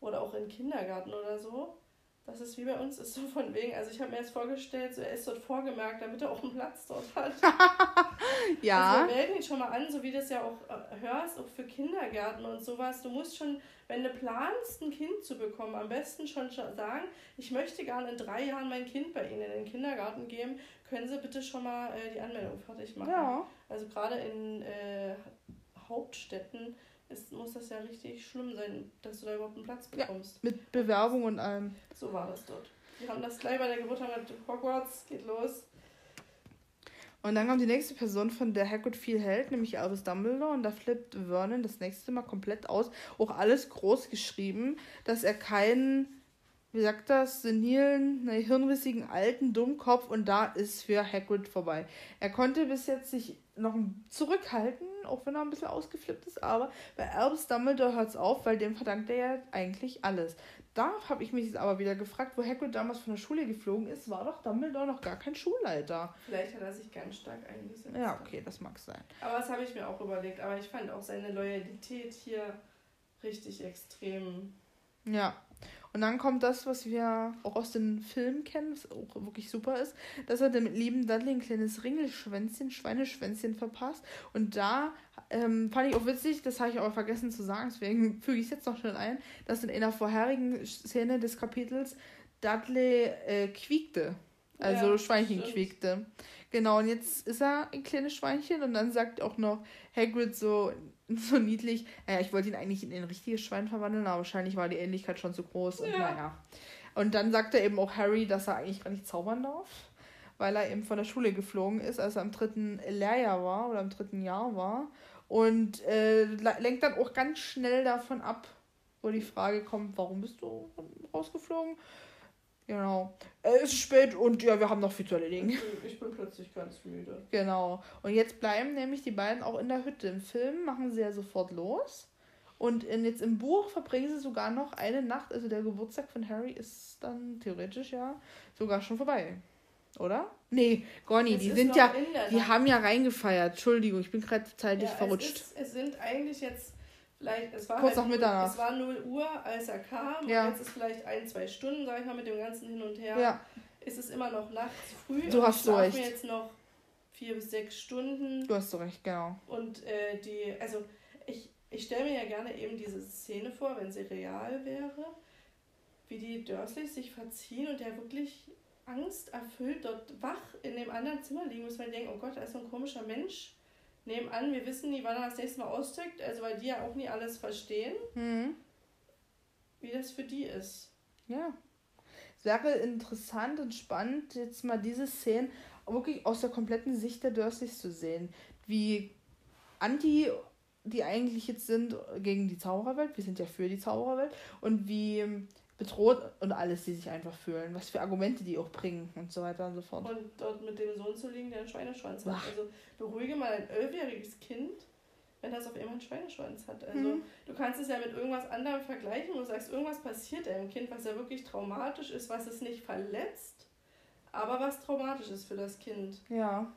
Oder auch in Kindergarten oder so. Das ist wie bei uns ist, so von wegen, also ich habe mir jetzt vorgestellt, so er ist dort vorgemerkt, damit er auch einen Platz dort hat. ja. Also wir melden ihn schon mal an, so wie du das ja auch äh, hörst, auch für Kindergärten und sowas. Du musst schon, wenn du planst, ein Kind zu bekommen, am besten schon sagen, ich möchte gerne in drei Jahren mein Kind bei Ihnen in den Kindergarten geben, können Sie bitte schon mal äh, die Anmeldung fertig machen. Ja. Also gerade in äh, Hauptstädten ist, muss das ja richtig schlimm sein, dass du da überhaupt einen Platz bekommst. Ja, mit Bewerbung und allem. So war das dort. Die haben das gleich bei der Geburt mit Hogwarts, geht los. Und dann kommt die nächste Person, von der Hagrid viel hält, nämlich Albus Dumbledore. Und da flippt Vernon das nächste Mal komplett aus. Auch alles groß geschrieben, dass er keinen, wie sagt das, senilen, ne, hirnrissigen alten Dummkopf und da ist für Hagrid vorbei. Er konnte bis jetzt sich noch zurückhalten, auch wenn er ein bisschen ausgeflippt ist, aber bei Albus Dumbledore hört es auf, weil dem verdankt er ja eigentlich alles. Da habe ich mich jetzt aber wieder gefragt, wo Hagrid damals von der Schule geflogen ist, war doch Dumbledore noch gar kein Schulleiter. Vielleicht hat er sich ganz stark eingesetzt. Ja, okay, das mag sein. Aber das habe ich mir auch überlegt. Aber ich fand auch seine Loyalität hier richtig extrem. Ja. Und dann kommt das, was wir auch aus den Filmen kennen, was auch wirklich super ist, dass er dem lieben Dudley ein kleines Ringelschwänzchen, Schweineschwänzchen verpasst. Und da ähm, fand ich auch witzig, das habe ich aber vergessen zu sagen, deswegen füge ich es jetzt noch schnell ein, dass in einer vorherigen Szene des Kapitels Dudley äh, quiekte. Also ja, Schweinchen stimmt. quiekte. Genau, und jetzt ist er ein kleines Schweinchen und dann sagt auch noch Hagrid so, so niedlich. Naja, ich wollte ihn eigentlich in ein richtiges Schwein verwandeln, aber wahrscheinlich war die Ähnlichkeit schon zu groß. Und ja. naja. Und dann sagt er eben auch Harry, dass er eigentlich gar nicht zaubern darf, weil er eben von der Schule geflogen ist, als er im dritten Lehrjahr war oder im dritten Jahr war. Und äh, lenkt dann auch ganz schnell davon ab, wo die Frage kommt, warum bist du rausgeflogen? Genau. Es ist spät und ja, wir haben noch viel zu erledigen. Ich bin plötzlich ganz müde. Genau. Und jetzt bleiben nämlich die beiden auch in der Hütte. Im Film machen sie ja sofort los. Und in, jetzt im Buch verbringen sie sogar noch eine Nacht. Also der Geburtstag von Harry ist dann theoretisch ja sogar schon vorbei. Oder? Nee, Gonny, die sind ja, die haben ja reingefeiert. Entschuldigung, ich bin gerade zeitlich ja, verrutscht. Es, ist, es sind eigentlich jetzt vielleicht, es war Kurz halt, nach Mitternacht. Es war 0 Uhr, als er kam. Ja. Und jetzt ist vielleicht ein, zwei Stunden, sag ich mal, mit dem ganzen Hin und Her. Ja. Ist es immer noch nachts früh. Du hast so recht. jetzt noch vier bis sechs Stunden. Du hast so recht, genau. Und äh, die, also ich, ich stelle mir ja gerne eben diese Szene vor, wenn sie real wäre, wie die Dursleys sich verziehen und der wirklich angsterfüllt dort wach in dem anderen Zimmer liegen muss, weil die denken, oh Gott, da ist so ein komischer Mensch nebenan, wir wissen nie, wann er das nächste Mal ausdrückt, also weil die ja auch nie alles verstehen, mhm. wie das für die ist. Ja. Es wäre interessant und spannend, jetzt mal diese Szenen wirklich aus der kompletten Sicht der Dursleys zu sehen. Wie anti die eigentlich jetzt sind gegen die Zaubererwelt, wir sind ja für die Zaubererwelt, und wie bedroht und alles, die sich einfach fühlen. Was für Argumente die auch bringen und so weiter und so fort. Und dort mit dem Sohn zu liegen, der einen Schweineschwanz hat. Also beruhige mal ein elfjähriges Kind, wenn das auf einmal einen Schweineschwanz hat. Also mhm. du kannst es ja mit irgendwas anderem vergleichen, du sagst, irgendwas passiert einem Kind, was ja wirklich traumatisch ist, was es nicht verletzt, aber was traumatisch ist für das Kind. Ja.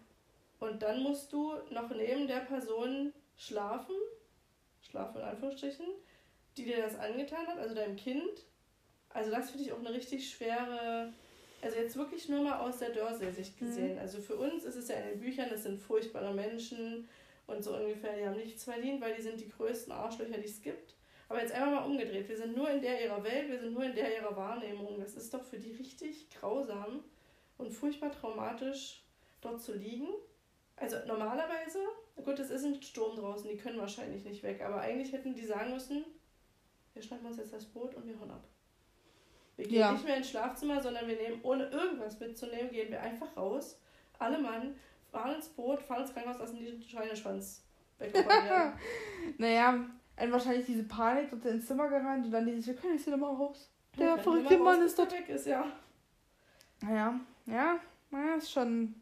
Und dann musst du noch neben der Person schlafen, schlafen in Anführungsstrichen, die dir das angetan hat, also deinem Kind, also das finde ich auch eine richtig schwere, also jetzt wirklich nur mal aus der Dursley-Sicht mhm. gesehen. Mhm. Also für uns ist es ja in den Büchern, das sind furchtbare Menschen und so ungefähr, die haben nichts verdient, weil die sind die größten Arschlöcher, die es gibt. Aber jetzt einfach mal umgedreht. Wir sind nur in der ihrer Welt, wir sind nur in der ihrer Wahrnehmung. Das ist doch für die richtig grausam und furchtbar traumatisch, dort zu liegen. Also normalerweise, gut, es ist ein Sturm draußen, die können wahrscheinlich nicht weg, aber eigentlich hätten die sagen müssen, wir schnappen uns jetzt das Boot und wir hauen ab. Wir gehen ja. nicht mehr ins Schlafzimmer, sondern wir nehmen, ohne irgendwas mitzunehmen, gehen wir einfach raus. Alle Mann fahren ins Boot, fahren ins Krankenhaus, lassen die Schweineschwanz naja, und wahrscheinlich diese Panik dort ins Zimmer gerannt und dann dieses, wir können jetzt wieder mal raus. Der verrückte Mann ist dort. Weg ist, ja. Naja, ja, naja, ist schon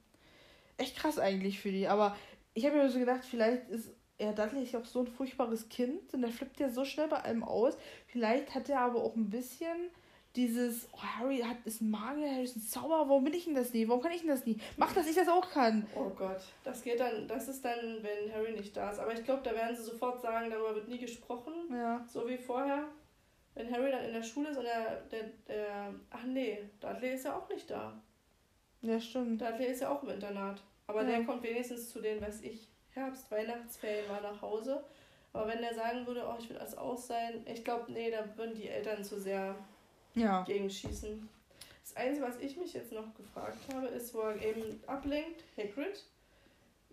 echt krass eigentlich für die. Aber ich habe mir so gedacht, vielleicht ist ja, Dudley ist ja auch so ein furchtbares Kind und der flippt ja so schnell bei allem aus. Vielleicht hat er aber auch ein bisschen dieses, oh, Harry hat, ist ein Magier, Harry ist ein Zauberer, warum bin ich denn das nie? Warum kann ich denn das nie? Mach, dass ich das auch kann. Oh Gott, das geht dann, das ist dann, wenn Harry nicht da ist. Aber ich glaube, da werden sie sofort sagen, darüber wird nie gesprochen. Ja. So wie vorher. Wenn Harry dann in der Schule ist und der, der, der ach nee, Dudley ist ja auch nicht da. Ja, stimmt. Dudley ist ja auch im Internat. Aber ja. der kommt wenigstens zu den, weiß ich, Herbst, Weihnachtsferien mal nach Hause. Aber wenn der sagen würde, oh, ich will das aus sein, ich glaube, nee, da würden die Eltern zu sehr ja. gegenschießen. Das Einzige, was ich mich jetzt noch gefragt habe, ist, wo er eben ablenkt, Hagrid,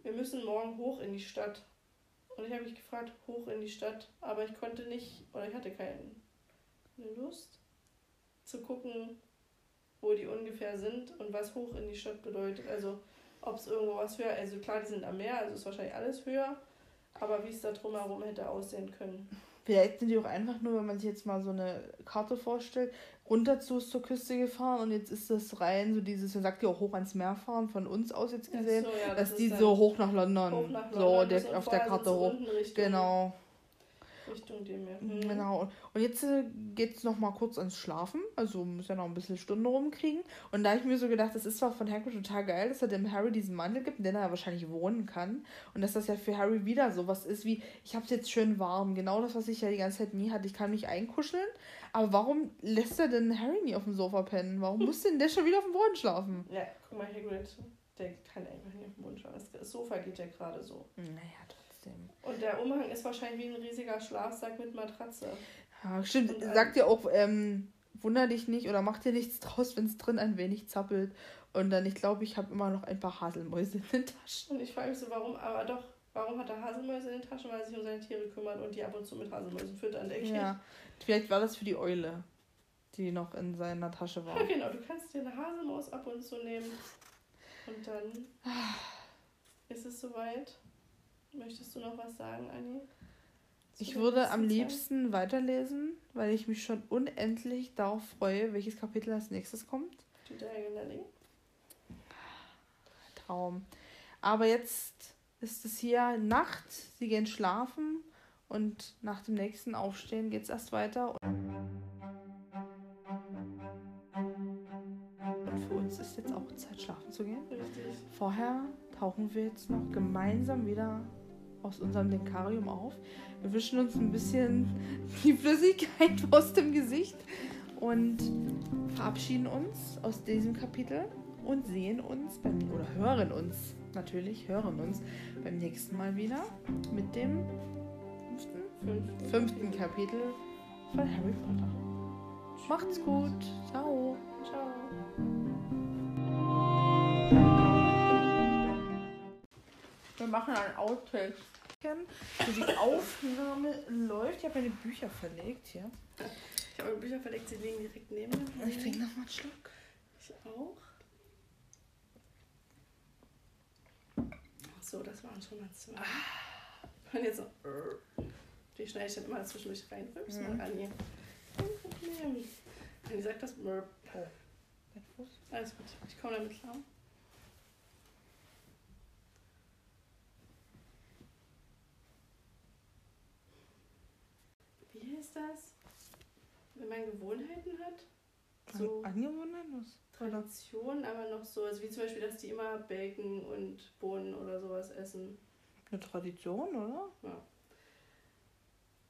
wir müssen morgen hoch in die Stadt. Und ich habe mich gefragt, hoch in die Stadt, aber ich konnte nicht, oder ich hatte keine Lust zu gucken, wo die ungefähr sind und was hoch in die Stadt bedeutet. Also ob es irgendwo was höher, also klar, die sind am Meer, also ist wahrscheinlich alles höher, aber wie es da drumherum hätte aussehen können. Vielleicht sind die auch einfach nur, wenn man sich jetzt mal so eine Karte vorstellt, runter zu zur Küste gefahren und jetzt ist das rein so dieses, man sagt ja auch hoch ans Meer fahren, von uns aus jetzt gesehen, so, ja, das dass die so hoch nach London, hoch nach London so der, auf der Karte hoch. Genau. Richtung dem Meer. Mhm. Genau. Und jetzt äh, geht es noch mal kurz ans Schlafen. Also muss ja noch ein bisschen Stunde rumkriegen. Und da habe ich mir so gedacht, das ist zwar von Hagrid total geil, dass er dem Harry diesen Mantel gibt, in dem er wahrscheinlich wohnen kann. Und dass das ja für Harry wieder so was ist wie, ich habe es jetzt schön warm. Genau das, was ich ja die ganze Zeit nie hatte. Ich kann mich einkuscheln. Aber warum lässt er denn Harry nie auf dem Sofa pennen? Warum muss denn der schon wieder auf dem Boden schlafen? Ja, guck mal, Hagrid, der kann einfach nicht auf dem Boden schlafen. Das Sofa geht ja gerade so. Naja, trotzdem. Und der Umhang ist wahrscheinlich wie ein riesiger Schlafsack mit Matratze. Ja, stimmt. Und Sagt ja auch, ähm, wunder dich nicht oder mach dir nichts draus, wenn es drin ein wenig zappelt. Und dann, ich glaube, ich habe immer noch ein paar Haselmäuse in den Taschen. Und ich frage mich so, warum, aber doch, warum hat er Haselmäuse in den Taschen? Weil er sich um seine Tiere kümmert und die ab und zu mit Haselmäusen füttern, denke ich. Ja, vielleicht war das für die Eule, die noch in seiner Tasche war. Ja, genau, du kannst dir eine Haselmaus ab und zu nehmen. Und dann ist es soweit. Möchtest du noch was sagen, Anni? Ich würde am liebsten Zeit? weiterlesen, weil ich mich schon unendlich darauf freue, welches Kapitel als nächstes kommt. Die Diagonally. Traum. Aber jetzt ist es hier Nacht, sie gehen schlafen und nach dem nächsten Aufstehen geht es erst weiter. Und für uns ist jetzt auch Zeit, schlafen zu gehen. Richtig. Vorher tauchen wir jetzt noch gemeinsam wieder aus unserem Denkarium auf. Wir wischen uns ein bisschen die Flüssigkeit aus dem Gesicht und verabschieden uns aus diesem Kapitel und sehen uns beim oder hören uns natürlich hören uns beim nächsten Mal wieder mit dem fünften, fünften Kapitel von Harry Potter. Macht's gut. Ciao. Ciao. Wir machen ein Outtake. So die Aufnahme läuft. Ich habe meine Bücher verlegt hier. Ich habe meine Bücher verlegt, sie liegen direkt neben mir. Ich trinke nochmal einen Schluck. Ich auch. So, das waren schon mal zwei. Ah. Und jetzt so. Die schneide ich dann immer zwischendurch rein. Rübs mhm. mal an hier. Kein Problem. Wie sagt das? Oh. Alles gut. Ich komme damit klar. Ist das? Wenn man Gewohnheiten hat? So Angewohnheiten? Tradition, aber noch so, also wie zum Beispiel, dass die immer Bacon und Bohnen oder sowas essen. Eine Tradition, oder? Ja.